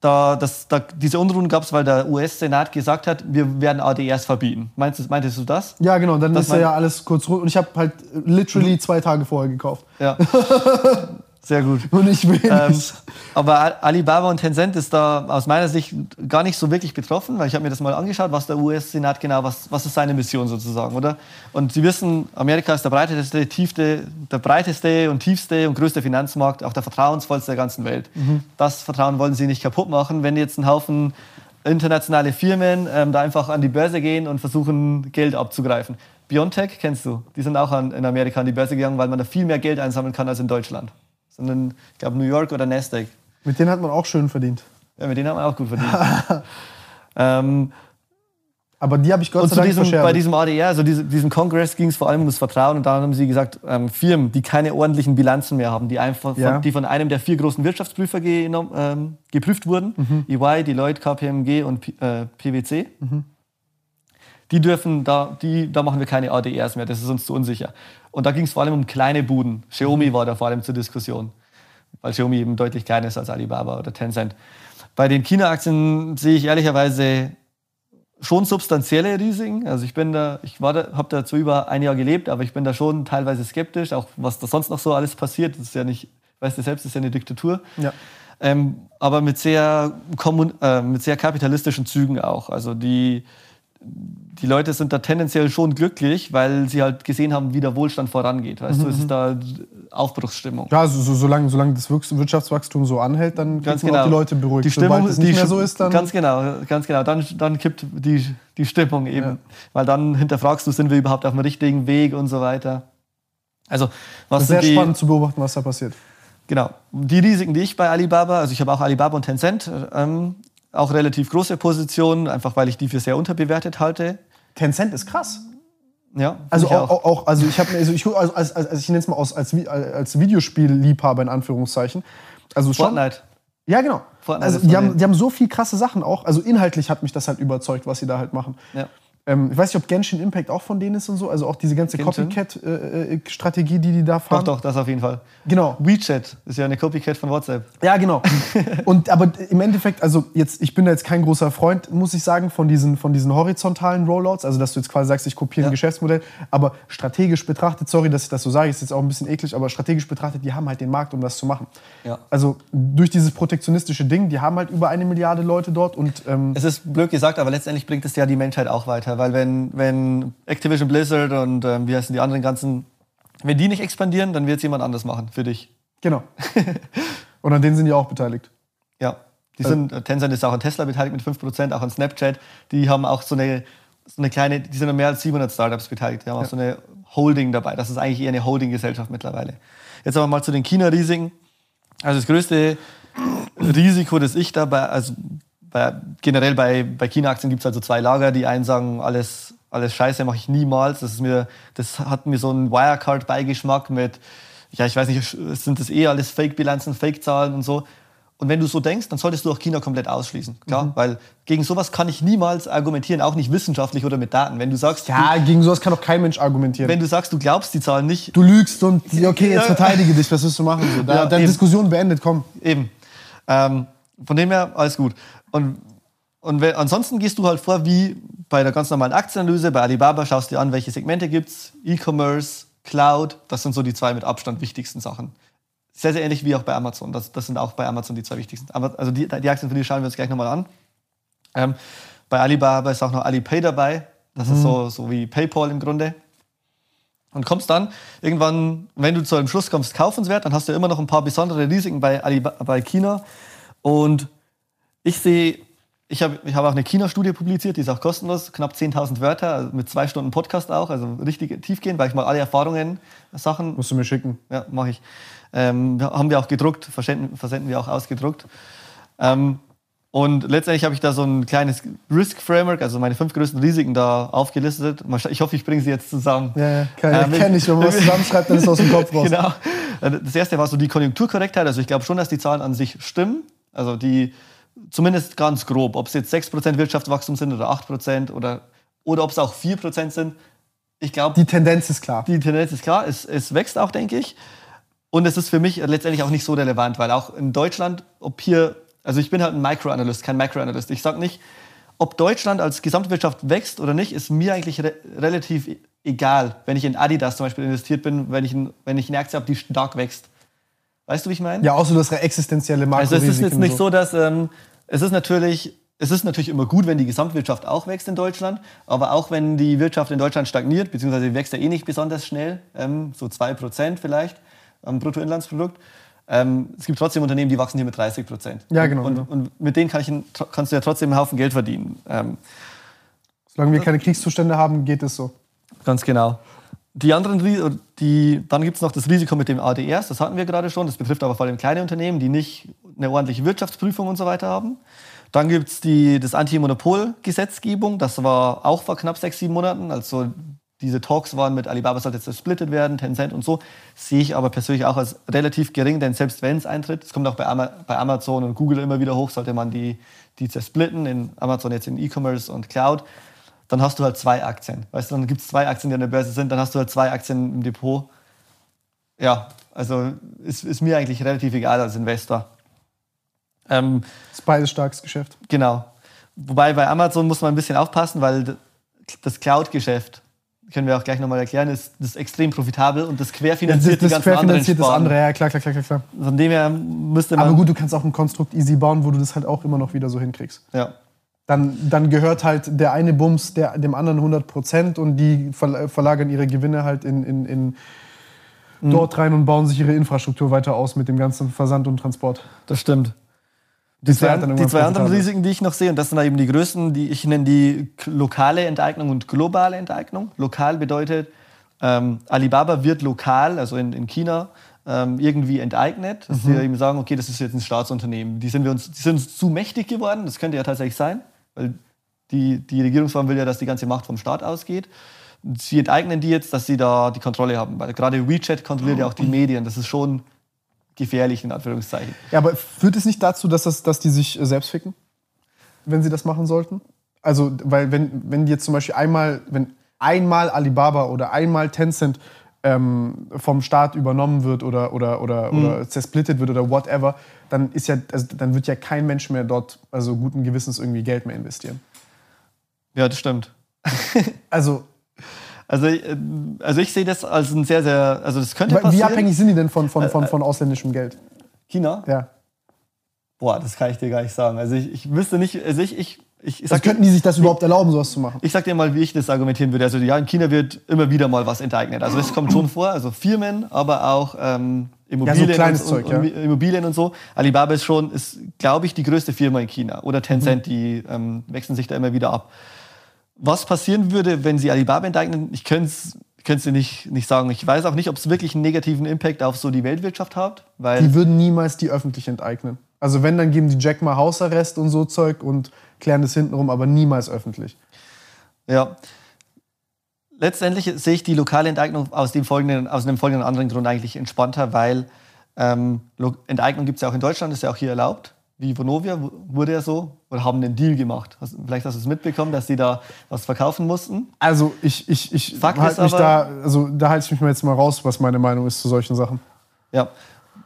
da, das, da, diese Unruhen gab es, weil der US-Senat gesagt hat, wir werden ADRs verbieten. Meinst, meintest du das? Ja, genau. Dann das ist ja alles kurz rund. Und ich habe halt literally zwei Tage vorher gekauft. Ja. Sehr gut. Und ich will ähm, Aber Alibaba und Tencent ist da aus meiner Sicht gar nicht so wirklich betroffen, weil ich habe mir das mal angeschaut, was der US-Senat genau, was, was ist seine Mission sozusagen, oder? Und Sie wissen, Amerika ist der breiteste, tiefste, der breiteste und tiefste und größte Finanzmarkt, auch der vertrauensvollste der ganzen Welt. Mhm. Das Vertrauen wollen Sie nicht kaputt machen, wenn jetzt ein Haufen internationale Firmen ähm, da einfach an die Börse gehen und versuchen, Geld abzugreifen. Biontech kennst du, die sind auch an, in Amerika an die Börse gegangen, weil man da viel mehr Geld einsammeln kann als in Deutschland sondern ich glaube New York oder Nasdaq. Mit denen hat man auch schön verdient. Ja, mit denen hat man auch gut verdient. ähm, aber die habe ich Gott sei Dank diesem, Bei diesem ADR, also diesem, diesem Kongress, ging es vor allem um das Vertrauen. Und da haben sie gesagt, ähm, Firmen, die keine ordentlichen Bilanzen mehr haben, die, einfach ja. von, die von einem der vier großen Wirtschaftsprüfer ge, ähm, geprüft wurden, mhm. EY, Deloitte, KPMG und P äh, PwC, mhm. Die dürfen, da, die, da machen wir keine ADRs mehr, das ist uns zu unsicher. Und da ging es vor allem um kleine Buden. Xiaomi war da vor allem zur Diskussion, weil Xiaomi eben deutlich kleiner ist als Alibaba oder Tencent. Bei den China-Aktien sehe ich ehrlicherweise schon substanzielle Risiken. Also ich bin da, ich war da, habe dazu über ein Jahr gelebt, aber ich bin da schon teilweise skeptisch, auch was da sonst noch so alles passiert. Das ist ja nicht, weißt du selbst, das ist ja eine Diktatur. Ja. Ähm, aber mit sehr, äh, mit sehr kapitalistischen Zügen auch. Also die, die Leute sind da tendenziell schon glücklich, weil sie halt gesehen haben, wie der Wohlstand vorangeht. Weißt du, es ist da Aufbruchsstimmung. Ja, also so, solange, solange das Wirtschaftswachstum so anhält, dann Ganz genau. auch die Leute beruhigt. Die Stimmung, Sobald es nicht mehr so ist, dann... Ganz genau, ganz genau. Dann, dann kippt die, die Stimmung eben. Ja. Weil dann hinterfragst du, sind wir überhaupt auf dem richtigen Weg und so weiter. Also, was das ist sehr die, spannend zu beobachten, was da passiert. Genau. Die Risiken, die ich bei Alibaba, also ich habe auch Alibaba und Tencent, ähm, auch relativ große Positionen, einfach weil ich die für sehr unterbewertet halte. Tencent ist krass. Ja, Also ich auch, auch, auch also ich habe also ich also, als, als, ich nenne es mal aus, als, als Videospielliebhaber in Anführungszeichen. Also schon. Fortnite. Ja, genau. Fortnite Also die haben, die haben so viel krasse Sachen auch. Also inhaltlich hat mich das halt überzeugt, was sie da halt machen. Ja. Ähm, ich weiß nicht, ob Genshin Impact auch von denen ist und so. Also auch diese ganze? Copycat-Strategie, die die da Doch, fahren. doch, das auf jeden Fall. Genau. WeChat ist ja eine Copycat von WhatsApp. Ja, genau. Und aber im Endeffekt, also jetzt, ich bin da jetzt kein großer Freund, muss ich sagen, von diesen, von diesen horizontalen Rollouts. Also, dass du jetzt quasi sagst, ich kopiere ein Ja. Geschäftsmodell. Aber strategisch betrachtet, sorry, dass ich das so sage, ist jetzt auch ein bisschen eklig, aber strategisch betrachtet, die haben halt den Markt, um das zu machen. Ja. Also durch dieses protektionistische Ding, die haben halt über eine Milliarde Leute dort und ähm, Es ist blöd gesagt, aber letztendlich bringt es ja die Menschheit auch weiter. Weil wenn, wenn Activision Blizzard und ähm, wie heißen die anderen ganzen, wenn die nicht expandieren, dann wird es jemand anders machen für dich. genau. und an denen sind die auch beteiligt. Ja. Die sind, äh, Tencent ist auch an Tesla beteiligt mit 5%, auch an Snapchat. Die haben auch so eine, so eine kleine, die sind an mehr als 700 Startups beteiligt. Die haben auch so eine Holding dabei. Das ist eigentlich eher eine Holding-Gesellschaft mittlerweile. Jetzt aber mal zu den China-Risiken. Also das größte Risiko, das ich dabei, also bei, generell bei, bei China-Aktien gibt es also zwei Lager. Die einen sagen, alles, alles Scheiße mache ich niemals. Das, ist mir, das hat mir so einen Wirecard-Beigeschmack mit, ja, ich weiß nicht, sind das eh alles Fake-Bilanzen, Fake-Zahlen und so. Und wenn du so denkst, dann solltest du auch China komplett ausschließen. Klar, weil gegen sowas kann ich niemals argumentieren, auch nicht wissenschaftlich oder mit Daten. Wenn du sagst, Ja, gegen sowas kann doch kein Mensch argumentieren. du, wenn du sagst, du glaubst die Zahlen nicht, du lügst und okay, jetzt verteidige dich, was willst du machen? So, da, Ja, deine eben. Diskussion beendet, komm. Eben. Ähm, von dem her, alles gut. Und, und wenn, ansonsten gehst du halt vor wie bei der ganz normalen Aktienanalyse. Bei Alibaba schaust dir an, welche Segmente gibt es. E-Commerce, Cloud, das sind so die zwei mit Abstand wichtigsten Sachen. Sehr, sehr ähnlich wie auch bei Amazon. Das, das sind auch bei Amazon die zwei wichtigsten. Also die, die Aktien, für die schauen wir uns gleich nochmal an. Ähm, bei Alibaba ist auch noch Alipay dabei. Das ist so, so wie PayPal im Grunde. Und kommst dann irgendwann, wenn du zu einem Schluss kommst, kaufenswert, dann hast du immer noch ein paar besondere Risiken bei, Alibaba, bei China. Und ich sehe, ich habe ich hab auch eine China-Studie publiziert, die ist auch kostenlos, knapp 10.000 Wörter, also mit zwei Stunden Podcast auch, also richtig tiefgehend, weil ich mal alle Erfahrungen, Sachen Musst du mir schicken. ja, mache ich. Ähm, haben wir auch gedruckt, versenden, versenden wir auch ausgedruckt. Ähm, und letztendlich habe ich da so ein kleines Risk-Framework, also meine fünf größten Risiken da aufgelistet. Ich hoffe, ich bringe sie jetzt zusammen. Ja, ja, kann, Ähm, kenn ich. Wenn man was zusammenschreibt, dann ist es aus dem Kopf raus. Genau. Das erste war so die Konjunkturkorrektheit. Also ich glaube schon, dass die Zahlen an sich stimmen. Also die zumindest ganz grob. Ob es jetzt 6% Wirtschaftswachstum sind oder 8% oder, oder ob es auch 4% sind. Ich glaube, Die Tendenz ist klar. die Tendenz ist klar, es, es wächst auch, denke ich. Und es ist für mich letztendlich auch nicht so relevant, weil auch in Deutschland, ob hier, also ich bin halt ein Microanalyst, kein Macroanalyst. Ich sage nicht, ob Deutschland als Gesamtwirtschaft wächst oder nicht, ist mir eigentlich re relativ e- egal, wenn ich in Adidas zum Beispiel investiert bin, wenn ich, in, wenn ich eine Aktie habe, die stark wächst. Weißt du, wie ich meine? Ja, auch so das existenzielle Also es ist jetzt nicht so. dass ähm, es ist natürlich es ist natürlich immer gut, wenn die Gesamtwirtschaft auch wächst in Deutschland, aber auch wenn die Wirtschaft in Deutschland stagniert, beziehungsweise wächst ja eh nicht besonders schnell, ähm, so 2% vielleicht am Bruttoinlandsprodukt. Ähm, es gibt trotzdem Unternehmen, die wachsen hier mit 30 Prozent. Ja, genau, Und, ja. und mit denen kann ich, kannst du ja trotzdem einen Haufen Geld verdienen. Ähm, Solange wir keine Kriegszustände haben, geht es so. Ganz genau. Die anderen, die, dann gibt es noch das Risiko mit dem ADRs, das hatten wir gerade schon. Das betrifft aber vor allem kleine Unternehmen, die nicht eine ordentliche Wirtschaftsprüfung und so weiter haben. Dann gibt es das Anti-Monopol-Gesetzgebung, das war auch vor knapp sechs, sieben Monaten. Also diese Talks waren mit Alibaba sollte jetzt zersplittet werden, Tencent und so. Sehe ich aber persönlich auch als relativ gering, denn selbst wenn es eintritt, es kommt auch bei Amazon und Google immer wieder hoch, sollte man die, die zersplitten, in Amazon jetzt in E-Commerce und Cloud, dann hast du halt zwei Aktien. Weißt du, dann gibt es zwei Aktien, die an der Börse sind, dann hast du halt zwei Aktien im Depot. Ja, also ist, ist mir eigentlich relativ egal als Investor. Ähm, Das ist beides starkes Geschäft. Genau. Wobei bei Amazon muss man ein bisschen aufpassen, weil das Cloud-Geschäft, können wir auch gleich nochmal erklären, ist, das ist extrem profitabel und das Das, querfinanziert die das ganzen anderen querfinanziert das andere, ja, klar, klar, klar, klar, klar. Von dem her müsste man... Aber gut, du kannst auch ein Konstrukt easy bauen, wo du das halt auch immer noch wieder so hinkriegst. Ja. Dann, dann gehört halt der eine Bums der, dem anderen 100 Prozent und die verla- verlagern ihre Gewinne halt in, in, in Mhm. dort rein und bauen sich ihre Infrastruktur weiter aus mit dem ganzen Versand und Transport. Das stimmt. Die Das zwei, die zwei anderen. Risiken, die ich noch sehe, und das sind eben die größten, die ich nenne die lokale Enteignung und globale Enteignung. Lokal bedeutet, ähm, Alibaba wird lokal, also in, in China, ähm, irgendwie enteignet. Dass Mhm. sie eben sagen, okay, das ist jetzt ein Staatsunternehmen. Die sind, wir uns, die sind uns zu mächtig geworden, das könnte ja tatsächlich sein, weil die, die Regierungsform will ja, dass die ganze Macht vom Staat ausgeht. Sie enteignen die jetzt, dass sie da die Kontrolle haben, weil gerade WeChat kontrolliert ja auch die Medien. Das ist schon gefährlich, in Anführungszeichen. Ja, aber führt es nicht dazu, dass, das, dass die sich äh, selbst ficken, wenn sie das machen sollten? Also, weil wenn, wenn jetzt zum Beispiel einmal, wenn einmal Alibaba oder einmal Tencent ähm, vom Staat übernommen wird oder, oder, oder, oder zersplittet wird oder whatever, dann, ist ja, also, dann wird ja kein Mensch mehr dort also guten Gewissens irgendwie Geld mehr investieren. Ja, das stimmt. Also, Also, äh, also ich sehe das als ein sehr, sehr, also das könnte wie passieren. abhängig sind die denn von, von, von, von ausländischem Geld? China? Ja. Boah, das kann ich dir gar nicht sagen. Also ich, ich wüsste nicht, also ich, ich, ich, ich Also sag, könnten die sich das überhaupt erlauben, sowas zu machen? ich sag dir mal, wie ich das argumentieren würde. Also ja, in China wird immer wieder mal was enteignet. Also es kommt schon vor, also Firmen, aber auch ähm, Immobilien, kleines und, Zeug, und, und ja. Immobilien und so. Alibaba ist schon, ist, glaube ich, die größte Firma in China. Oder Tencent, die ähm, wechseln sich da immer wieder ab. Was passieren würde, wenn sie Alibaba enteignen, ich könnte es dir nicht, nicht sagen. Ich weiß auch nicht, ob es wirklich einen negativen Impact auf so die Weltwirtschaft hat. Weil Die würden niemals die öffentlich enteignen. Also wenn, dann geben die Jack mal Hausarrest und so Zeug und klären das hintenrum, aber niemals öffentlich. Ja. Letztendlich sehe ich die lokale Enteignung aus dem folgenden, aus einem folgenden anderen Grund eigentlich entspannter, weil ähm, Enteignung gibt es ja auch in Deutschland, ist ja auch hier erlaubt. Wie Vonovia wu- wurde ja so oder haben einen Deal gemacht. Hast, vielleicht hast du es mitbekommen, dass die da was verkaufen mussten. Also ich, ich, ich Fakt mich da, aber- also da halte ich mich mal jetzt mal raus, was meine Meinung ist zu solchen Sachen. Ja.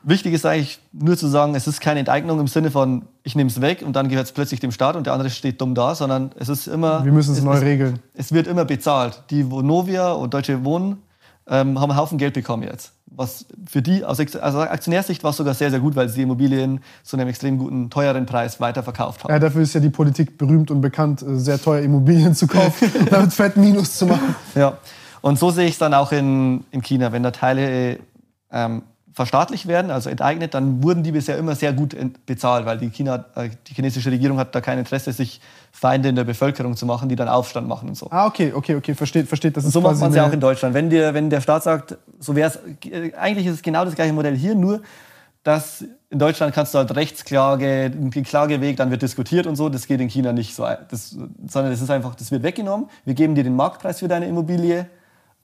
Wichtig ist eigentlich nur zu sagen, es ist keine Enteignung im Sinne von, ich nehme es weg und dann gehört es plötzlich dem Staat und der andere steht dumm da, sondern es ist immer. Wir müssen es neu regeln. Es wird immer bezahlt. Die Vonovia und Deutsche Wohnen ähm, haben einen Haufen Geld bekommen jetzt. Was für die aus also Aktionärssicht war es sogar sehr, sehr gut, weil sie die Immobilien zu einem extrem guten, teuren Preis weiterverkauft haben. Ja, dafür ist ja die Politik berühmt und bekannt, äh, sehr teuer Immobilien zu kaufen, damit fett Minus zu machen. Ja. Und so sehe ich es dann auch in, in China. Wenn da Teile ähm, verstaatlicht werden, also enteignet, dann wurden die bisher immer sehr gut bezahlt, weil die, China, äh, die chinesische Regierung hat da kein Interesse, sich Feinde in der Bevölkerung zu machen, die dann Aufstand machen und so. Ah, okay, okay, okay, versteht, versteht. Das ist So macht man es ja auch in Deutschland. Wenn, dir, wenn der Staat sagt, so wäre es, äh, eigentlich ist es genau das gleiche Modell hier, nur dass in Deutschland kannst du halt Rechtsklage, den Klageweg, dann wird diskutiert und so. Das geht in China nicht so. Das, sondern das ist einfach, das wird weggenommen. Wir geben dir den Marktpreis für deine Immobilie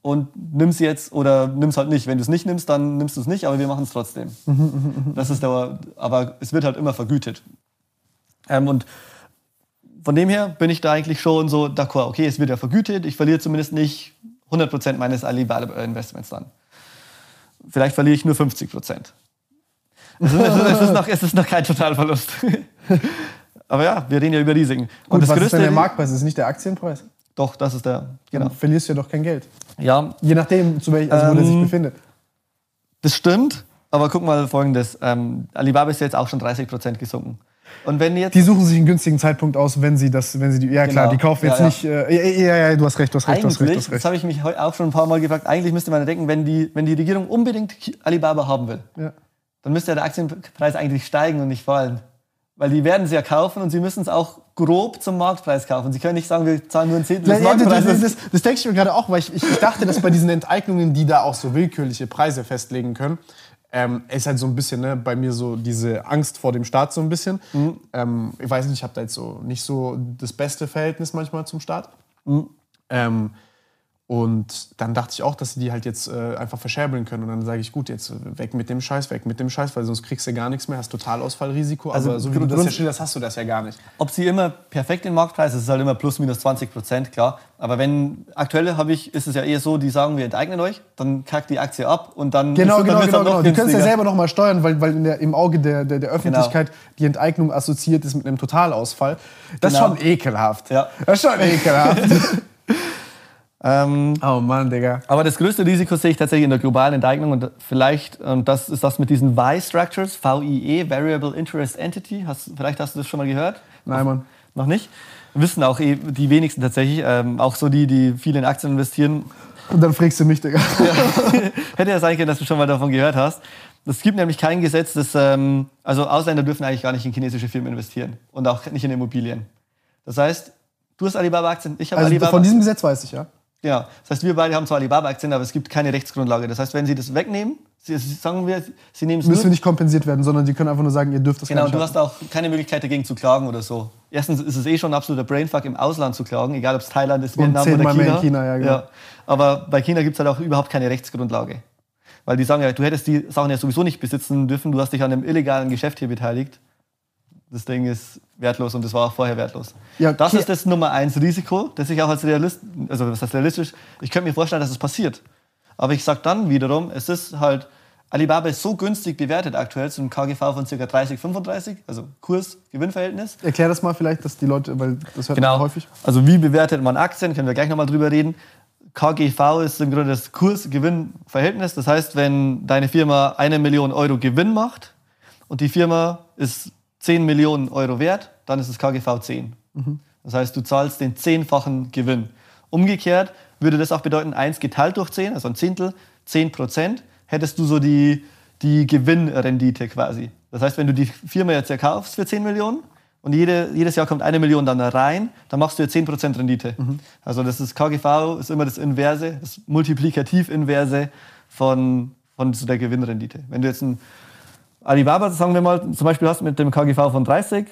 und nimm's jetzt oder nimm's halt nicht. Wenn du es nicht nimmst, dann nimmst du es nicht, aber wir machen es trotzdem. das ist der, aber es wird halt immer vergütet. Ähm, und von dem her bin ich da eigentlich schon so d'accord. Okay, es wird ja vergütet, ich verliere zumindest nicht 100% meines Alibaba-Investments dann. Vielleicht verliere ich nur 50%. Es ist, es ist, es ist, noch, es ist noch kein Totalverlust. Aber ja, wir reden ja über Risiken. Gut, das was ist größte, denn der Marktpreis? Das ist nicht der Aktienpreis. Doch, das ist der. Genau. Dann verlierst du ja doch kein Geld. Ja, Je nachdem, zu welch, also wo der sich Ähm, befindet. das stimmt. Aber guck mal folgendes: ähm, Alibaba ist jetzt auch schon 30% gesunken. Und wenn jetzt. Die suchen sich einen günstigen Zeitpunkt aus, wenn sie das, wenn sie die. Ja klar, Genau. die kaufen jetzt Ja, ja. nicht. Äh, ja, ja, ja, du hast recht, du hast recht, du hast recht, du Eigentlich, hast das recht. habe ich mich heu- auch schon ein paar Mal gefragt, eigentlich müsste man denken, wenn die, wenn die Regierung unbedingt Alibaba haben will, dann müsste der Aktienpreis eigentlich steigen und nicht fallen. Weil die werden es ja kaufen und sie müssen es auch grob zum Marktpreis kaufen. Sie können nicht sagen, wir zahlen nur ein Zehntel des Marktpreises. das, das, das denke ich mir gerade auch, weil ich, ich, ich dachte, dass bei diesen Enteignungen, die da auch so willkürliche Preise festlegen können, ähm, ist halt so ein bisschen ne, bei mir so diese Angst vor dem Staat so ein bisschen. Ähm, ich weiß nicht, ich habe da jetzt so nicht so das beste Verhältnis manchmal zum Staat. Ähm, Und dann dachte ich auch, dass sie die halt jetzt äh, einfach verscherbeln können. Und dann sage ich, gut, jetzt weg mit dem Scheiß, weg mit dem Scheiß, weil sonst kriegst du gar nichts mehr, hast Totalausfallrisiko. Also aber so wie du das ja schilderst, hast du das ja gar nicht. Ob sie immer perfekt den Marktpreis, das ist halt immer plus minus 20 Prozent, klar. Aber wenn aktuell habe ich, ist es ja eher so, die sagen, wir enteignen euch, dann kackt die Aktie ab und dann Genau, dann genau, wird's genau. halt noch genau. Die können es ja selber nochmal steuern, weil, weil in der, im Auge der, der, der Öffentlichkeit Genau. die Enteignung assoziiert ist mit einem Totalausfall. Das Genau. ist schon ekelhaft. Ja. Das ist schon ekelhaft. Ähm, oh Mann, Digga. aber das größte Risiko sehe ich tatsächlich in der globalen Enteignung und vielleicht, und das ist das mit diesen VI-Structures, VIE, Variable Interest Entity. Hast, vielleicht hast du das schon mal gehört? Nein, Mann. Noch nicht? Wissen auch eh die wenigsten tatsächlich, ähm, auch so die, die viel in Aktien investieren. Und dann fragst du mich, Digga. Hätte ja sein können, dass du schon mal davon gehört hast. Es gibt nämlich kein Gesetz, das, ähm, also Ausländer dürfen eigentlich gar nicht in chinesische Firmen investieren und auch nicht in Immobilien. Das heißt, du hast Alibaba-Aktien, ich habe Also Alibaba. von diesem Gesetz weiß ich, ja. Ja, das heißt, wir beide haben zwar Alibaba-Aktien, aber es gibt keine Rechtsgrundlage. Das heißt, wenn sie das wegnehmen, sie, sie- sagen wir, sie nehmen es Müssen wir nicht kompensiert werden, sondern die können einfach nur sagen, ihr dürft das Genau, du hast auch keine Möglichkeit dagegen zu klagen oder so. Erstens ist es eh schon ein absoluter Brainfuck, im Ausland zu klagen, egal ob es Thailand ist, Vietnam oder China. mehr in China, ja, genau. Aber bei China gibt es halt auch überhaupt keine Rechtsgrundlage. Weil die sagen ja, du hättest die Sachen ja sowieso nicht besitzen dürfen, du hast dich an einem illegalen Geschäft hier beteiligt. Das Ding ist wertlos und das war auch vorher wertlos. Ja, das okay. ist das Nummer eins Risiko, das ich auch als Realist, also was heißt realistisch, ich könnte mir vorstellen, dass es passiert. Aber ich sage dann wiederum, es ist halt, Alibaba ist so günstig bewertet aktuell zum KGV von ca. 30, 35, also Kurs-Gewinn-Verhältnis. Erklär das mal vielleicht, dass die Leute, weil das hört Genau. man häufig. Also wie bewertet man Aktien, können wir gleich nochmal drüber reden. KGV ist im Grunde das Kurs-Gewinn-Verhältnis. Das heißt, wenn deine Firma eine Million Euro Gewinn macht und die Firma ist 10 Millionen Euro wert, dann ist das KGV 10. Das heißt, du zahlst den zehnfachen Gewinn. Umgekehrt würde das auch bedeuten, 1 geteilt durch 10, also ein Zehntel, 10 Prozent, hättest du so die, die Gewinnrendite quasi. Das heißt, wenn du die Firma jetzt erkaufst für 10 Millionen und jede, jedes Jahr kommt eine Million dann rein, dann machst du ja 10 Prozent Rendite. Also das ist KGV, ist immer das Inverse, das Multiplikativ-Inverse von, von so der Gewinnrendite. Wenn du jetzt ein Alibaba, sagen wir mal, zum Beispiel hast mit dem KGV von 30,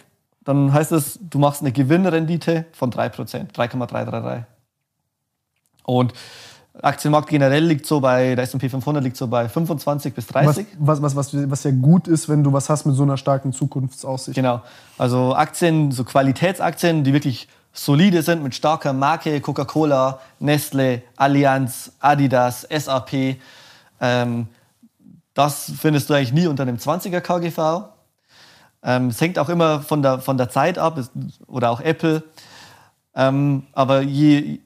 dann heißt das, du machst eine Gewinnrendite von 3%, 3,333. Und Aktienmarkt generell liegt so bei, der S&P 500 liegt so bei 25 bis Was, 30. was, was, was, was ja gut ist, wenn du was hast mit so einer starken Zukunftsaussicht. Genau. Also Aktien, so Qualitätsaktien, die wirklich solide sind mit starker Marke, Coca-Cola, Nestle, Allianz, Adidas, SAP. Ähm, das findest du eigentlich nie unter einem 20er KGV. Ähm, es hängt auch immer von der, von der Zeit ab, es- oder auch Apple. Ähm, aber je,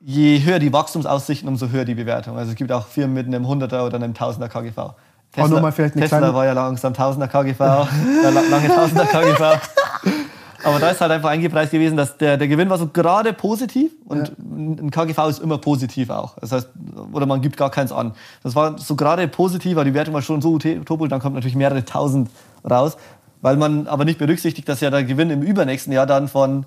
je höher die Wachstumsaussichten, umso höher die Bewertung. Also es gibt auch Firmen mit einem 100er oder einem 1000er KGV. Tesla, nur mal vielleicht eine Tesla kleine- war ja langsam 1000er KGV, la- lange 1000er KGV. Aber da ist halt einfach eingepreist gewesen, dass der, der Gewinn war so gerade positiv und ein KGV ist immer positiv auch. Das heißt, oder man gibt gar keins an. Das war so gerade positiv, aber die Wertung war schon so topelt, dann kommt natürlich mehrere tausend raus, weil man aber nicht berücksichtigt, dass ja der Gewinn im übernächsten Jahr dann von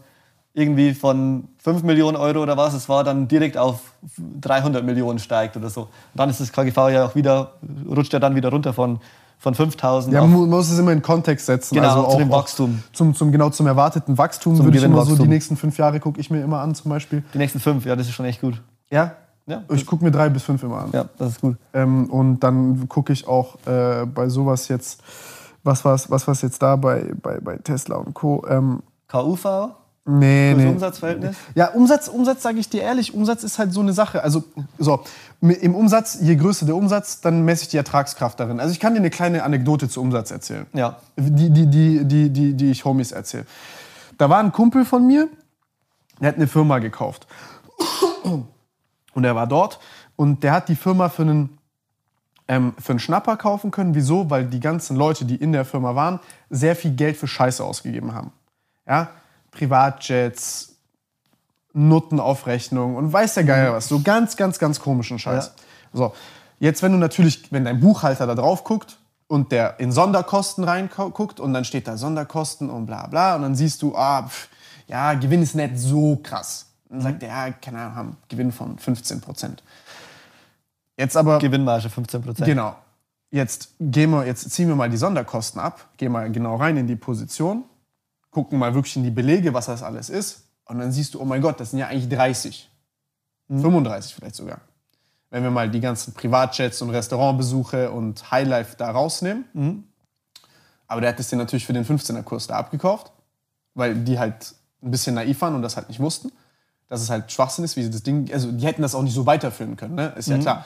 irgendwie von 5 Millionen Euro oder was es war, dann direkt auf 300 Millionen steigt oder so. Und dann ist das KGV ja auch wieder, rutscht ja dann wieder runter von, von 5000 Ja, man mu- muss es immer in Kontext setzen. Genau, also zu dem Wachstum. Zum, zum, genau zum erwarteten Wachstum Zum würde ich immer so die nächsten fünf Jahre gucke ich mir immer an zum Beispiel. die nächsten fünf. Ja, das ist schon echt gut. Ja? Ja, Ich gucke mir drei bis fünf immer an. ja das ist gut. Ähm, und dann gucke ich auch äh, bei sowas jetzt, was war es was war's jetzt da bei, bei, bei Tesla und Co. Ähm, KUV, nee, das nee. Umsatzverhältnis. Ja, Umsatz, Umsatz sage ich dir ehrlich, Umsatz ist halt so eine Sache. Also so, im Umsatz, je größer der Umsatz, dann messe ich die Ertragskraft darin. Also ich kann dir eine kleine Anekdote zu Umsatz erzählen. Ja. Die, die, die, die, die, die ich Homies erzähle. Da war ein Kumpel von mir, der hat eine Firma gekauft. Und er war dort und der hat die Firma für einen, ähm, für einen Schnapper kaufen können. Wieso? Weil die ganzen Leute, die in der Firma waren, sehr viel Geld für Scheiße ausgegeben haben. Ja? Privatjets, Nuttenaufrechnung und weiß der Geier was. So ganz, ganz, ganz komischen Scheiß. Ja. So, jetzt wenn du natürlich, wenn dein Buchhalter da drauf guckt und der in Sonderkosten reinguckt und dann steht da Sonderkosten und bla bla und dann siehst du, ah, pf, ja, Gewinn ist nicht so krass. Dann sagt er, ja, keine Ahnung, haben Gewinn von 15 Prozent. Jetzt aber, Gewinnmarge 15 Prozent. genau, jetzt, gehen wir, jetzt ziehen wir mal die Sonderkosten ab, gehen mal genau rein in die Position, gucken mal wirklich in die Belege, was das alles ist und dann siehst du, oh mein Gott, das sind ja eigentlich 30. Mhm. 35 vielleicht sogar. Wenn wir mal die ganzen Privatjets und Restaurantbesuche und Highlife da rausnehmen. Mhm. Aber der hat es dir natürlich für den 15er-Kurs da abgekauft, weil die halt ein bisschen naiv waren und das halt nicht wussten. Dass es halt Schwachsinn ist, wie sie das Ding. Also, die hätten das auch nicht so weiterführen können, ne? Ist ja klar.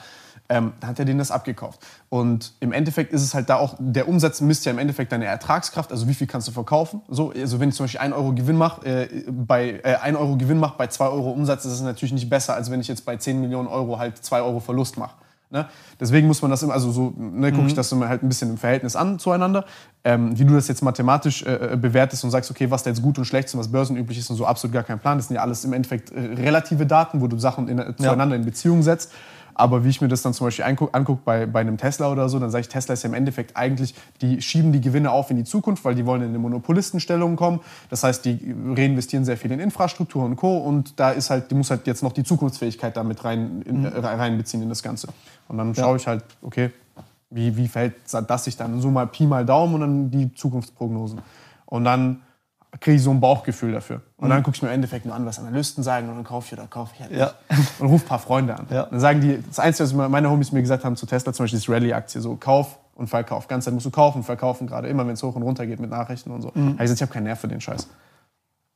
Ähm, dann hat er denen das abgekauft. Und im Endeffekt ist es halt da auch, der Umsatz misst ja im Endeffekt deine Ertragskraft, also wie viel kannst du verkaufen. So, also wenn ich zum Beispiel 1 Euro Gewinn mache, äh, bei äh, 1 Euro Gewinn mache bei 2 Euro Umsatz, ist es natürlich nicht besser, als wenn ich jetzt bei 10 Millionen Euro halt 2 Euro Verlust mache. Ne? Deswegen muss man das immer, also so, ne, gucke ich das immer halt ein bisschen im Verhältnis an zueinander. Ähm, wie du das jetzt mathematisch äh, bewertest und sagst, okay, was da jetzt gut und schlecht ist und was börsenüblich ist und so, absolut gar kein Plan. Das sind ja alles im Endeffekt äh, relative Daten, wo du Sachen in, zueinander in Beziehung setzt. Aber wie ich mir das dann zum Beispiel angucke anguck bei, bei einem Tesla oder so, dann sage ich, Tesla ist ja im Endeffekt eigentlich, die schieben die Gewinne auf in die Zukunft, weil die wollen in eine Monopolistenstellung kommen. Das heißt, die reinvestieren sehr viel in Infrastruktur und Co. Und da ist halt, die muss halt jetzt noch die Zukunftsfähigkeit damit rein, in, äh, reinbeziehen in das Ganze. Und dann schaue ich halt, okay, wie, wie verhält das sich dann? So mal Pi mal Daumen und dann die Zukunftsprognosen. Und dann kriege ich so ein Bauchgefühl dafür. Und dann gucke ich mir im Endeffekt nur an, was Analysten sagen und dann kaufe ich oder kaufe ich halt Ja. nicht. Und rufe ein paar Freunde an. Ja. Dann sagen die, das Einzige, was meine Homies mir gesagt haben zu Tesla, zum Beispiel ist Rallye-Aktie, so Kauf und Verkauf. Ganz Zeit musst du kaufen und verkaufen, gerade immer, wenn es hoch und runter geht mit Nachrichten und so. Mhm. Ich gesagt, ich habe keinen Nerv für den Scheiß.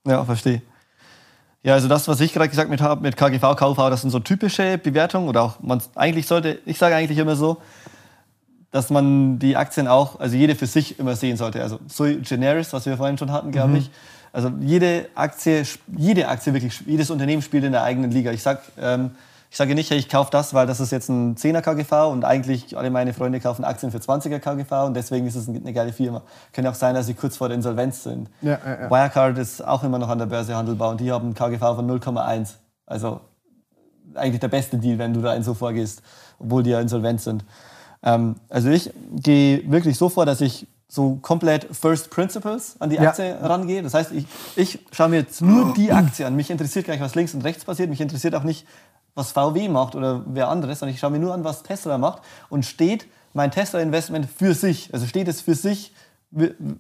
Ja, verstehe. Ja, also das, was ich gerade gesagt habe mit KGV, KV, das sind so typische Bewertungen oder auch man eigentlich sollte, ich sage eigentlich immer so, dass man die Aktien auch, also jede für sich immer sehen sollte. Also sui generis, was wir vorhin schon hatten, glaube ich. Also jede Aktie, jede Aktie wirklich, jedes Unternehmen spielt in der eigenen Liga. Ich sag, ähm, ich sage nicht, hey, ich kaufe das, weil das ist jetzt ein 10er KGV und eigentlich alle meine Freunde kaufen Aktien für 20er KGV und deswegen ist es eine geile Firma. Könnte auch sein, dass sie kurz vor der Insolvenz sind. Ja, ja, ja. Wirecard ist auch immer noch an der Börse handelbar und die haben einen KGV von 0,1. Also eigentlich der beste Deal, wenn du da so vorgehst, obwohl die ja insolvent sind. Ähm, also ich gehe wirklich so vor, dass ich so komplett First Principles an die Ja. Aktie rangehe. Das heißt, ich, ich schaue mir jetzt nur die Aktie an. Mich interessiert gar nicht, was links und rechts passiert. Mich interessiert auch nicht, was VW macht oder wer anderes, sondern ich schaue mir nur an, was Tesla macht. Und steht mein Tesla-Investment für sich? Also steht es für sich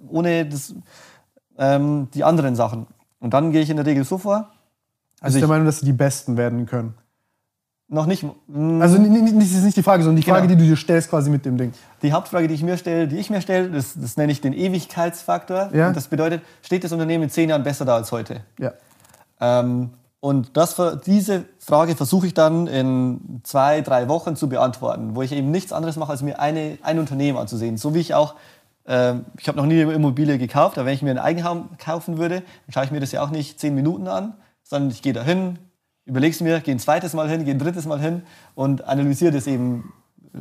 ohne das, ähm, die anderen Sachen? Und dann gehe ich in der Regel so vor. Also ich ich- der Meinung, dass sie die Besten werden können. Noch nicht. mm, Also das ist nicht die Frage, sondern die Frage, Genau. die du dir stellst quasi mit dem Ding. Die Hauptfrage, die ich mir stelle, die ich mir stelle, das, das nenne ich den Ewigkeitsfaktor. Ja. Und das bedeutet, steht das Unternehmen in zehn Jahren besser da als heute? Ja. Ähm, und das, diese Frage versuche ich dann in zwei, drei Wochen zu beantworten, wo ich eben nichts anderes mache, als mir eine, ein Unternehmen anzusehen. So wie ich auch, ähm, ich habe noch nie eine Immobilie gekauft, aber wenn ich mir ein Eigenheim kaufen würde, dann schaue ich mir das ja auch nicht zehn Minuten an, sondern ich gehe da hin, überlege es mir, gehe ein zweites Mal hin, gehe ein drittes Mal hin und analysiere das eben.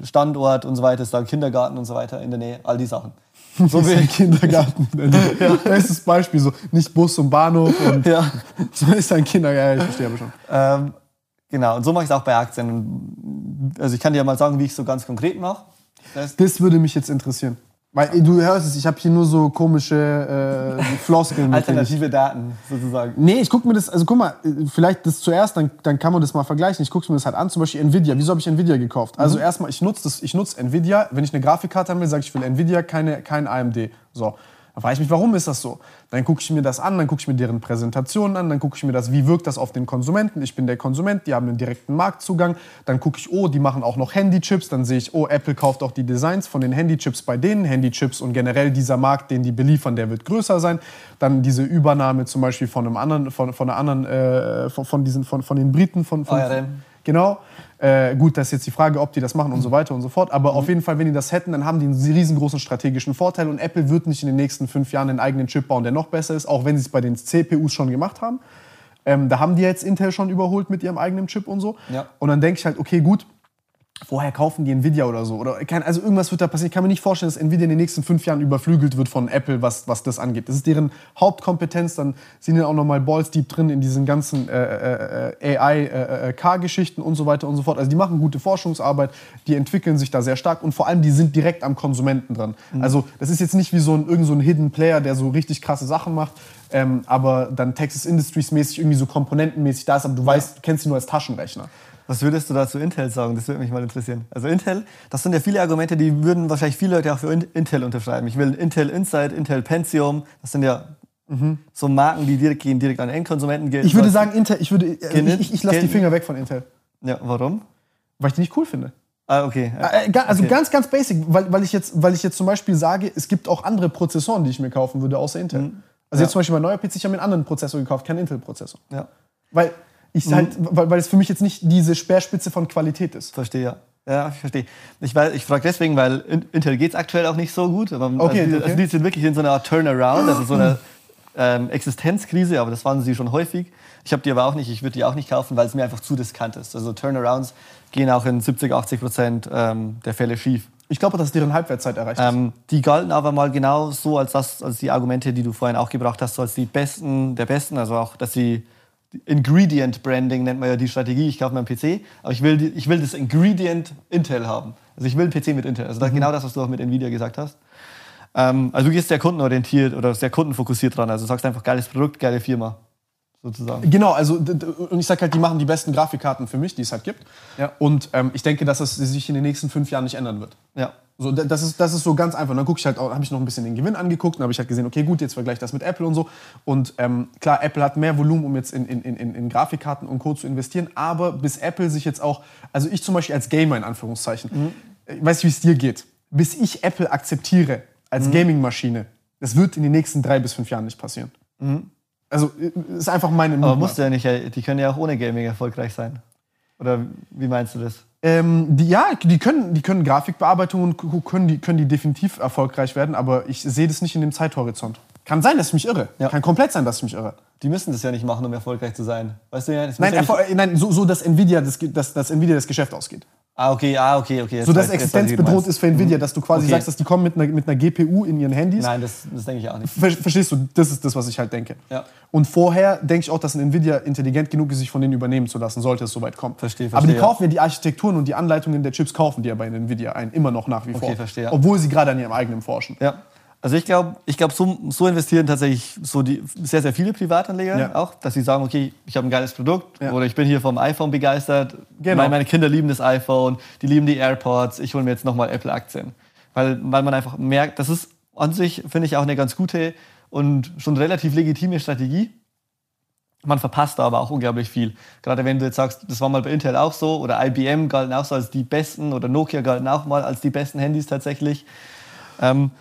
Standort und so weiter, ist da ein Kindergarten und so weiter in der Nähe, all die Sachen. So wie ein Kindergarten. Bestes Beispiel, so nicht Bus und Bahnhof und Ja. so ist ein Kindergarten. Ja, ich verstehe aber schon. Ähm, genau, und so mache ich es auch bei Aktien. Also ich kann dir ja mal sagen, wie ich es so ganz konkret mache. Das heißt, Das würde mich jetzt interessieren. Weil du hörst es, ich habe hier nur so komische äh, Floskeln. alternative Daten sozusagen. Nee, ich gucke mir das, also guck mal, äh, vielleicht das zuerst, dann, dann kann man das mal vergleichen. Ich gucke mir das halt an, zum Beispiel Nvidia. Wieso habe ich Nvidia gekauft? Also erstmal, ich nutze nutze Nvidia. Wenn ich eine Grafikkarte haben will, sage ich, ich will Nvidia, keine, kein AMD. So. Dann frage ich mich, warum ist das so? Dann gucke ich mir das an, dann gucke ich mir deren Präsentationen an, dann gucke ich mir das, wie wirkt das auf den Konsumenten. Ich bin der Konsument, die haben einen direkten Marktzugang. Dann gucke ich, oh, die machen auch noch Handychips. Dann sehe ich, oh, Apple kauft auch die Designs von den Handychips bei denen. Handychips und generell dieser Markt, den die beliefern, der wird größer sein. Dann diese Übernahme zum Beispiel von einem anderen, von, von einer anderen, äh, von, von, diesen, von, von den Briten, von, von, ARM. Genau. Äh, gut, das ist jetzt die Frage, ob die das machen und so weiter und so fort. Aber auf jeden Fall, wenn die das hätten, dann haben die einen riesengroßen strategischen Vorteil. Und Apple wird nicht in den nächsten fünf Jahren einen eigenen Chip bauen, der noch besser ist, auch wenn sie es bei den CPUs schon gemacht haben. Ähm, da haben die jetzt Intel schon überholt mit ihrem eigenen Chip und so. Ja. Und dann denke ich halt, okay, gut, woher kaufen die Nvidia oder so? Oder kein, also irgendwas wird da passieren. Ich kann mir nicht vorstellen, dass Nvidia in den nächsten fünf Jahren überflügelt wird von Apple, was, was das angeht. Das ist deren Hauptkompetenz. Dann sind ja auch nochmal Balls deep drin in diesen ganzen äh, äh, AI-K-Geschichten und so weiter und so fort. Also die machen gute Forschungsarbeit, die entwickeln sich da sehr stark und vor allem die sind direkt am Konsumenten dran. Also das ist jetzt nicht wie so ein, irgend so ein Hidden Player, der so richtig krasse Sachen macht, ähm, aber dann Texas Industries mäßig irgendwie so komponentenmäßig da ist, aber du weißt, du kennst ihn nur als Taschenrechner. Was würdest du dazu Intel sagen? Das würde mich mal interessieren. Also Intel, das sind ja viele Argumente, die würden wahrscheinlich viele Leute auch für In- Intel unterschreiben. Ich will Intel Inside, Intel Pentium, das sind ja So Marken, die direkt gehen, direkt an Endkonsumenten gehen. Ich würde sagen, Intel, ich, würde, äh, ich, ich, ich lasse die Finger weg von Intel. Ja, warum? Weil ich die nicht cool finde. Ah, okay. Äh, ga- Also Okay. ganz, ganz basic, weil, weil, ich jetzt, weil ich jetzt zum Beispiel sage, es gibt auch andere Prozessoren, die ich mir kaufen würde, außer Intel. Also Mhm. Ja. jetzt zum Beispiel mein neuer PC, ich habe mir einen anderen Prozessor gekauft, keinen Intel-Prozessor. Ja, Weil ich Mhm. halt, weil, weil es für mich jetzt nicht diese Speerspitze von Qualität ist. verstehe, ja. Ja, ich verstehe. Ich, weiß- ich frage deswegen, weil In- Intel geht es aktuell auch nicht so gut. Aber Okay, also, okay. also die sind wirklich in so einer Turnaround, also so einer ähm, Existenzkrise, aber das waren sie schon häufig. Ich habe die aber auch nicht, ich würde die auch nicht kaufen, weil es mir einfach zu diskant ist. Also Turnarounds gehen auch in 70, 80 Prozent ähm, der Fälle schief. Ich glaube, dass deren Halbwertszeit erreicht ist. Ähm, die galten aber mal genau so als, das, als die Argumente, die du vorhin auch gebracht hast, so als die besten der besten. Also auch, dass sie Ingredient Branding nennt man ja die Strategie. Ich kaufe mir einen PC, aber ich will, die, ich will das Ingredient Intel haben. Also ich will einen PC mit Intel. Also das, genau das, was du auch mit Nvidia gesagt hast. Ähm, also du gehst sehr kundenorientiert oder sehr kundenfokussiert dran. Also du sagst einfach geiles Produkt, geile Firma. Sozusagen. Genau, also und ich sag halt, die machen die besten Grafikkarten für mich, die es halt gibt. Ja. Und ähm, ich denke, dass das sich in den nächsten fünf Jahren nicht ändern wird. Ja. So, das, ist, das ist so ganz einfach. Und dann gucke ich halt, habe ich noch ein bisschen den Gewinn angeguckt und habe ich halt gesehen, okay, gut, jetzt vergleiche ich das mit Apple und so. Und ähm, klar, Apple hat mehr Volumen, um jetzt in, in, in, in Grafikkarten und Co. zu investieren. Aber bis Apple sich jetzt auch, also ich zum Beispiel als Gamer in Anführungszeichen, ich weiß nicht, wie es dir geht, bis ich Apple akzeptiere als Gaming-Maschine, das wird in den nächsten drei bis fünf Jahren nicht passieren. Also äh, ist einfach meine Aber Mutmaßung. musst du ja nicht, äh, die können ja auch ohne Gaming erfolgreich sein. Oder wie meinst du das? Ähm, die, ja, die können, die können Grafikbearbeitung und können die, können die definitiv erfolgreich werden, aber ich sehe das nicht in dem Zeithorizont. Kann sein, dass ich mich irre. Ja. Kann komplett sein, dass ich mich irre. Die müssen das ja nicht machen, um erfolgreich zu sein. Weißt du ja, Nein, ja nein so, so dass, Nvidia das, dass, dass Nvidia das Geschäft ausgeht. Ah, okay, ah, okay, okay. Jetzt So dass weiß- existenzbedroht ist für Nvidia, dass du quasi Okay. sagst, dass die kommen mit einer, mit einer GPU in ihren Handys. Nein, das, das denke ich auch nicht. Ver verstehst du? Das ist das, was ich halt denke. Ja. Und vorher denke ich auch, dass ein Nvidia intelligent genug ist, sich von denen übernehmen zu lassen, sollte es soweit kommen. Verstehe, Aber die verstehe. kaufen ja die Architekturen und die Anleitungen der Chips kaufen die ja bei Nvidia ein, immer noch nach wie vor. verstehe, ja. Obwohl sie gerade an ihrem eigenen forschen. Ja. Also ich glaube, ich glaub, so, so investieren tatsächlich so die, sehr, sehr viele Privatanleger Ja. auch, dass sie sagen, okay, ich habe ein geiles Produkt Ja. oder ich bin hier vom iPhone begeistert. Genau. Meine, meine Kinder lieben das iPhone, die lieben die AirPods, ich hole mir jetzt nochmal Apple-Aktien. Weil, weil man einfach merkt, das ist an sich, finde ich, auch eine ganz gute und schon relativ legitime Strategie. Man verpasst da aber auch unglaublich viel. Gerade wenn du jetzt sagst, das war mal bei Intel auch so oder IBM galten auch so als die besten oder Nokia galten auch mal als die besten Handys tatsächlich. Ähm,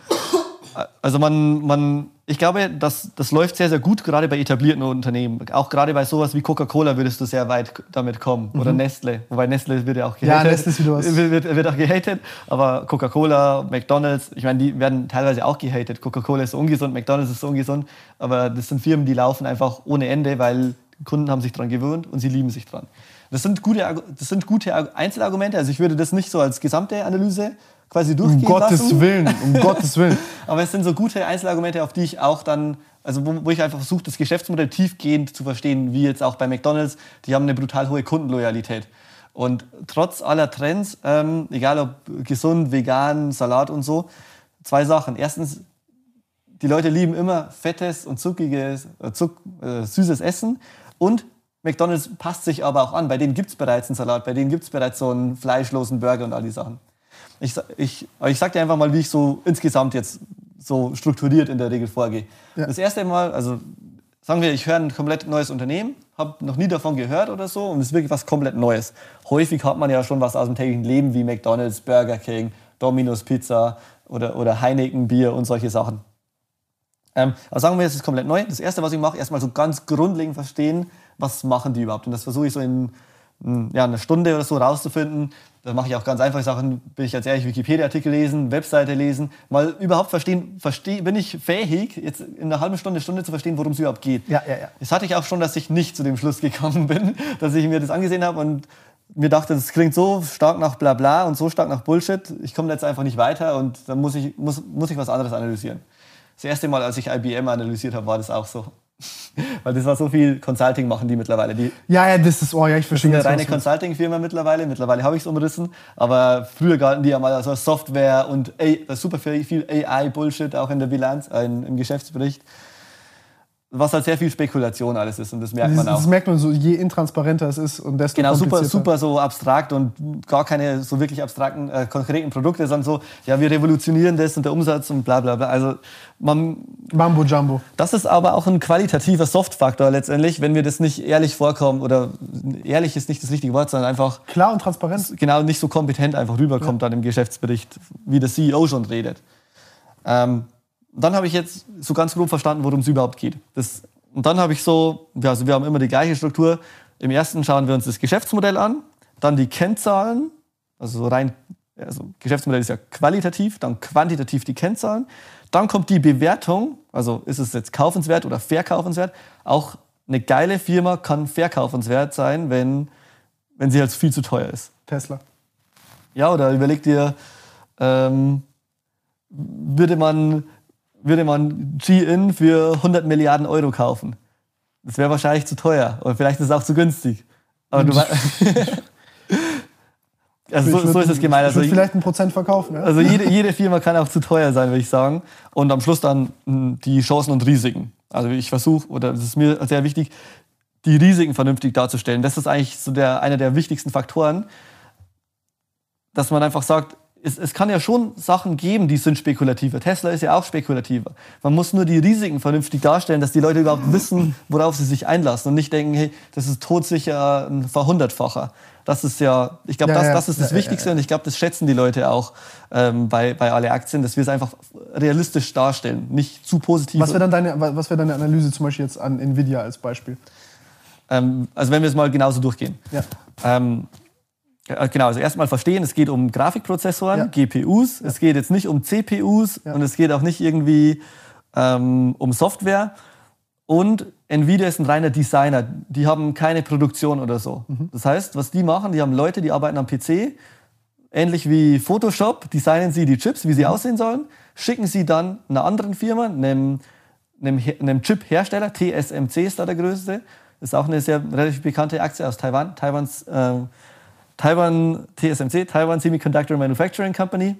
also man, man, ich glaube, das, das läuft sehr, sehr gut, gerade bei etablierten Unternehmen. Auch gerade bei sowas wie Coca-Cola würdest du sehr weit damit kommen. Oder Nestle. Wobei Nestle wird ja auch Mhm. Ja, gehatet. Nestle ist wieder was. Wird, wird, auch gehatet. Aber Coca-Cola, McDonalds, ich meine, die werden teilweise auch gehatet. Coca-Cola ist ungesund, McDonalds ist ungesund. Aber das sind Firmen, die laufen einfach ohne Ende, weil Kunden haben sich dran gewöhnt und sie lieben sich dran. Das sind gute, das sind gute Argu- Einzelargumente. Also ich würde das nicht so als gesamte Analyse quasi durchgehen Um Gottes lassen. Willen, um Gottes Willen. Aber es sind so gute Einzelargumente, auf die ich auch dann, also wo, wo ich einfach versuche, das Geschäftsmodell tiefgehend zu verstehen, wie jetzt auch bei McDonalds. Die haben eine brutal hohe Kundenloyalität. Und trotz aller Trends, ähm, egal ob gesund, vegan, Salat und so, zwei Sachen. Erstens, die Leute lieben immer fettes und zuckiges, äh, zuck, äh, süßes Essen. Und McDonalds passt sich aber auch an. Bei denen gibt es bereits einen Salat, bei denen gibt es bereits so einen fleischlosen Burger und all die Sachen. Ich, ich, ich sag dir einfach mal, wie ich so insgesamt jetzt so strukturiert in der Regel vorgehe. Ja. Das erste Mal, also sagen wir, ich höre ein komplett neues Unternehmen, habe noch nie davon gehört oder so und es ist wirklich was komplett Neues. Häufig hat man ja schon was aus dem täglichen Leben wie McDonald's, Burger King, Domino's Pizza oder, oder Heineken Bier und solche Sachen. Ähm, aber sagen wir, es ist komplett neu. Das Erste, was ich mache, erstmal so ganz grundlegend verstehen, was machen die überhaupt. Und das versuche ich so in ja, einer Stunde oder so rauszufinden. Da mache ich auch ganz einfache Sachen, bin ich ganz ehrlich, Wikipedia-Artikel lesen, Webseite lesen, mal überhaupt verstehen, versteh, bin ich fähig, jetzt in einer halben Stunde, Stunde zu verstehen, worum es überhaupt geht. Ja, ja, ja. Das hatte ich auch schon, dass ich nicht zu dem Schluss gekommen bin, dass ich mir das angesehen habe und mir dachte, das klingt so stark nach Blabla und so stark nach Bullshit. Ich komme jetzt einfach nicht weiter und dann muss ich, muss, muss ich was anderes analysieren. Das erste Mal, als ich IBM analysiert habe, war das auch so. Weil das war so viel Consulting machen die mittlerweile. Die Ja, ja, das ist, oh ja, ich verstehe eine jetzt, was reine. Consulting-Firma mittlerweile. Mittlerweile habe ich es umrissen. Aber früher galten die ja mal als Software und A- super viel AI-Bullshit auch in der Bilanz, äh, im Geschäftsbericht. Was halt sehr viel Spekulation alles ist und das merkt man Das, auch. das merkt man so, je intransparenter es ist und desto Genau, super, super so abstrakt und gar keine so wirklich abstrakten, äh, konkreten Produkte, sondern so, ja, wir revolutionieren das und der Umsatz und bla bla bla. Also man, Mambo Jumbo. das ist aber auch ein qualitativer Softfaktor letztendlich, wenn wir das nicht ehrlich vorkommen oder ehrlich ist nicht das richtige Wort, sondern einfach Klar und transparent. genau nicht so kompetent einfach rüberkommt dann im Geschäftsbericht, wie der CEO schon redet. Ähm, dann habe ich jetzt so ganz grob verstanden, worum es überhaupt geht. Das, und dann habe ich so, ja, also wir haben immer die gleiche Struktur. Im ersten schauen wir uns das Geschäftsmodell an, dann die Kennzahlen, also so rein, also Geschäftsmodell ist ja qualitativ, dann quantitativ die Kennzahlen. Dann kommt die Bewertung, also ist es jetzt kaufenswert oder verkaufenswert. Auch eine geile Firma kann verkaufenswert sein, wenn, wenn sie halt viel zu teuer ist. Tesla. Ja, oder überleg dir, ähm, würde man, würde man G-In für 100 Milliarden Euro kaufen? Das wäre wahrscheinlich zu teuer. Oder vielleicht ist es auch zu günstig. Aber du also so, würd- so ist es gemeint. Also, vielleicht ein Prozent verkaufen. Ja? also jede, jede Firma kann auch zu teuer sein, würde ich sagen. Und am Schluss dann mh, die Chancen und Risiken. Also ich versuche, oder das ist mir sehr wichtig, die Risiken vernünftig darzustellen. Das ist eigentlich so der, einer der wichtigsten Faktoren, dass man einfach sagt, es, es kann ja schon Sachen geben, die sind spekulativer. Tesla ist ja auch spekulativer. Man muss nur die Risiken vernünftig darstellen, dass die Leute überhaupt wissen, worauf sie sich einlassen und nicht denken, hey, das ist todsicher ein Verhundertfacher. Das ist ja, ich glaube, Ja, das, ja. das ist das Ja, ja, Wichtigste und ich glaube, das schätzen die Leute auch ähm, bei, bei alle Aktien, dass wir es einfach realistisch darstellen, nicht zu positiv. Was wäre dann deine, was wär deine Analyse zum Beispiel jetzt an Nvidia als Beispiel? ähm, also wenn wir es mal genauso durchgehen. Ja. Ähm, ja, genau, also erstmal verstehen, es geht um Grafikprozessoren, Ja. GPUs, es geht jetzt nicht um CPUs Ja. und es geht auch nicht irgendwie ähm, um Software. Und Nvidia ist ein reiner Designer, die haben keine Produktion oder so. Mhm. Das heißt, was die machen, die haben Leute, die arbeiten am PC, ähnlich wie Photoshop, designen sie die Chips, wie sie Mhm. aussehen sollen, schicken sie dann einer anderen Firma, einem, einem, einem Chip-Hersteller, TSMC ist da der größte, ist auch eine sehr relativ bekannte Aktie aus Taiwan, Taiwans, äh, Taiwan TSMC, Taiwan Semiconductor Manufacturing Company.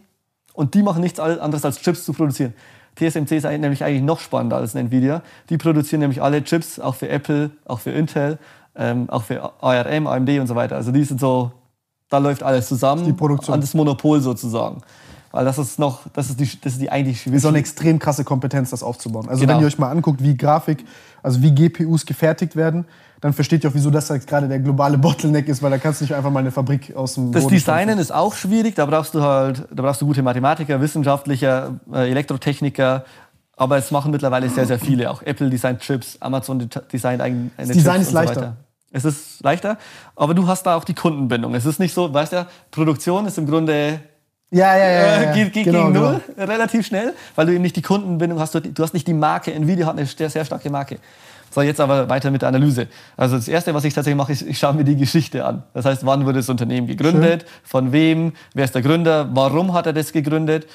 Und die machen nichts anderes als Chips zu produzieren. TSMC ist nämlich eigentlich noch spannender als Nvidia. Die produzieren nämlich alle Chips, auch für Apple, auch für Intel, ähm, auch für ARM, AMD und so weiter. Also die sind so, da läuft alles zusammen. Die Produktion. An das Monopol sozusagen. Weil das ist noch, das ist die, das ist die eigentlich ist auch eine extrem krasse Kompetenz, das aufzubauen. Also Genau. wenn ihr euch mal anguckt, wie Grafik, also wie GPUs gefertigt werden, dann versteht ihr auch, wieso das jetzt gerade der globale Bottleneck ist, weil da kannst du nicht einfach mal eine Fabrik aus dem Das Boden Designen ist auch schwierig, da brauchst du halt, da brauchst du gute Mathematiker, Wissenschaftlicher, äh, Elektrotechniker. Aber es machen mittlerweile sehr, sehr viele. Auch Apple designt Chips, Amazon de designt eigene Das Design Chips ist so leichter. weiter. Es ist leichter, aber du hast da auch die Kundenbindung. Es ist nicht so, weißt du, Produktion ist im Grunde Ja, ja, ja. ja, äh, ja. geht, geht Genau, gegen genau. null relativ schnell, weil du eben nicht die Kundenbindung hast. Du, du hast nicht die Marke. Nvidia hat eine sehr, sehr starke Marke. So, jetzt aber weiter mit der Analyse. Also das Erste, was ich tatsächlich mache, ist, ich schaue mir die Geschichte an. Das heißt, wann wurde das Unternehmen gegründet, von wem, wer ist der Gründer, warum hat er das gegründet.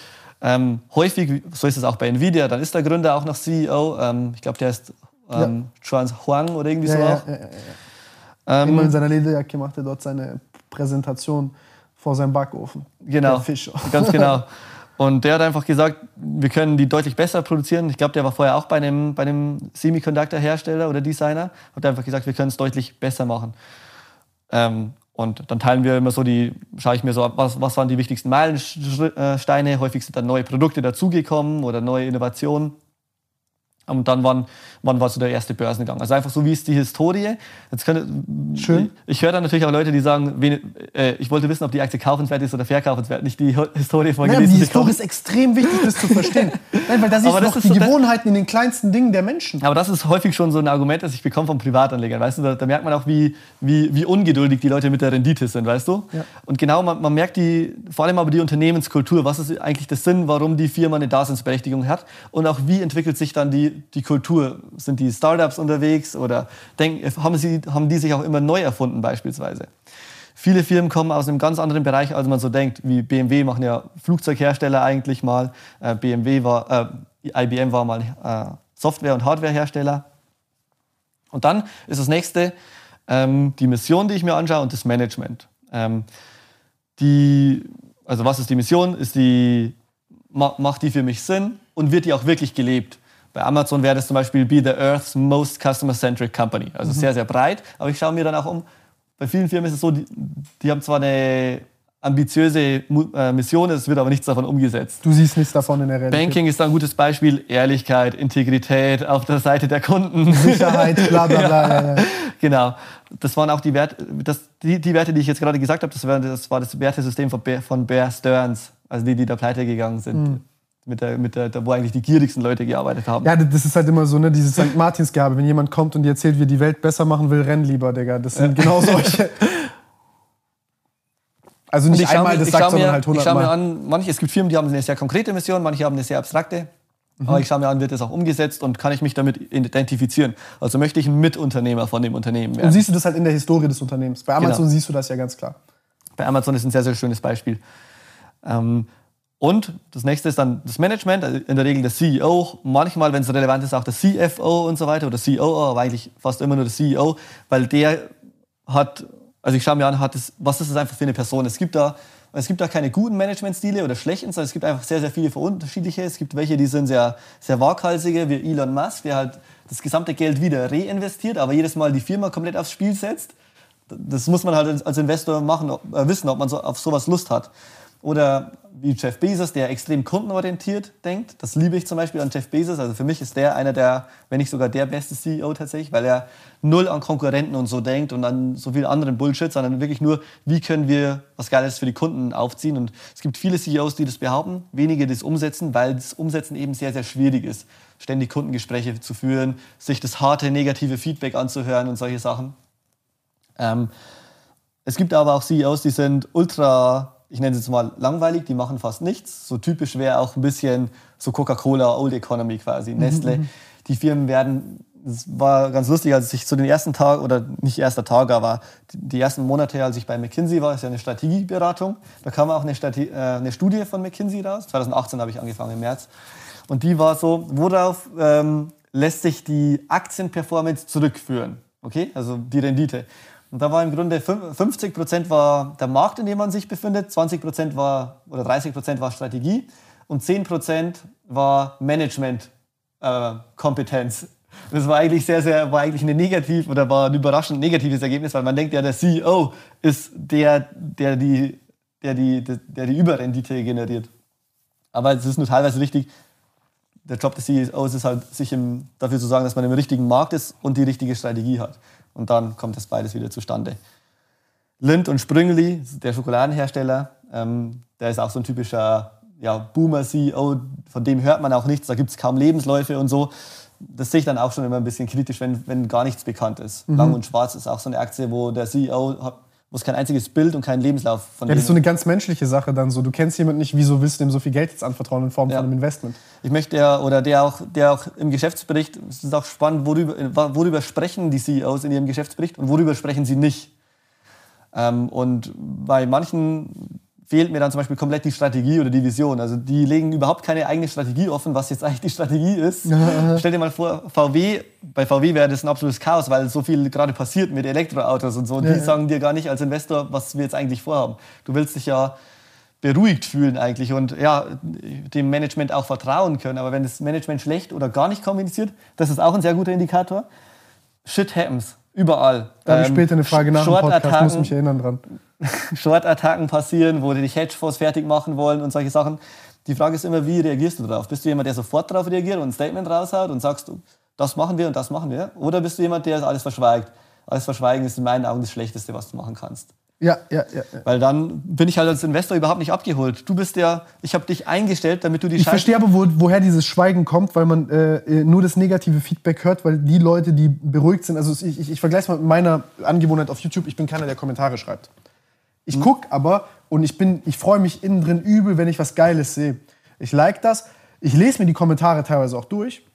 Ähm, häufig, so ist es auch bei Nvidia, dann ist der Gründer auch noch CEO. Ähm, ich glaube, der ist ähm, Chuan Huang oder irgendwie Ja, so ja, auch. ja, ja, ja. Ähm, Immer in seiner Lederjacke macht er dort seine Präsentation vor seinem Backofen. Genau, ganz genau. Und der hat einfach gesagt, wir können die deutlich besser produzieren. Ich glaube, der war vorher auch bei einem, bei einem Semiconductor-Hersteller oder Designer. Hat einfach gesagt, wir können es deutlich besser machen. Ähm, und dann teilen wir immer so die, schaue ich mir so ab, was, was waren die wichtigsten Meilensteine. Häufig sind dann neue Produkte dazugekommen oder neue Innovationen. Und dann wann, wann war so der erste Börsengang. Also einfach so, wie ist die Historie. Jetzt kann, Schön. Ich höre dann natürlich auch Leute, die sagen, wen, äh, ich wollte wissen, ob die Aktie kaufenswert ist oder verkaufenswert. Nicht die Historie von Nein, aber die gelesen Historie ist extrem wichtig, das zu verstehen. Nein, weil da siehst Aber du die so Gewohnheiten in den kleinsten Dingen der Menschen. Aber das ist häufig schon so ein Argument, das ich bekomme von Privatanlegern. Weißt du, da, da merkt man auch, wie, wie, wie ungeduldig die Leute mit der Rendite sind, weißt du? Ja. Und genau, man, man merkt die, vor allem aber die Unternehmenskultur. Was ist eigentlich der Sinn, warum die Firma eine Daseinsberechtigung hat? Und auch wie entwickelt sich dann die, die Kultur? Sind die Startups unterwegs oder denk, haben, sie, haben die sich auch immer neu erfunden beispielsweise? Viele Firmen kommen aus einem ganz anderen Bereich, als man so denkt. Wie BMW machen ja Flugzeughersteller eigentlich mal. Äh, BMW war, äh, IBM war mal äh, Software- und Hardwarehersteller. Und dann ist das nächste ähm, die Mission, die ich mir anschaue und das Management. Ähm, die, also was ist die Mission? Ist die, ma, macht die für mich Sinn und wird die auch wirklich gelebt? Bei Amazon wäre das zum Beispiel Be the Earth's Most Customer-Centric Company. Also Mhm. sehr, sehr breit. Aber ich schaue mir dann auch um, bei vielen Firmen ist es so, die, die haben zwar eine ambitiöse äh, Mission, es wird aber nichts davon umgesetzt. Du siehst nichts davon in der Realität. Banking ist da ein gutes Beispiel. Ehrlichkeit, Integrität auf der Seite der Kunden. Sicherheit, bla bla bla. Ja, ja. genau. Das waren auch die Werte, das, die, die Werte, die ich jetzt gerade gesagt habe, das war das, war das Wertesystem von Bear, von Bear Stearns, also die, die da pleite gegangen sind. Mit der, mit der, da, wo eigentlich die gierigsten Leute gearbeitet haben. Ja, das ist halt immer so, ne, dieses St. Martinsgabe. Wenn jemand kommt und dir erzählt, wie er die Welt besser machen will, renn lieber, Digga. Das sind genau solche. Also nicht einmal mir- das sagt, schau sondern mir, halt Ich schaue mir hundertmal. an, manche, es gibt Firmen, die haben eine sehr konkrete Mission, manche haben eine sehr abstrakte. Aber ich schaue mir an, wird das auch umgesetzt und kann ich mich damit identifizieren. Also möchte ich ein Mitunternehmer von dem Unternehmen werden. Und siehst du das halt in der Historie des Unternehmens. Bei Amazon Genau. siehst du das ja ganz klar. Bei Amazon ist ein sehr, sehr schönes Beispiel. Ähm, und das nächste ist dann das Management, also in der Regel der CEO, manchmal, wenn es relevant ist, auch der CFO und so weiter oder COO, aber eigentlich fast immer nur der CEO, weil der hat, also ich schaue mir an, hat es, was ist das einfach für eine Person? Es gibt da, es gibt da keine guten Managementstile oder schlechten, sondern es gibt einfach sehr, sehr viele unterschiedliche. Es gibt welche, die sind sehr, sehr waghalsige, wie Elon Musk, der halt das gesamte Geld wieder reinvestiert, aber jedes Mal die Firma komplett aufs Spiel setzt. Das muss man halt als Investor machen, äh, wissen, ob man so, auf sowas Lust hat. Oder wie Jeff Bezos, der extrem kundenorientiert denkt. Das liebe ich zum Beispiel an Jeff Bezos. Also für mich ist der einer der, wenn nicht sogar der beste CEO tatsächlich, weil er null an Konkurrenten und so denkt und an so viel anderen Bullshit, sondern wirklich nur, wie können wir was Geiles für die Kunden aufziehen. Und es gibt viele CEOs, die das behaupten, wenige, das umsetzen, weil das Umsetzen eben sehr, sehr schwierig ist. Ständig Kundengespräche zu führen, sich das harte negative Feedback anzuhören und solche Sachen. Ähm, es gibt aber auch CEOs, die sind ultra, ich nenne es jetzt mal langweilig, die machen fast nichts. So typisch wäre auch ein bisschen so Coca-Cola, Old Economy quasi, Nestle. Die Firmen werden, es war ganz lustig, als ich zu den ersten Tag, oder nicht erster Tag, aber die die ersten Monate, als ich bei McKinsey war, ist ja eine Strategieberatung, da kam auch eine, Strate äh, eine Studie von McKinsey raus. 2018 habe ich angefangen im März. Und die war so, worauf ähm, lässt sich die Aktienperformance zurückführen? Okay, also die Rendite. Und da war im Grunde fün- 50 Prozent war der Markt, in dem man sich befindet, 20 Prozent war oder 30 Prozent war Strategie und 10 Prozent war Management äh. Das war eigentlich sehr, sehr, war eigentlich eine negativ oder war ein überraschend negatives Ergebnis, weil man denkt ja, der CEO ist der, der die, der die, der die Überrendite generiert. Aber es ist nur teilweise richtig. Der Job des CEOs ist halt, sich im, dafür zu sorgen, dass man im richtigen Markt ist und die richtige Strategie hat. Und dann kommt das beides wieder zustande. Lind und Sprüngli, der Schokoladenhersteller, ähm, der ist auch so ein typischer ja, Boomer-CEO, von dem hört man auch nichts, da gibt es kaum Lebensläufe und so. Das sehe ich dann auch schon immer ein bisschen kritisch, wenn, wenn gar nichts bekannt ist. Mhm. Lang und Schwarz ist auch so eine Aktie, wo der CEO es kein einziges Bild und keinen Lebenslauf von Ja, das ist so eine ganz menschliche Sache dann so. Du kennst jemanden nicht, wieso willst du ihm so viel Geld jetzt anvertrauen in Form Ja. von einem Investment? Ich möchte ja, oder der auch, der auch im Geschäftsbericht, es ist auch spannend, worüber, worüber sprechen die CEOs in ihrem Geschäftsbericht und worüber sprechen sie nicht. Ähm, und bei manchen fehlt mir dann zum Beispiel komplett die Strategie oder die Vision. Also die legen überhaupt keine eigene Strategie offen, was jetzt eigentlich die Strategie ist. Stell dir mal vor, VW, bei VW wäre das ein absolutes Chaos, weil so viel gerade passiert mit Elektroautos und so. Und Ja, die ja. sagen dir gar nicht als Investor, was wir jetzt eigentlich vorhaben. Du willst dich ja beruhigt fühlen eigentlich und ja, dem Management auch vertrauen können. Aber wenn das Management schlecht oder gar nicht kommuniziert, das ist auch ein sehr guter Indikator. Shit happens. Überall. Da habe ich Ähm, später eine Frage nach dem Podcast, muss mich erinnern dran. Short-Attacken passieren, wo die dich Hedgefonds fertig machen wollen und solche Sachen. Die Frage ist immer, wie reagierst du darauf? Bist du jemand, der sofort darauf reagiert und ein Statement raushaut und sagst, das machen wir und das machen wir? Oder bist du jemand, der alles verschweigt? Alles verschweigen ist in meinen Augen das Schlechteste, was du machen kannst. Ja, ja, ja. ja. Weil dann bin ich halt als Investor überhaupt nicht abgeholt. Du bist ja, ich habe dich eingestellt, damit du die Ich Scheiße- verstehe aber, wo, woher dieses Schweigen kommt, weil man äh, äh, nur das negative Feedback hört, weil die Leute, die beruhigt sind, also ich, ich, ich vergleiche es mal mit meiner Angewohnheit auf YouTube, ich bin keiner, der Kommentare schreibt. Ich guck aber und ich bin, ich freue mich innen drin übel, wenn ich was Geiles sehe. Ich like das, ich lese mir die Kommentare teilweise auch durch,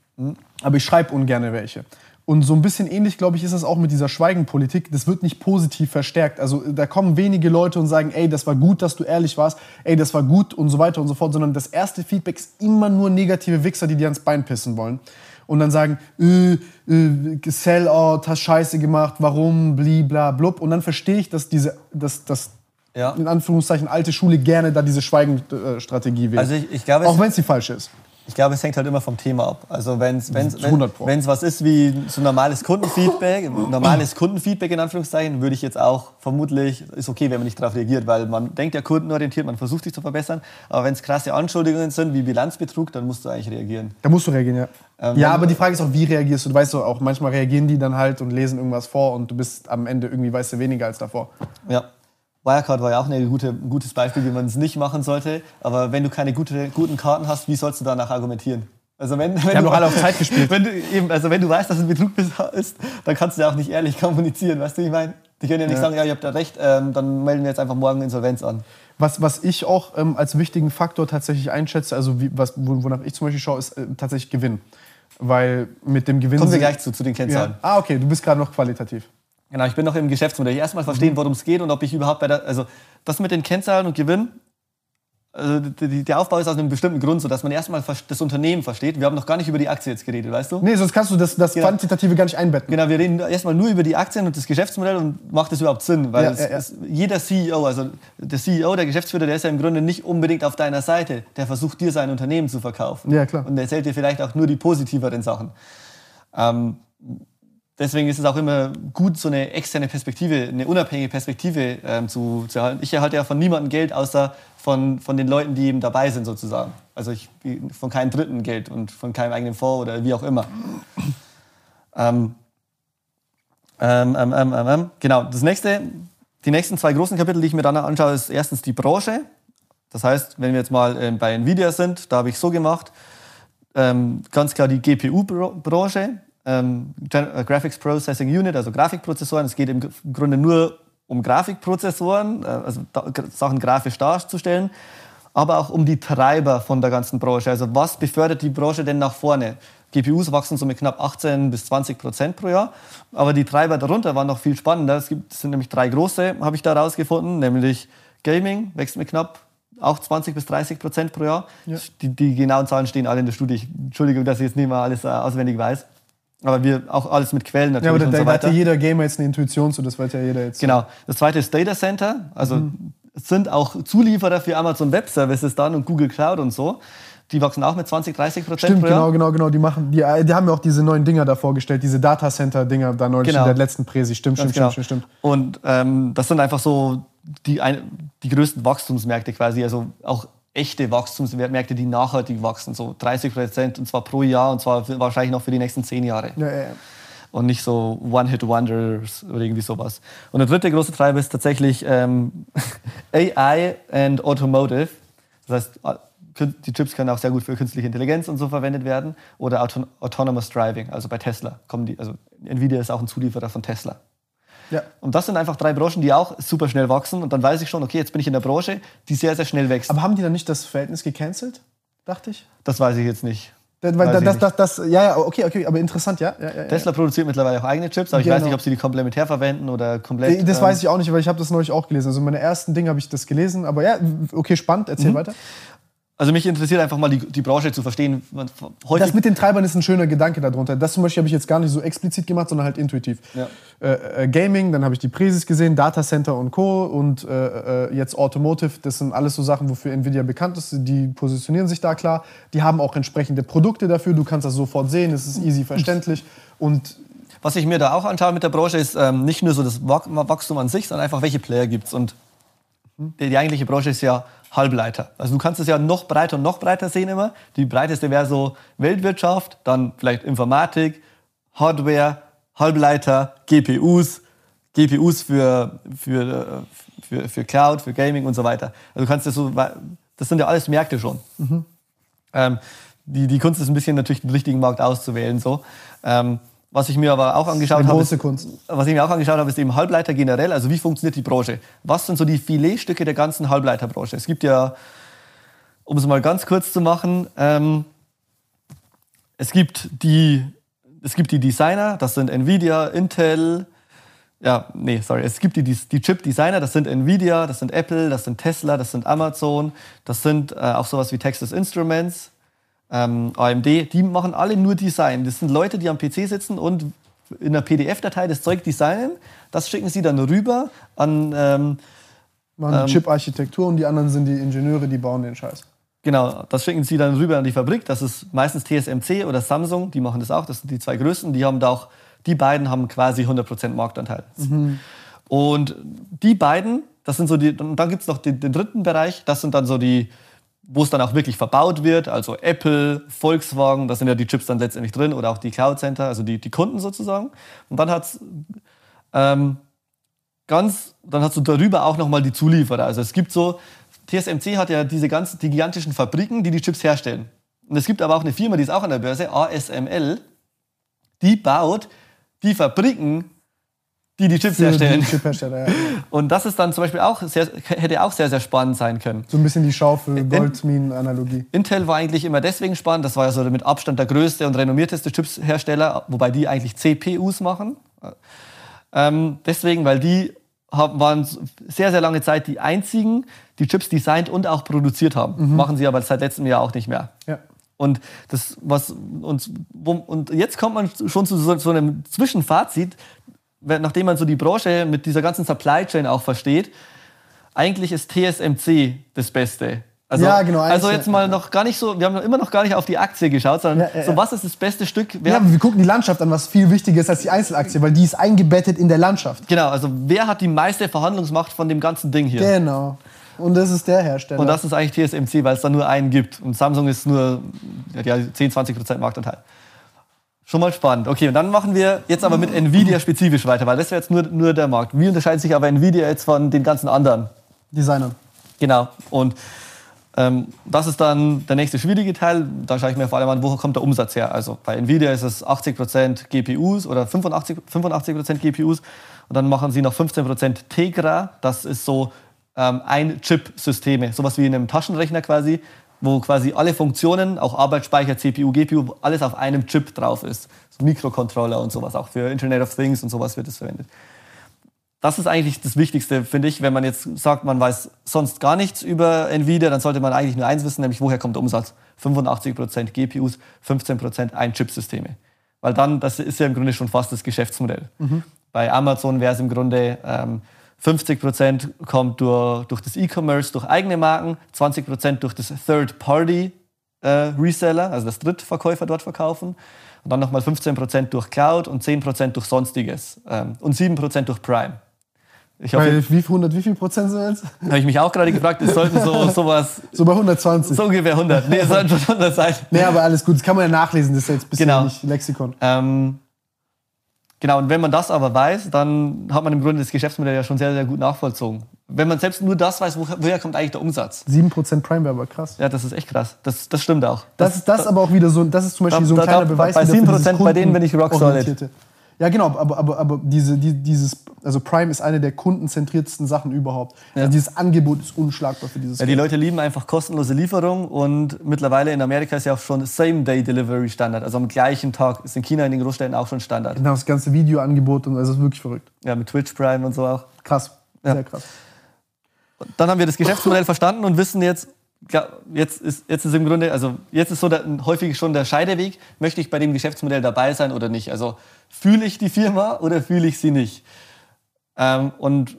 aber ich schreibe ungern welche. Und so ein bisschen ähnlich, glaube ich, ist es auch mit dieser Schweigenpolitik. Das wird nicht positiv verstärkt. Also da kommen wenige Leute und sagen, ey, das war gut, dass du ehrlich warst, ey, das war gut und so weiter und so fort, sondern das erste Feedback ist immer nur negative Wichser, die dir ans Bein pissen wollen. Und dann sagen, äh, äh, Sellout, hast Scheiße gemacht, warum, blibla, blub. Und dann verstehe ich, dass diese, dass, dass Ja. in Anführungszeichen alte Schule gerne da diese Schweigenstrategie wählt. Also ich, ich glaube, auch wenn es die falsche ist. Ich glaube, es hängt halt immer vom Thema ab. Also wenn's, wenn's, Zu 100 Pro. wenn es was ist wie so normales Kundenfeedback, normales Kundenfeedback in Anführungszeichen, würde ich jetzt auch vermutlich, ist okay, wenn man nicht darauf reagiert, weil man denkt ja kundenorientiert, man versucht sich zu verbessern. Aber wenn es krasse Anschuldigungen sind, wie Bilanzbetrug, dann musst du eigentlich reagieren. Da musst du reagieren, ja. Ähm, ja, aber die Frage ist auch, wie reagierst du? Du weißt doch auch, manchmal reagieren die dann halt und lesen irgendwas vor und du bist am Ende irgendwie, weißt du, weniger als davor. Ja. Wirecard war ja auch eine gute, ein gutes Beispiel, wie man es nicht machen sollte. Aber wenn du keine gute, guten Karten hast, wie sollst du danach argumentieren? Also wenn, wenn haben du, doch alle auf Zeit gespielt. Wenn du, eben, also wenn du weißt, dass es ein Betrug ist, dann kannst du ja auch nicht ehrlich kommunizieren. Weißt du, ich meine? Die können ja nicht Ja. sagen, ja, ihr habt da recht, ähm, dann melden wir jetzt einfach morgen Insolvenz an. Was, was ich auch ähm, als wichtigen Faktor tatsächlich einschätze, also wie, was, wo- wonach ich zum Beispiel schaue, ist äh, tatsächlich Gewinn. Weil mit dem Gewinn. Kommen wir gleich zu, zu den Kennzahlen. ja. Ah, okay, du bist gerade noch qualitativ. Genau, ich bin noch im Geschäftsmodell. Ich erstmal Mhm. verstehen, worum es geht und ob ich überhaupt bei der, also das mit den Kennzahlen und Gewinn, also der Aufbau ist aus einem bestimmten Grund so, dass man erstmal das Unternehmen versteht. Wir haben noch gar nicht über die Aktie jetzt geredet, weißt du? Nee, sonst kannst du das, das Genau. Quantitative gar nicht einbetten. Genau, wir reden erstmal nur über die Aktien und das Geschäftsmodell und macht das überhaupt Sinn? Weil Ja, es, ja, ja. Es, jeder CEO, also der CEO, der Geschäftsführer, der ist ja im Grunde nicht unbedingt auf deiner Seite. Der versucht dir sein Unternehmen zu verkaufen. Ja, klar. Und erzählt dir vielleicht auch nur die positiveren Sachen. Ähm, deswegen ist es auch immer gut, so eine externe Perspektive, eine unabhängige Perspektive ähm, zu, zu erhalten. Ich erhalte ja von niemandem Geld, außer von, von den Leuten, die eben dabei sind, sozusagen. Also ich von keinem Dritten Geld und von keinem eigenen Fonds oder wie auch immer. Ähm, ähm, ähm, ähm, ähm. Genau, das nächste, die nächsten zwei großen Kapitel, die ich mir dann anschaue, ist erstens die Branche. Das heißt, wenn wir jetzt mal bei Nvidia sind, da habe ich so gemacht, ganz klar die GPU-Branche, ähm, äh, Graphics Processing Unit, also Grafikprozessoren. Es geht im Grunde nur um Grafikprozessoren, äh, also Sachen grafisch darzustellen, aber auch um die Treiber von der ganzen Branche. Also was befördert die Branche denn nach vorne? GPUs wachsen so mit knapp 18 bis 20 Prozent pro Jahr, aber die Treiber darunter waren noch viel spannender. Es gibt, es sind nämlich drei große, habe ich da rausgefunden, nämlich Gaming wächst mit knapp auch 20 bis 30 Prozent pro Jahr. Die, die genauen Zahlen stehen alle in der Studie. Ich, Entschuldigung, dass ich jetzt nicht mal alles äh, auswendig weiß. Aber wir auch alles mit Quellen natürlich Ja, aber da, und da so hat weiter. ja jeder Gamer jetzt eine Intuition zu, das weiß ja jeder jetzt. Genau. Das zweite ist Data Center. Also es sind auch Zulieferer für Amazon Web Services dann und Google Cloud und so. Die wachsen auch mit 20, 30 Prozent Stimmt, genau, genau, genau. Die, machen, die, die haben ja auch diese neuen Dinger da vorgestellt, diese Datacenter-Dinger da neulich Genau. in der letzten Präsi. Stimmt, stimmt, genau. stimmt, stimmt, stimmt. Und ähm, das sind einfach so die, die größten Wachstumsmärkte quasi, also auch echte Wachstumsmärkte, die nachhaltig wachsen, so 30 Prozent und zwar pro Jahr und zwar wahrscheinlich noch für die nächsten zehn Jahre. Ja, ja, ja. Und nicht so One-Hit-Wonders oder irgendwie sowas. Und der dritte große Treiber ist tatsächlich ähm, AI and Automotive. Das heißt, kün- die Chips können auch sehr gut für künstliche Intelligenz und so verwendet werden. Oder Auto Autonomous Driving, also bei Tesla. Kommen die, also Nvidia ist auch ein Zulieferer von Tesla. Ja. Und das sind einfach drei Branchen, die auch super schnell wachsen. Und dann weiß ich schon, okay, jetzt bin ich in der Branche, die sehr, sehr schnell wächst. Aber haben die dann nicht das Verhältnis gecancelt? Dachte ich. das weiß ich jetzt nicht. Das, ich das, nicht. das, das, ja, ja, okay, okay, aber interessant, ja. ja, ja. Tesla produziert mittlerweile auch eigene Chips, aber ich Genau. weiß nicht, ob sie die komplementär verwenden oder komplett. Das ähm, weiß ich auch nicht, weil ich habe das neulich auch gelesen. Also meine ersten Dinge habe ich das gelesen, aber ja, okay, spannend, Mhm. erzähl weiter. Also mich interessiert einfach mal die, die Branche zu verstehen. Heute Das mit den Treibern ist ein schöner Gedanke darunter. Das zum Beispiel habe ich jetzt gar nicht so explizit gemacht, sondern halt intuitiv. Ja. Äh, äh, Gaming, dann habe ich die Präsis gesehen, Datacenter und Co. Und äh, äh, jetzt Automotive, das sind alles so Sachen, wofür Nvidia bekannt ist. Die positionieren sich da klar. Die haben auch entsprechende Produkte dafür. Du kannst das sofort sehen, es ist easy verständlich. Und Was ich mir da auch anschaue mit der Branche, ist ähm, nicht nur so das Wach- Wachstum an sich, sondern einfach, welche Player gibt es. Und die, die eigentliche Branche ist ja Halbleiter. Also du kannst es ja noch breiter und noch breiter sehen immer. Die breiteste wäre so Weltwirtschaft, dann vielleicht Informatik, Hardware, Halbleiter, GPUs, GPUs für, für, für, für Cloud, für Gaming und so weiter. Also du kannst das so, das sind ja alles Märkte schon. Ähm, die, die Kunst ist ein bisschen natürlich den richtigen Markt auszuwählen. So. Ähm, was ich mir aber auch angeschaut habe, ist, was ich mir auch angeschaut habe, ist eben Halbleiter generell. Also wie funktioniert die Branche? Was sind so die Filetstücke der ganzen Halbleiterbranche? Es gibt ja, um es mal ganz kurz zu machen, ähm, es gibt die, es gibt die Designer, das sind Nvidia, Intel, ja, nee, sorry, es gibt die, die, die Chip-Designer, das sind Nvidia, das sind Apple, das sind Tesla, das sind Amazon, das sind äh, auch sowas wie Texas Instruments, ähm, AMD, die machen alle nur Design. Das sind Leute, die am PC sitzen und in einer PDF-Datei das Zeug designen, das schicken sie dann rüber an, ähm, man Chip-Architektur und die anderen sind die Ingenieure, die bauen den Scheiß. Genau, das schicken sie dann rüber an die Fabrik. Das ist meistens TSMC oder Samsung, die machen das auch. Das sind die zwei größten. Die haben da auch, die beiden haben quasi 100% Marktanteil. Und die beiden, das sind so die, und dann gibt es noch den, den dritten Bereich, das sind dann so die, wo es dann auch wirklich verbaut wird, also Apple, Volkswagen, da sind ja die Chips dann letztendlich drin oder auch die Cloud Center, also die, die Kunden sozusagen. Und dann hat es ähm, ganz, dann hast du darüber auch nochmal die Zulieferer. Also es gibt so, TSMC hat ja diese ganzen, die gigantischen Fabriken, die die Chips herstellen. Und es gibt aber auch eine Firma, die ist auch an der Börse, ASML, die baut die Fabriken, die die Chips herstellen. die Chiphersteller, ja. Und das ist dann zum Beispiel auch sehr, hätte auch sehr, sehr spannend sein können. So ein bisschen die Schaufel, Goldminen-Analogie. Intel war eigentlich immer deswegen spannend, das war ja so mit Abstand der größte und renommierteste Chipshersteller, wobei die eigentlich CPUs machen. Ähm, deswegen, weil die haben, waren sehr, sehr lange Zeit die einzigen, die Chips designt und auch produziert haben. Machen sie aber seit letztem Jahr auch nicht mehr. Ja. Und, das, was uns, und jetzt kommt man schon zu so, einem Zwischenfazit, nachdem man so die Branche mit dieser ganzen Supply Chain auch versteht. Eigentlich ist TSMC das Beste. Also, Ja, genau, Also jetzt mal noch gar nicht so, wir haben immer noch gar nicht auf die Aktie geschaut, sondern Ja, ja, so was ist das beste Stück? Wer, Ja, aber wir gucken die Landschaft an, was viel wichtiger ist als die Einzelaktie, weil die ist eingebettet in der Landschaft. Genau, also wer hat die meiste Verhandlungsmacht von dem ganzen Ding hier? Genau. Und das ist der Hersteller. Und das ist eigentlich TSMC, weil es da nur einen gibt. Und Samsung ist nur ja, 10, 20 Prozent Marktanteil. Schon mal spannend. Okay, und dann machen wir jetzt aber mit Nvidia spezifisch weiter, weil das wäre jetzt nur, nur der Markt. Wie unterscheidet sich aber Nvidia jetzt von den ganzen anderen? Designer. Genau. Und ähm, das ist dann der nächste schwierige Teil. Da schaue ich mir vor allem an, wo kommt der Umsatz her. Also bei Nvidia ist es 80% GPUs oder 85%, 85 GPUs. Und dann machen sie noch 15% Tegra. Das ist so ähm, Ein-Chip-Systeme. Sowas wie in einem Taschenrechner quasi, wo quasi alle Funktionen, auch Arbeitsspeicher, CPU, GPU, alles auf einem Chip drauf ist. So Mikrocontroller und sowas. Auch für Internet of Things und sowas wird es verwendet. Das ist eigentlich das Wichtigste, finde ich. Wenn man jetzt sagt, man weiß sonst gar nichts über Nvidia, dann sollte man eigentlich nur eins wissen, nämlich woher kommt der Umsatz. 85% GPUs, 15% Ein-Chip-Systeme. Weil dann, das ist ja im Grunde schon fast das Geschäftsmodell. Bei Amazon wäre es im Grunde ähm, 50% kommt durch, durch das E-Commerce, durch eigene Marken, 20% durch das Third-Party äh, also das Drittverkäufer dort verkaufen. Und dann nochmal 15% durch Cloud und 10% durch Sonstiges. Ähm, und 7% durch Prime. Ich hoffe, Bei wie, 100, wie viel Prozent sind jetzt? habe ich mich auch gerade gefragt, es sollten so sowas, So bei 120. so ungefähr 100, nee, es sollten schon 100 sein. Nee, aber alles gut. Das kann man ja nachlesen. Das ist jetzt bisher Genau. nicht Lexikon. Ähm, genau, und wenn man das aber weiß, dann hat man im Grunde das Geschäftsmodell ja schon sehr, sehr gut nachvollzogen. Wenn man selbst nur das weiß, woher, kommt eigentlich der Umsatz? 7% Prime wäre aber krass. Ja, das ist echt krass. Das, das stimmt auch. Das ist das aber auch wieder so, das ist zum Beispiel Da- so ein kleiner da- Beweis. bei wieder für 7% dieses bei denen bin ich rock solid. Ja, genau, aber, aber, aber diese, die, dieses, also Prime ist eine der kundenzentriertesten Sachen überhaupt. Ja. Also dieses Angebot ist unschlagbar für dieses Ja, die. Leute lieben einfach kostenlose Lieferung und mittlerweile in Amerika ist ja auch schon Same-Day-Delivery Standard. Also am gleichen Tag ist in China in den Großstädten auch schon Standard. Genau, das ganze Videoangebot und also das ist wirklich verrückt. Ja, mit Twitch Prime und so auch. Krass, Ja. sehr krass. Dann haben wir das Geschäftsmodell verstanden und wissen jetzt, jetzt ist, jetzt ist im Grunde, also jetzt ist so der, häufig schon der Scheideweg, möchte ich bei dem Geschäftsmodell dabei sein oder nicht? Also fühle ich die Firma oder fühle ich sie nicht? Ähm, und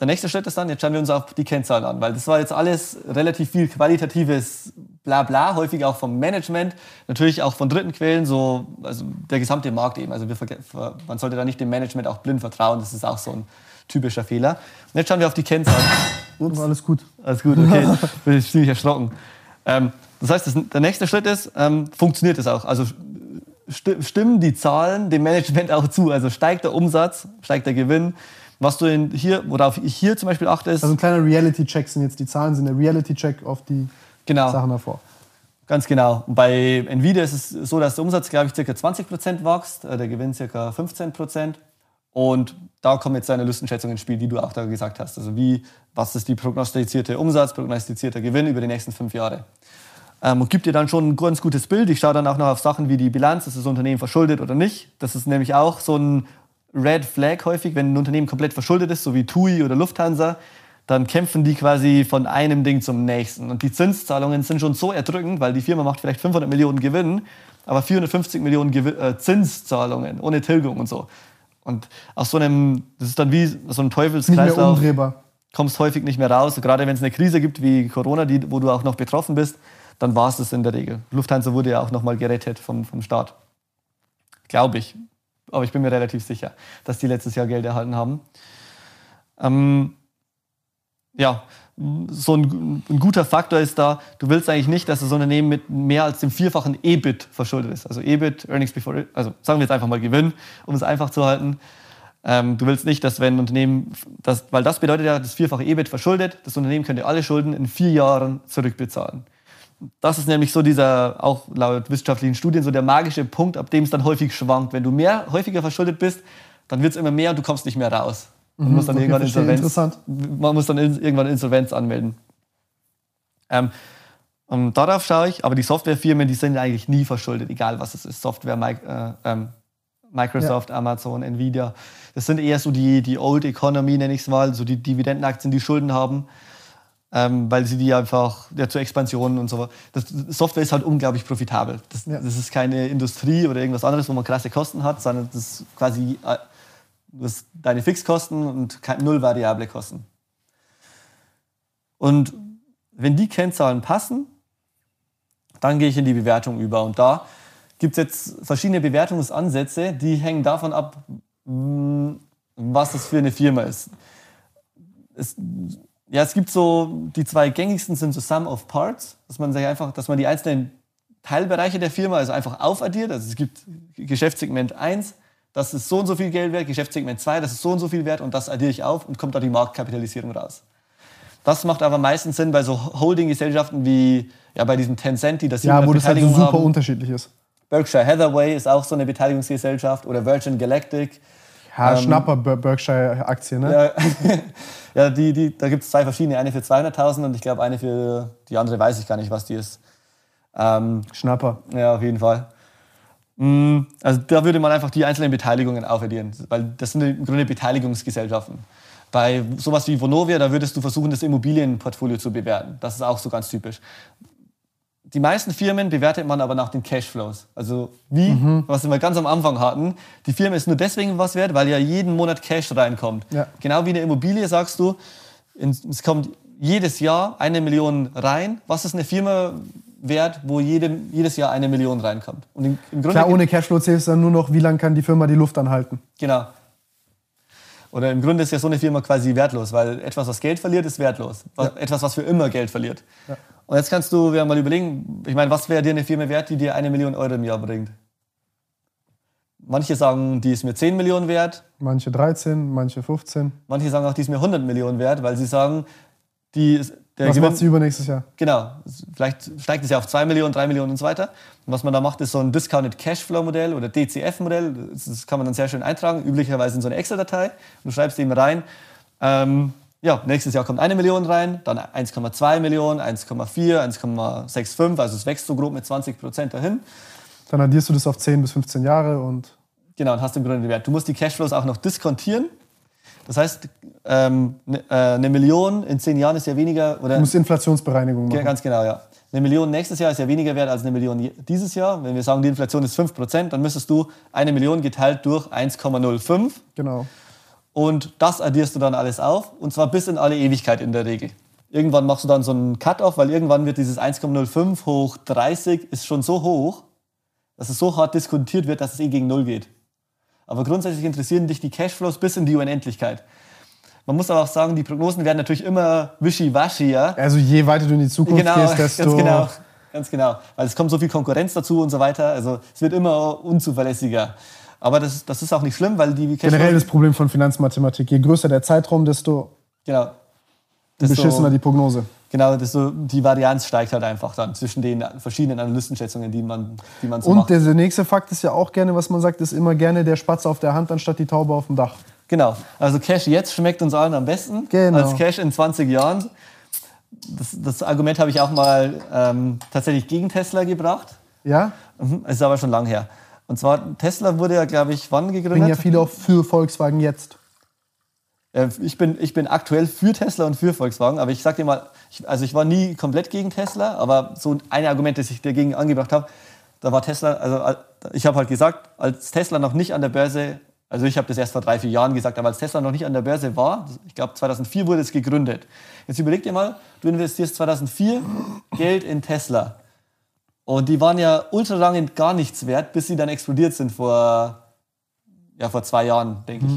der nächste Schritt ist dann, jetzt schauen wir uns auch die Kennzahlen an, weil das war jetzt alles relativ viel qualitatives Blabla, häufig auch vom Management, natürlich auch von dritten Quellen, so also der gesamte Markt eben. Also wir, man sollte da nicht dem Management auch blind vertrauen, das ist auch so ein typischer Fehler. Und jetzt schauen wir auf die Kennzahlen. Ups. Alles gut. Alles gut, okay. Bin ich ziemlich erschrocken. Ähm, das heißt, das, der nächste Schritt ist, ähm, funktioniert es auch? Also sti stimmen die Zahlen dem Management auch zu? Also steigt der Umsatz, steigt der Gewinn? Was du in hier, worauf ich hier zum Beispiel achte, ist, Also ein kleiner Reality-Check sind jetzt die Zahlen, sind der Reality-Check auf die genau, Sachen davor. ganz genau. Und bei Nvidia ist es so, dass der Umsatz, glaube ich, ca. 20% wächst, äh, der Gewinn ca. 15%. Und da kommen jetzt deine Listenschätzungen ins Spiel, die du auch da gesagt hast. Also wie, was ist die prognostizierte Umsatz, prognostizierter Gewinn über die nächsten fünf Jahre? Ähm, und gibt dir dann schon ein ganz gutes Bild. Ich schaue dann auch noch auf Sachen wie die Bilanz, ist das Unternehmen verschuldet oder nicht. Das ist nämlich auch so ein Red Flag häufig, wenn ein Unternehmen komplett verschuldet ist, so wie TUI oder Lufthansa, dann kämpfen die quasi von einem Ding zum nächsten. Und die Zinszahlungen sind schon so erdrückend, weil die Firma macht vielleicht 500 Millionen Gewinn, aber 450 Millionen Gewi äh, Zinszahlungen ohne Tilgung und so. Und aus so einem, das ist dann wie so ein Nicht mehr kommst häufig nicht mehr raus. Gerade wenn es eine Krise gibt wie Corona, die, wo du auch noch betroffen bist, dann war es das in der Regel. Lufthansa wurde ja auch nochmal gerettet vom, vom Staat. Glaube ich. Aber ich bin mir relativ sicher, dass die letztes Jahr Geld erhalten haben. Ähm, ja, so ein, ein, guter Faktor ist da, du willst eigentlich nicht, dass das Unternehmen mit mehr als dem vierfachen EBIT verschuldet ist. Also EBIT, Earnings Before, also sagen wir jetzt einfach mal Gewinn, um es einfach zu halten. Ähm, du willst nicht, dass wenn ein Unternehmen, das, weil das bedeutet ja, das vierfache EBIT verschuldet, das Unternehmen könnte alle Schulden in vier Jahren zurückbezahlen. Das ist nämlich so dieser, auch laut wissenschaftlichen Studien, so der magische Punkt, ab dem es dann häufig schwankt. Wenn du mehr, häufiger verschuldet bist, dann wird es immer mehr und du kommst nicht mehr raus. Man mhm, muss dann okay, irgendwann Insolvenz, man muss dann irgendwann Insolvenz anmelden. Ähm, und darauf schaue ich, aber die Softwarefirmen, die sind eigentlich nie verschuldet, egal was es ist. Software, äh, ähm, Microsoft, ja. Amazon, Nvidia. Das sind eher so die, die Old Economy, nenne ich es mal, so die Dividendenaktien, die Schulden haben ähm, weil sie die einfach ja, zur Expansion und so. Das, Software ist halt unglaublich profitabel. Das, ja. das, ist keine Industrie oder irgendwas anderes, wo man krasse Kosten hat, sondern das ist quasi äh, das deine Fixkosten und null variable Kosten. Und wenn die Kennzahlen passen, dann gehe ich in die Bewertung über. Und da gibt es jetzt verschiedene Bewertungsansätze, die hängen davon ab, was das für eine Firma ist. Es, ja, es gibt so, die zwei gängigsten sind so Sum of Parts, dass man sich einfach, dass man die einzelnen Teilbereiche der Firma also einfach aufaddiert. Also es gibt Geschäftssegment 1, das ist so und so viel Geld wert, Geschäftssegment 2, das ist so und so viel wert und das addiere ich auf und kommt da die Marktkapitalisierung raus. Das macht aber meistens Sinn bei so Holding-Gesellschaften wie ja, bei diesem Tencent, die das Ja, wo das halt so super haben. unterschiedlich ist. Berkshire Hathaway ist auch so eine Beteiligungsgesellschaft oder Virgin Galactic. Ja, ähm, Schnapper Berkshire-Aktie, ne? Ja, ja die, die, da gibt es zwei verschiedene. Eine für 200.000 und ich glaube eine für die andere weiß ich gar nicht, was die ist. Ähm, Schnapper. Ja, auf jeden Fall. Mm, also da würde man einfach die einzelnen Beteiligungen aufaddieren, weil das sind im Grunde Beteiligungsgesellschaften. Bei sowas wie Vonovia, da würdest du versuchen, das Immobilienportfolio zu bewerten. Das ist auch so ganz typisch die meisten Firmen bewertet man aber nach den Cashflows. Also wie, mhm. was wir ganz am Anfang hatten, die Firma ist nur deswegen was wert, weil ja jeden Monat Cash reinkommt. Ja. Genau wie eine Immobilie sagst du, es kommt jedes Jahr eine Million rein. Was ist eine Firma wert, wo jedem, jedes Jahr eine Million reinkommt? Und im, im Grunde Klar, ohne Cashflow zählst du dann nur noch, wie lange kann die Firma die Luft anhalten. Genau. Oder im Grunde ist ja so eine Firma quasi wertlos, weil etwas, was Geld verliert, ist wertlos. Ja. Etwas, was für immer Geld verliert. Ja. Und jetzt kannst du mal überlegen, ich meine, was wäre dir eine Firma wert, die dir eine Million Euro im Jahr bringt? Manche sagen, die ist mir 10 Millionen wert. Manche 13, manche 15. Manche sagen auch, die ist mir 100 Millionen wert, weil sie sagen, die ist, der was Gewinn, macht sie übernächstes Jahr? Genau. Vielleicht steigt es ja auf 2 Millionen, 3 Millionen und so weiter. Und was man da macht, ist so ein Discounted Cashflow Modell oder DCF-Modell. Das kann man dann sehr schön eintragen, üblicherweise in so eine Excel-Datei. Du schreibst eben rein, ähm, ja, nächstes Jahr kommt eine Million rein, dann 1,2 Millionen, 1,4, 1,65, also es wächst so grob mit 20 Prozent dahin. Dann addierst du das auf 10 bis 15 Jahre und. Genau, und hast im Grunde den Wert. Du musst die Cashflows auch noch diskontieren. Das heißt, ähm, ne, äh, eine Million in 10 Jahren ist ja weniger. Oder du musst Inflationsbereinigung machen. Ganz genau, ja. Eine Million nächstes Jahr ist ja weniger wert als eine Million dieses Jahr. Wenn wir sagen, die Inflation ist 5%, dann müsstest du eine Million geteilt durch 1,05. Genau. Und das addierst du dann alles auf und zwar bis in alle Ewigkeit in der Regel. Irgendwann machst du dann so einen Cut-off, weil irgendwann wird dieses 1,05 hoch 30 ist schon so hoch, dass es so hart diskutiert wird, dass es eh gegen Null geht. Aber grundsätzlich interessieren dich die Cashflows bis in die Unendlichkeit. Man muss aber auch sagen, die Prognosen werden natürlich immer wischiwaschi. Ja? Also je weiter du in die Zukunft genau, gehst, desto... Ganz genau, ganz genau. Weil es kommt so viel Konkurrenz dazu und so weiter. Also es wird immer unzuverlässiger. Aber das, das ist auch nicht schlimm, weil die Generell das Problem von Finanzmathematik. Je größer der Zeitraum, desto, genau, desto beschissener die Prognose. Genau, desto, die Varianz steigt halt einfach dann zwischen den verschiedenen Analystenschätzungen, die man, die man so Und macht. der nächste Fakt ist ja auch gerne, was man sagt, ist immer gerne der Spatz auf der Hand anstatt die Taube auf dem Dach. Genau, also Cash jetzt schmeckt uns allen am besten genau. als Cash in 20 Jahren. Das, das Argument habe ich auch mal ähm, tatsächlich gegen Tesla gebracht. Ja? Mhm, ist aber schon lang her. Und zwar, Tesla wurde ja, glaube ich, wann gegründet? Bringen ja viele auch für Volkswagen jetzt. Ich bin, ich bin aktuell für Tesla und für Volkswagen, aber ich sag dir mal, ich, also ich war nie komplett gegen Tesla, aber so ein Argument, das ich dagegen angebracht habe, da war Tesla, also ich habe halt gesagt, als Tesla noch nicht an der Börse Also ich habe das erst vor drei, vier Jahren gesagt, aber als Tesla noch nicht an der Börse war, ich glaube 2004 wurde es gegründet. Jetzt überleg dir mal, du investierst 2004 Geld in Tesla. Und die waren ja ultra lange gar nichts wert, bis sie dann explodiert sind vor, ja, vor zwei Jahren, denke ich.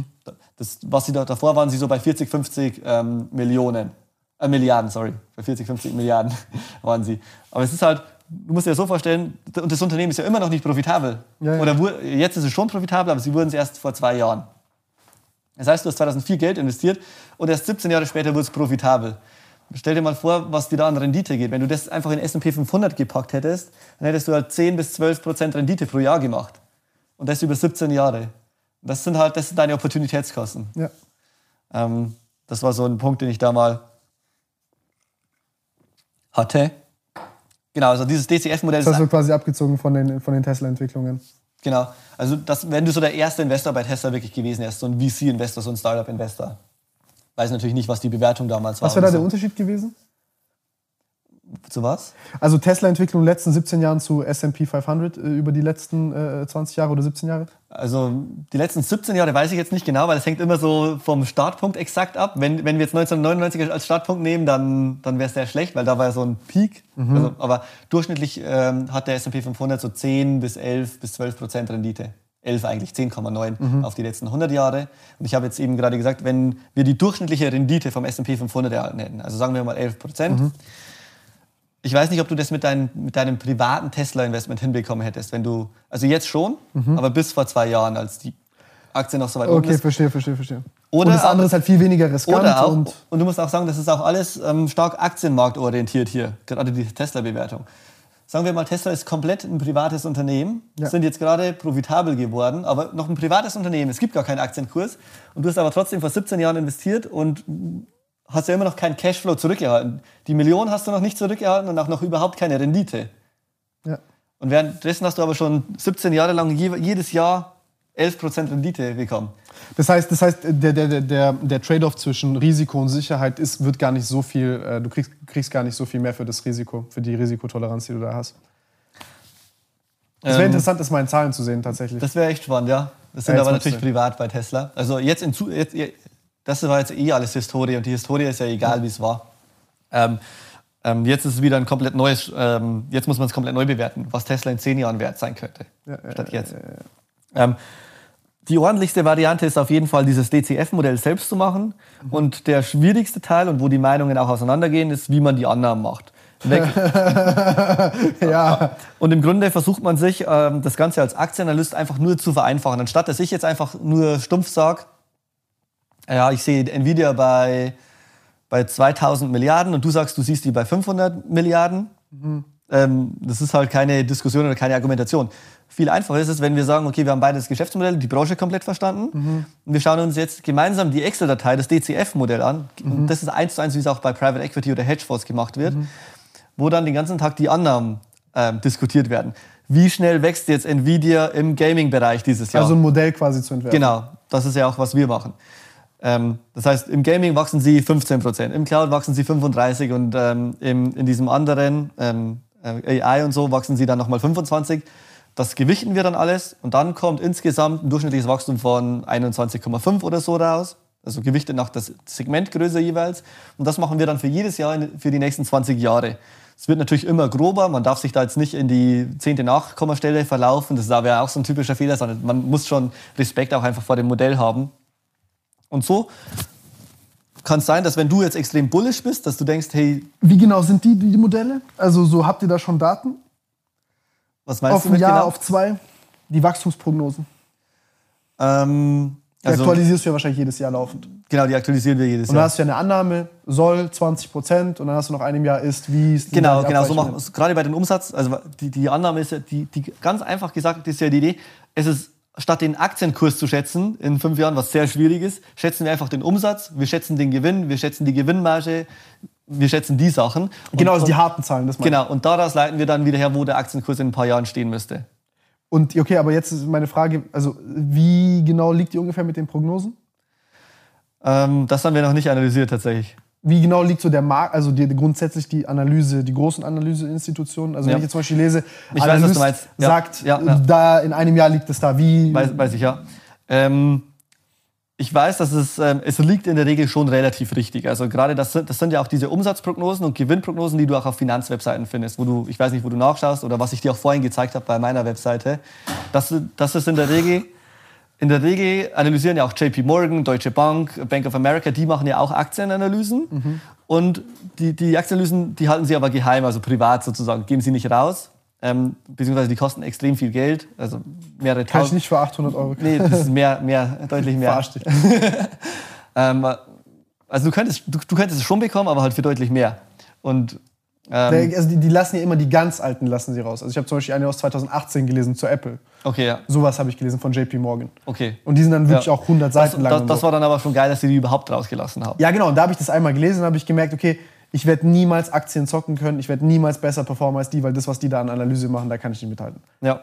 Das, was sie da, davor waren, sie so bei 40, 50 ähm, Millionen. Äh, Milliarden, sorry. Bei 40, 50 Milliarden waren sie. Aber es ist halt, du musst dir das so vorstellen, und das Unternehmen ist ja immer noch nicht profitabel. Ja, ja. Oder jetzt ist es schon profitabel, aber sie wurden es erst vor zwei Jahren. Das heißt, du hast 2004 Geld investiert und erst 17 Jahre später wurde es profitabel. Stell dir mal vor, was dir da an Rendite geht. Wenn du das einfach in S&P 500 gepackt hättest, dann hättest du halt 10 bis 12 Prozent Rendite pro Jahr gemacht. Und das über 17 Jahre. Das sind halt, das sind deine Opportunitätskosten. Ja. Ähm, das war so ein Punkt, den ich da mal hatte. Genau, also dieses DCF-Modell Das hast du quasi abgezogen von den, von den Tesla-Entwicklungen. Genau. Also das, wenn du so der erste Investor bei Tesla wirklich gewesen wärst, so ein VC-Investor, so ein Startup-Investor. Weiß natürlich nicht, was die Bewertung damals war. Was wäre da und der so. Unterschied gewesen? Zu was? Also Tesla-Entwicklung in den letzten 17 Jahren zu S&P 500 äh, über die letzten äh, 20 Jahre oder 17 Jahre? Also die letzten 17 Jahre weiß ich jetzt nicht genau, weil es hängt immer so vom Startpunkt exakt ab. Wenn, wenn wir jetzt 1999 als Startpunkt nehmen, dann, dann wäre es sehr schlecht, weil da war ja so ein Peak. Also, aber durchschnittlich ähm, hat der S&P 500 so 10 bis 11 bis 12 Prozent Rendite. 11 eigentlich, 10,9 auf die letzten 100 Jahre. Und ich habe jetzt eben gerade gesagt, wenn wir die durchschnittliche Rendite vom S&P 500 erhalten hätten, also sagen wir mal 11 Prozent, ich weiß nicht, ob du das mit, dein, mit deinem privaten Tesla-Investment hinbekommen hättest, wenn du, also jetzt schon, aber bis vor zwei Jahren, als die Aktie noch so weit Okay, verstehe, verstehe, verstehe. Oder und das andere ist halt viel weniger riskant Oder auch, und und, du musst auch sagen, das ist auch alles ähm, stark aktienmarktorientiert hier, gerade die Tesla-Bewertung. Sagen wir mal, Tesla ist komplett ein privates Unternehmen, Ja. sind jetzt gerade profitabel geworden, aber noch ein privates Unternehmen, es gibt gar keinen Aktienkurs und du hast aber trotzdem vor 17 Jahren investiert und hast ja immer noch keinen Cashflow zurückgehalten. Die Million hast du noch nicht zurückgehalten und auch noch überhaupt keine Rendite. ja. Und währenddessen hast du aber schon 17 Jahre lang je, jedes Jahr 11% Rendite bekommen. Das heißt, das heißt der, der, der, der, Trade-off zwischen Risiko und Sicherheit ist, wird gar nicht so viel, äh, du kriegst, kriegst gar nicht so viel mehr für das Risiko, für die Risikotoleranz, die du da hast. Es wäre Ähm, interessant, das mal in Zahlen zu sehen, tatsächlich. Das wäre echt spannend, ja. Das sind Ja, aber natürlich privat bei Tesla. Also jetzt in Zu jetzt, das war jetzt eh alles Historie und die Historie ist ja egal, wie es war. Ähm, ähm, jetzt ist es wieder ein komplett neues, ähm, jetzt muss man es komplett neu bewerten, was Tesla in zehn Jahren wert sein könnte. Ja, ja, statt jetzt. Ähm, die ordentlichste Variante ist auf jeden Fall, dieses DCF-Modell selbst zu machen. Mhm. Und der schwierigste Teil und wo die Meinungen auch auseinandergehen, ist, wie man die Annahmen macht. Weg, ja, und im Grunde versucht man sich, ähm, das Ganze als Aktienanalyst einfach nur zu vereinfachen. Anstatt dass ich jetzt einfach nur stumpf sage, ja, ich sehe Nvidia bei, bei 2000 Milliarden und du sagst, du siehst die bei 500 Milliarden. Ähm, das ist halt keine Diskussion oder keine Argumentation. Viel einfacher ist es, wenn wir sagen, okay, wir haben beide das Geschäftsmodell, die Branche komplett verstanden. Und wir schauen uns jetzt gemeinsam die Excel-Datei, das DCF-Modell an. Und das ist eins zu eins, wie es auch bei Private Equity oder Hedgefonds gemacht wird wo dann den ganzen Tag die Annahmen ähm, diskutiert werden. Wie schnell wächst jetzt Nvidia im Gaming-Bereich dieses Jahr? also ein Modell quasi zu entwerfen. genau, das ist ja auch, was wir machen. Ähm, das heißt, im Gaming wachsen sie 15 Prozent, im Cloud wachsen sie 35 und ähm, im, in diesem anderen ähm, äh, AI und so wachsen sie dann nochmal 25. Das gewichten wir dann alles und dann kommt insgesamt ein durchschnittliches Wachstum von 21,5 oder so raus. Also gewichtet nach das Segmentgröße jeweils. Und das machen wir dann für jedes Jahr in- für die nächsten 20 Jahre. Es wird natürlich immer grober, man darf sich da jetzt nicht in die zehnte Nachkommastelle verlaufen, das wäre auch so ein typischer Fehler, sondern man muss schon Respekt auch einfach vor dem Modell haben. Und so kann es sein, dass wenn du jetzt extrem bullish bist, dass du denkst, hey, Wie genau sind die, die Modelle? Also so habt ihr da schon Daten? was meinst auf du ein mit Jahr, genau? auf zwei? Die Wachstumsprognosen. ähm, Die also, aktualisierst du ja wahrscheinlich jedes Jahr laufend. genau, die aktualisieren wir jedes Und dann Jahr. hast du ja eine Annahme, soll 20 Prozent und dann hast du noch einem Jahr ist, wie ist Genau, genau, so machen wir es. Gerade bei den Umsatz, also die, die Annahme ist ja, die, die, ganz einfach gesagt, ist ja die Idee, es ist, statt den Aktienkurs zu schätzen in fünf Jahren, was sehr schwierig ist, schätzen wir einfach den Umsatz, wir schätzen den Gewinn, wir schätzen die Gewinnmarge, wir schätzen die Sachen. Und, Genau, also die harten Zahlen, das. Genau, und daraus leiten wir dann wieder her, wo der Aktienkurs in ein paar Jahren stehen müsste. Und okay, aber jetzt ist meine Frage, also wie genau liegt die ungefähr mit den Prognosen? Ähm, das haben wir noch nicht analysiert tatsächlich. Wie genau liegt so der Markt, also die, grundsätzlich die Analyse, die großen Analyseinstitutionen? Also Ja. wenn ich jetzt zum Beispiel lese, Ich weiß, was du Analyst meinst. Ja. sagt, ja. da in einem Jahr liegt es da, wie Weiß, weiß ich ja. Ähm, ich weiß, dass es, ähm, es liegt in der Regel schon relativ richtig. Also gerade das, sind- das sind ja auch diese Umsatzprognosen und Gewinnprognosen, die du auch auf Finanzwebseiten findest, wo du, ich weiß nicht, wo du nachschaust oder was ich dir auch vorhin gezeigt habe bei meiner Webseite. Das, das ist in der Regel, in der Regel analysieren ja auch JP Morgan, Deutsche Bank, Bank of America, die machen ja auch Aktienanalysen. Und die, die Aktienanalysen, die halten sie aber geheim, also privat sozusagen, geben sie nicht raus. Ähm, beziehungsweise die kosten extrem viel Geld, also mehrere Kann ich tausend. nicht für 800 Euro Nee, das ist mehr, mehr, deutlich mehr. Verarsch dich. Ähm, also du könntest, du, du könntest es schon bekommen, aber halt für deutlich mehr. Und ähm, Also die, die lassen ja immer die ganz alten lassen sie raus. Also ich habe zum Beispiel eine aus 2018 gelesen zur Apple. okay, ja, Sowas habe ich gelesen von JP Morgan. okay. Und die sind dann wirklich Ja. auch 100 Das, Seiten lang. das, und das so. war dann aber schon geil, dass sie die überhaupt rausgelassen haben. Ja, genau. Und da habe ich das einmal gelesen und habe ich gemerkt, okay, ich werde niemals Aktien zocken können. Ich werde niemals besser performen als die, weil das, was die da an Analyse machen, da kann ich nicht mithalten. Ja.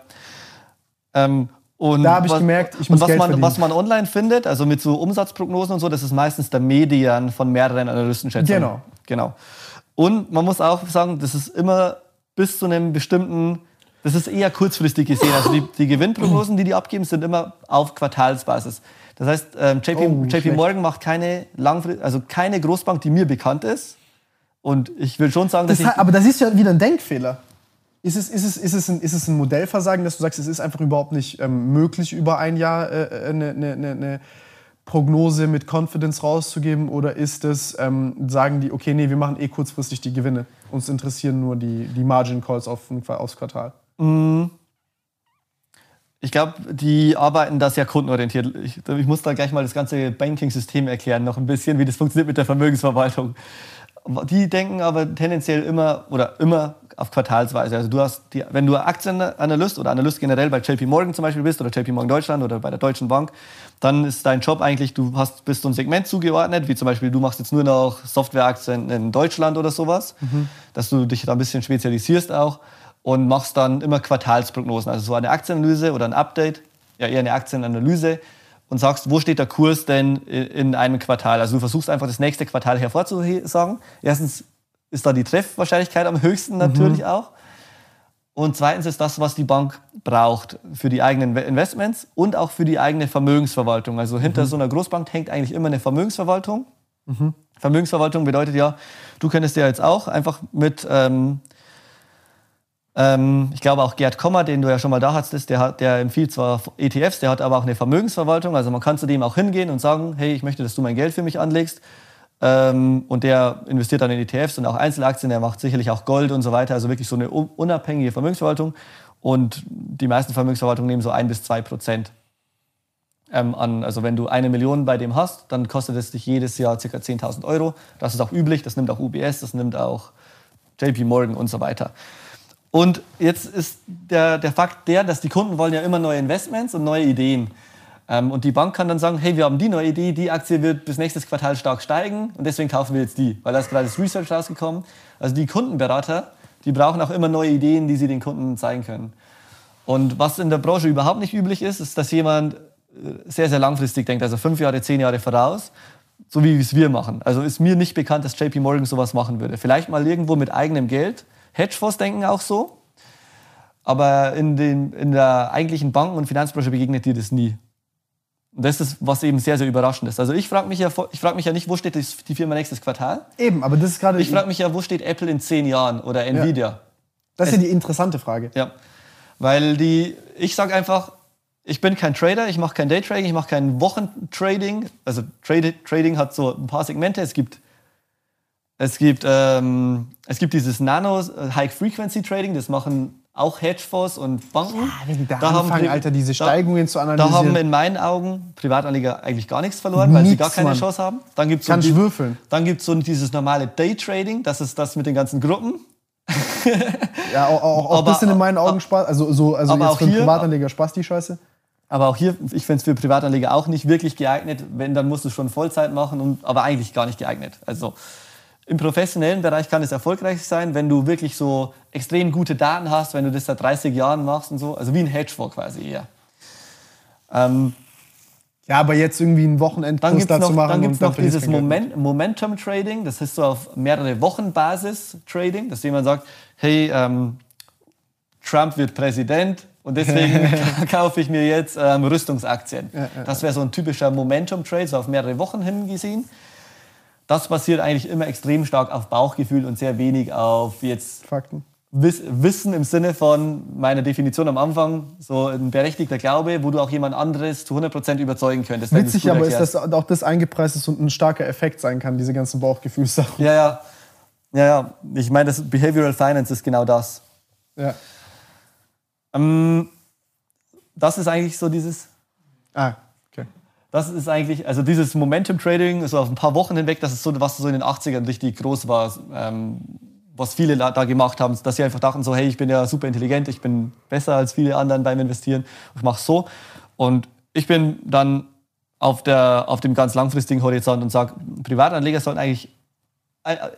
Ähm, und Da hab ich was- gemerkt, ich muss was Geld man, verdienen. was man online findet, also mit so Umsatzprognosen und so, das ist meistens der Median von mehreren Analystenschätzungen. Genau. Genau. Und man muss auch sagen, das ist immer bis zu einem bestimmten, das ist eher kurzfristig gesehen. Also die, die Gewinnprognosen, die die abgeben, sind immer auf Quartalsbasis. Das heißt, ähm, JP, Oh, JP. Morgan macht keine langfri- also keine Großbank, die mir bekannt ist. Und ich will schon sagen, dass Das, ich, aber da siehst du ja wieder einen Denkfehler. Ist es, ist, es, ist, es ein, ist es ein Modellversagen, dass du sagst, es ist einfach überhaupt nicht ähm, möglich, über ein Jahr äh, eine, eine, eine, eine Prognose mit Confidence rauszugeben? Oder ist es, ähm, sagen die, okay, nee, wir machen eh kurzfristig die Gewinne. Uns interessieren nur die, die Margin Calls auf, aufs Quartal. Ich glaube, die arbeiten da sehr kundenorientiert. Ich, ich muss da gleich mal das ganze Banking-System erklären, noch ein bisschen, wie das funktioniert mit der Vermögensverwaltung. Die denken aber tendenziell immer oder immer auf Quartalsweise. Also du hast, die, wenn du Aktienanalyst oder Analyst generell bei JP Morgan zum Beispiel bist oder JP Morgan Deutschland oder bei der Deutschen Bank, dann ist dein Job eigentlich, du hast, bist so ein Segment zugeordnet, wie zum Beispiel du machst jetzt nur noch Softwareaktien in Deutschland oder sowas, dass du dich da ein bisschen spezialisierst auch und machst dann immer Quartalsprognosen, also so eine Aktienanalyse oder ein Update, ja eher eine Aktienanalyse und sagst, wo steht der Kurs denn in einem Quartal? Also du versuchst einfach das nächste Quartal hervorzusagen. Erstens ist da die Treffwahrscheinlichkeit am höchsten natürlich auch. Und zweitens ist das, was die Bank braucht für die eigenen Investments und auch für die eigene Vermögensverwaltung. Also hinter so einer Großbank hängt eigentlich immer eine Vermögensverwaltung. Vermögensverwaltung bedeutet ja, du könntest ja jetzt auch einfach mit, ähm, ähm, ich glaube auch Gerd Kommer, den du ja schon mal da hattest, der, hat, der empfiehlt zwar ETFs, der hat aber auch eine Vermögensverwaltung. Also man kann zu dem auch hingehen und sagen, hey, ich möchte, dass du mein Geld für mich anlegst. Ähm, und der investiert dann in ETFs und auch Einzelaktien, der macht sicherlich auch Gold und so weiter. Also wirklich so eine un- unabhängige Vermögensverwaltung. Und die meisten Vermögensverwaltungen nehmen so ein bis zwei Prozent ähm, an. Also wenn du eine Million bei dem hast, dann kostet es dich jedes Jahr ca. 10.000 Euro. Das ist auch üblich, das nimmt auch UBS, das nimmt auch JP Morgan und so weiter. Und jetzt ist der, der Fakt der, dass die Kunden wollen ja immer neue Investments und neue Ideen. Und die Bank kann dann sagen, hey, wir haben die neue Idee, die Aktie wird bis nächstes Quartal stark steigen und deswegen kaufen wir jetzt die, weil da ist gerade das Research rausgekommen. Also die Kundenberater, die brauchen auch immer neue Ideen, die sie den Kunden zeigen können. Und was in der Branche überhaupt nicht üblich ist, ist, dass jemand äh, sehr, sehr langfristig denkt, also fünf Jahre, zehn Jahre voraus, so wie es wir machen. Also ist mir nicht bekannt, dass JP Morgan sowas machen würde. Vielleicht mal irgendwo mit eigenem Geld. Hedgefonds denken auch so. Aber in, den, in der eigentlichen Banken- und Finanzbranche begegnet dir das nie. Und das ist, was eben sehr, sehr überraschend ist. Also ich frage mich, ja, ich frag mich ja nicht, wo steht die Firma nächstes Quartal? Eben, aber das ist gerade Ich frage mich ja, wo steht Apple in zehn Jahren oder Nvidia? das ist ja die interessante Frage. Ja, weil die, ich sage einfach, ich bin kein Trader, ich mache kein Daytrading, ich mache kein Wochentrading. Also Trade, Trading hat so ein paar Segmente. Es gibt, es gibt, ähm, es gibt dieses Nano äh, High Frequency Trading, das machen auch Hedgefonds und Banken. Die da, Da haben anfangen, Pri- Alter, diese da- Steigungen zu Da analysieren. haben in meinen Augen Privatanleger eigentlich gar nichts verloren, weil sie gar keine Mann. Chance haben. Dann gibt's so Kannst die- würfeln. Dann gibt es so dieses normale Daytrading, das ist das mit den ganzen Gruppen. ja, auch, auch, auch Aber- ein bisschen in meinen Augen Spaß. Also, so, also jetzt auch für einen Privatanleger Spaß die Scheiße. Aber auch hier, ich finde es für Privatanleger auch nicht wirklich geeignet. Wenn, dann musst du schon Vollzeit machen, und, aber eigentlich gar nicht geeignet. Also im professionellen Bereich kann es erfolgreich sein, wenn du wirklich so extrem gute Daten hast, wenn du das seit 30 Jahren machst und so. Also wie ein Hedgefonds quasi eher. Ähm, Ja, aber jetzt irgendwie einen Wochenendkurs gibt es dazu noch, machen dann und dann noch dieses. Moment, Momentum Trading. Das ist so auf mehrere Wochen Basis Trading, dass jemand sagt, hey, ähm, Trump wird Präsident, Und deswegen kaufe ich mir jetzt ähm, Rüstungsaktien. Das wäre so ein typischer Momentum-Trade, so auf mehrere Wochen hingesehen. Das basiert eigentlich immer extrem stark auf Bauchgefühl und sehr wenig auf jetzt Fakten. Wiss, Wissen im Sinne von meiner Definition am Anfang, so ein berechtigter Glaube, wo du auch jemand anderes zu 100% überzeugen könntest. Witzig aber ist, erklärst. dass auch das eingepreist ist und ein starker Effekt sein kann, diese ganzen Bauchgefühlssachen. Ja, ja. Ja, ja. Ich meine, das Behavioral Finance ist genau das. Ja. Ähm, das ist eigentlich so dieses, Ah. Das ist eigentlich, also dieses Momentum Trading, so auf ein paar Wochen hinweg, das ist so, was so in den 80ern richtig groß war, ähm, was viele da gemacht haben, dass sie einfach dachten so, hey, ich bin ja super intelligent, ich bin besser als viele anderen beim Investieren, ich mache so. Und ich bin dann auf, der, auf dem ganz langfristigen Horizont und sage, Privatanleger sollen eigentlich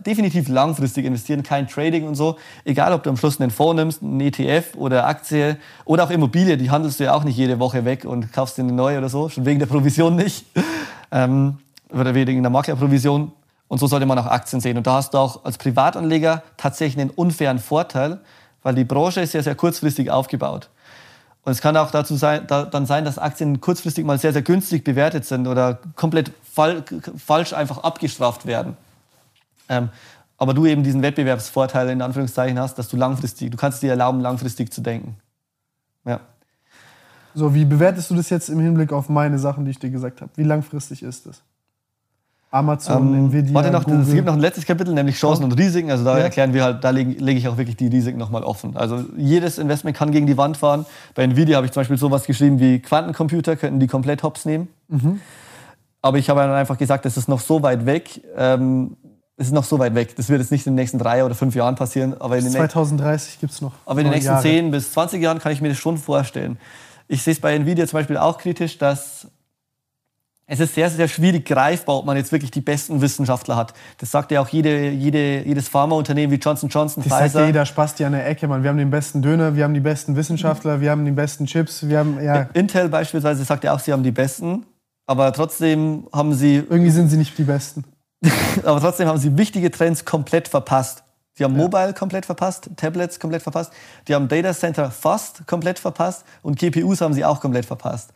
definitiv langfristig investieren, kein Trading und so. Egal, ob du am Schluss einen Fonds nimmst, einen ETF oder Aktie oder auch Immobilie, die handelst du ja auch nicht jede Woche weg und kaufst dir eine neue oder so, schon wegen der Provision nicht. ähm, oder wegen der Maklerprovision. Und so sollte man auch Aktien sehen. Und da hast du auch als Privatanleger tatsächlich einen unfairen Vorteil, weil die Branche ist ja sehr kurzfristig aufgebaut. Und es kann auch dazu sein, da, dann sein, dass Aktien kurzfristig mal sehr, sehr günstig bewertet sind oder komplett fal falsch einfach abgestraft werden. Ähm, aber du eben diesen Wettbewerbsvorteil in Anführungszeichen hast, dass du langfristig, du kannst dir erlauben, langfristig zu denken. Ja. So, wie bewertest du das jetzt im Hinblick auf meine Sachen, die ich dir gesagt habe? Wie langfristig ist das? Amazon, Ähm, Nvidia, warte noch, Google. es gibt noch ein letztes Kapitel, nämlich Chancen und Risiken. Also da Ja. erklären wir halt, da lege lege ich auch wirklich die Risiken nochmal offen. Also jedes Investment kann gegen die Wand fahren. Bei Nvidia habe ich zum Beispiel sowas geschrieben wie Quantencomputer könnten die komplett hops nehmen. Mhm. Aber ich habe dann einfach gesagt, das ist noch so weit weg. Ähm, es ist noch so weit weg. Das wird jetzt nicht in den nächsten drei oder fünf Jahren passieren. Aber in den, nächsten 2030 gibt es noch. aber in den nächsten Jahre. 10 bis 20 Jahren kann ich mir das schon vorstellen. Ich sehe es bei Nvidia zum Beispiel auch kritisch, dass es ist sehr, sehr schwierig greifbar, ob man jetzt wirklich die besten Wissenschaftler hat. Das sagt ja auch jede, jede, jedes Pharmaunternehmen wie Johnson Johnson, Das sagt ja Pfizer. jeder Spasti an der Ecke, Mann. Wir haben den besten Döner, wir haben die besten Wissenschaftler, wir haben die besten Chips, wir haben, ja, Intel beispielsweise sagt ja auch, sie haben die besten. Aber trotzdem haben sie, irgendwie sind sie nicht die Besten. aber trotzdem haben sie wichtige Trends komplett verpasst. Die haben Mobile komplett verpasst, Tablets komplett verpasst, die haben Data Center fast komplett verpasst und GPUs haben sie auch komplett verpasst.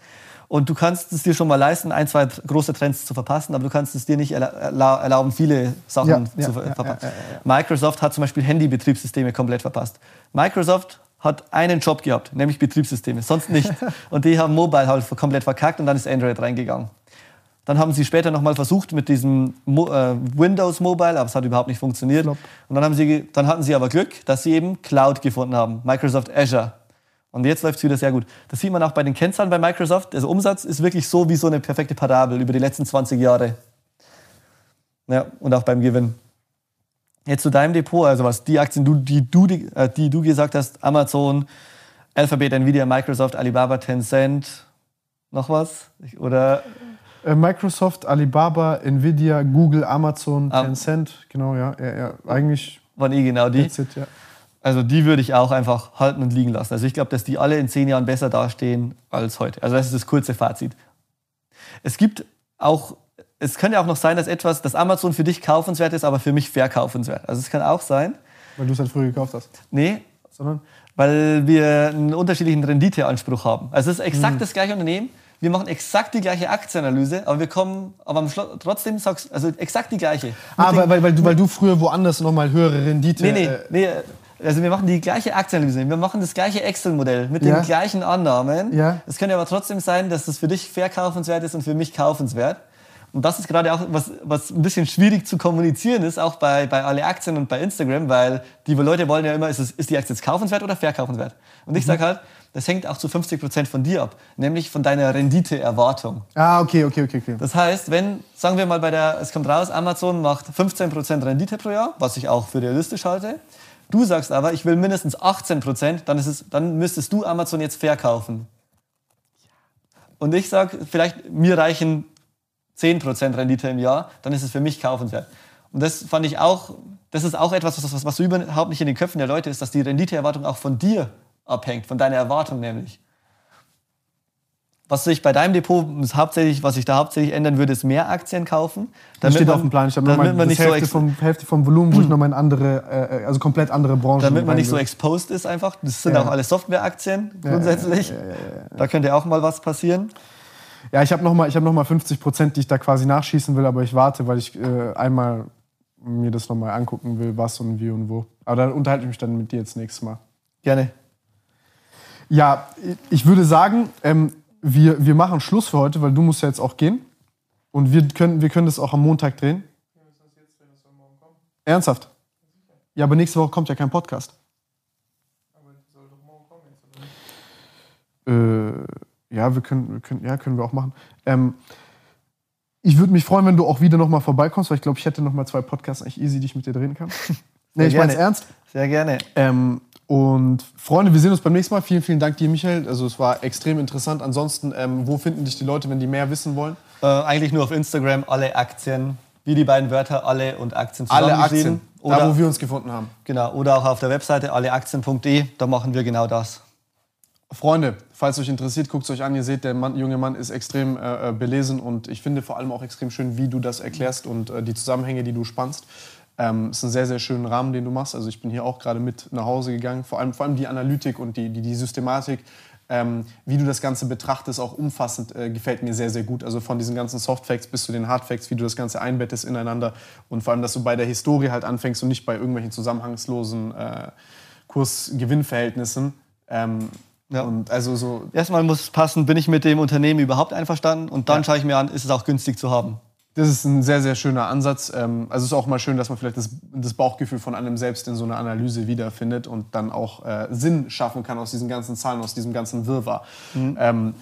Und du kannst es dir schon mal leisten, ein, zwei große Trends zu verpassen, aber du kannst es dir nicht erla erla erlauben, viele Sachen Ja, ja, zu ja, verpassen. ja, ja, Microsoft hat zum Beispiel Handy-Betriebssysteme komplett verpasst. Microsoft hat einen Job gehabt, nämlich Betriebssysteme, sonst nicht. und die haben Mobile halt komplett verkackt und dann ist Android reingegangen. Dann haben sie später nochmal versucht mit diesem Mo äh, Windows Mobile, aber es hat überhaupt nicht funktioniert. Flop. Und dann, haben sie, dann hatten sie aber Glück, dass sie eben Cloud gefunden haben, Microsoft Azure. Und jetzt läuft es wieder sehr gut. Das sieht man auch bei den Kennzahlen bei Microsoft. Der Umsatz ist wirklich so wie so eine perfekte Parabel über die letzten 20 Jahre. Ja, und auch beim Gewinn. Jetzt zu deinem Depot, also was die Aktien, die du, die, äh, die du gesagt hast, Amazon, Alphabet, Nvidia, Microsoft, Alibaba, Tencent, noch was? Oder Microsoft, Alibaba, Nvidia, Google, Amazon, Ah. Tencent, genau, ja, ja, ja. Eigentlich, waren eh genau die? it, ja. Also die würde ich auch einfach halten und liegen lassen. Also ich glaube, dass die alle in zehn Jahren besser dastehen als heute. Also das ist das kurze Fazit. Es gibt auch, es kann ja auch noch sein, dass etwas, das Amazon für dich kaufenswert ist, aber für mich verkaufenswert. Also es kann auch sein, Weil du es halt früher gekauft hast. nee, Sondern, weil wir einen unterschiedlichen Renditeanspruch haben. Also es ist exakt Hm. das gleiche Unternehmen. Wir machen exakt die gleiche Aktienanalyse, aber wir kommen, aber am Schluss trotzdem sagst, also exakt die gleiche. ah, weil, weil, weil, du, weil du früher woanders nochmal höhere Rendite. Nee, nee, äh, nee. Also wir machen die gleiche Aktienanalyse, wir machen das gleiche Excel-Modell mit Ja. den gleichen Annahmen. Ja. Es könnte aber trotzdem sein, dass das für dich verkaufenswert ist und für mich kaufenswert. Und das ist gerade auch was, was ein bisschen schwierig zu kommunizieren ist, auch bei, bei alle Aktien und bei Instagram, weil die Leute wollen ja immer, ist, es, ist die Aktie jetzt kaufenswert oder verkaufenswert? Und Mhm. ich sage halt, das hängt auch zu 50 Prozent von dir ab, nämlich von deiner Renditeerwartung. Ah, okay, okay, okay, okay. Das heißt, wenn, sagen wir mal, bei der, es kommt raus, Amazon macht 15% Rendite pro Jahr, was ich auch für realistisch halte. Du sagst aber, ich will mindestens 18%, dann, ist es, dann müsstest du Amazon jetzt verkaufen. Und ich sage, vielleicht mir reichen 10% Rendite im Jahr, dann ist es für mich kaufenswert. Und das fand ich auch, das ist auch etwas, was, was, was überhaupt nicht in den Köpfen der Leute ist, dass die Renditeerwartung auch von dir abhängt, von deiner Erwartung nämlich. Was sich bei deinem Depot ist hauptsächlich, was sich da hauptsächlich ändern würde, ist mehr Aktien kaufen. Das steht man- auf dem Plan. Ich habe damit man nicht so Hälfte, ex- vom, Hälfte vom Volumen, wo ich nochmal in andere, äh, also komplett andere Branchen damit man nicht so exposed ist einfach. Das sind Ja. auch alle Softwareaktien grundsätzlich. Da könnte auch mal was passieren. Ja, ich habe nochmal hab noch mal 50 Prozent, die ich da quasi nachschießen will, aber ich warte, weil ich äh, einmal mir das nochmal angucken will, was und wie und wo. Aber da unterhalte ich mich dann mit dir jetzt nächstes Mal. Gerne. Ja, ich würde sagen, ähm, wir, wir machen Schluss für heute, weil du musst ja jetzt auch gehen. Und wir können, wir können das auch am Montag drehen. Ernsthaft? Ja, aber nächste Woche kommt ja kein Podcast. Äh, ja, wir können, wir können, ja, können wir auch machen. Ähm, ich würde mich freuen, wenn du auch wieder nochmal vorbeikommst, weil ich glaube, ich hätte nochmal zwei Podcasts eigentlich easy, die ich mit dir drehen kann. nee, ich meine gerne. ernst. Sehr gerne. Ähm, und Freunde, wir sehen uns beim nächsten Mal. Vielen, vielen Dank dir, Michael. Also es war extrem interessant. Ansonsten, ähm, wo finden dich die Leute, wenn die mehr wissen wollen? Äh, eigentlich nur auf Instagram alle Aktien, wie die beiden Wörter alle und Aktien Alle zusammengeschrieben. Aktien, Oder, da wo wir uns gefunden haben. genau, oder auch auf der Webseite alleaktien.de, da machen wir genau das. Freunde, falls euch interessiert, guckt es euch an. Ihr seht, der Mann, junge Mann ist extrem äh, äh, belesen und ich finde vor allem auch extrem schön, wie du das erklärst und äh, die Zusammenhänge, die du spannst. Ähm, ist ein sehr, sehr schöner Rahmen, den du machst. Also ich bin hier auch gerade mit nach Hause gegangen. Vor allem, vor allem die Analytik und die, die, die Systematik, ähm, wie du das Ganze betrachtest, auch umfassend, äh, gefällt mir sehr, sehr gut. Also von diesen ganzen Softfacts bis zu den Hardfacts, wie du das Ganze einbettest ineinander und vor allem, dass du bei der Historie halt anfängst und nicht bei irgendwelchen zusammenhangslosen äh, Kurs-Gewinn-Verhältnissen. Ähm, Ja. Und also so, Erstmal muss es passen, bin ich mit dem Unternehmen überhaupt einverstanden und dann Ja. schaue ich mir an, ist es auch günstig zu haben. Das ist ein sehr, sehr schöner Ansatz. Ähm, Also es ist auch mal schön, dass man vielleicht das, das Bauchgefühl von einem selbst in so einer Analyse wiederfindet und dann auch äh, Sinn schaffen kann aus diesen ganzen Zahlen, aus diesem ganzen Wirrwarr. Ähm,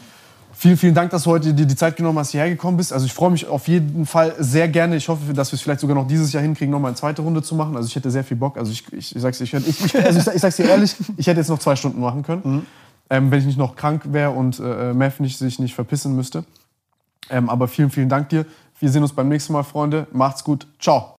Vielen, vielen Dank, dass du heute dir die Zeit genommen hast, hierher gekommen bist. Also ich freue mich auf jeden Fall sehr gerne. Ich hoffe, dass wir es vielleicht sogar noch dieses Jahr hinkriegen, noch mal eine zweite Runde zu machen. Also ich hätte sehr viel Bock. Also ich, ich, ich, sag's, ich, ich, ich, also ich, ich sag's dir ehrlich, ich hätte jetzt noch zwei Stunden machen können, ähm, wenn ich nicht noch krank wäre und äh, Mev nicht, sich nicht verpissen müsste. Ähm, aber vielen, vielen Dank dir. Wir sehen uns beim nächsten Mal, Freunde. Macht's gut. Ciao.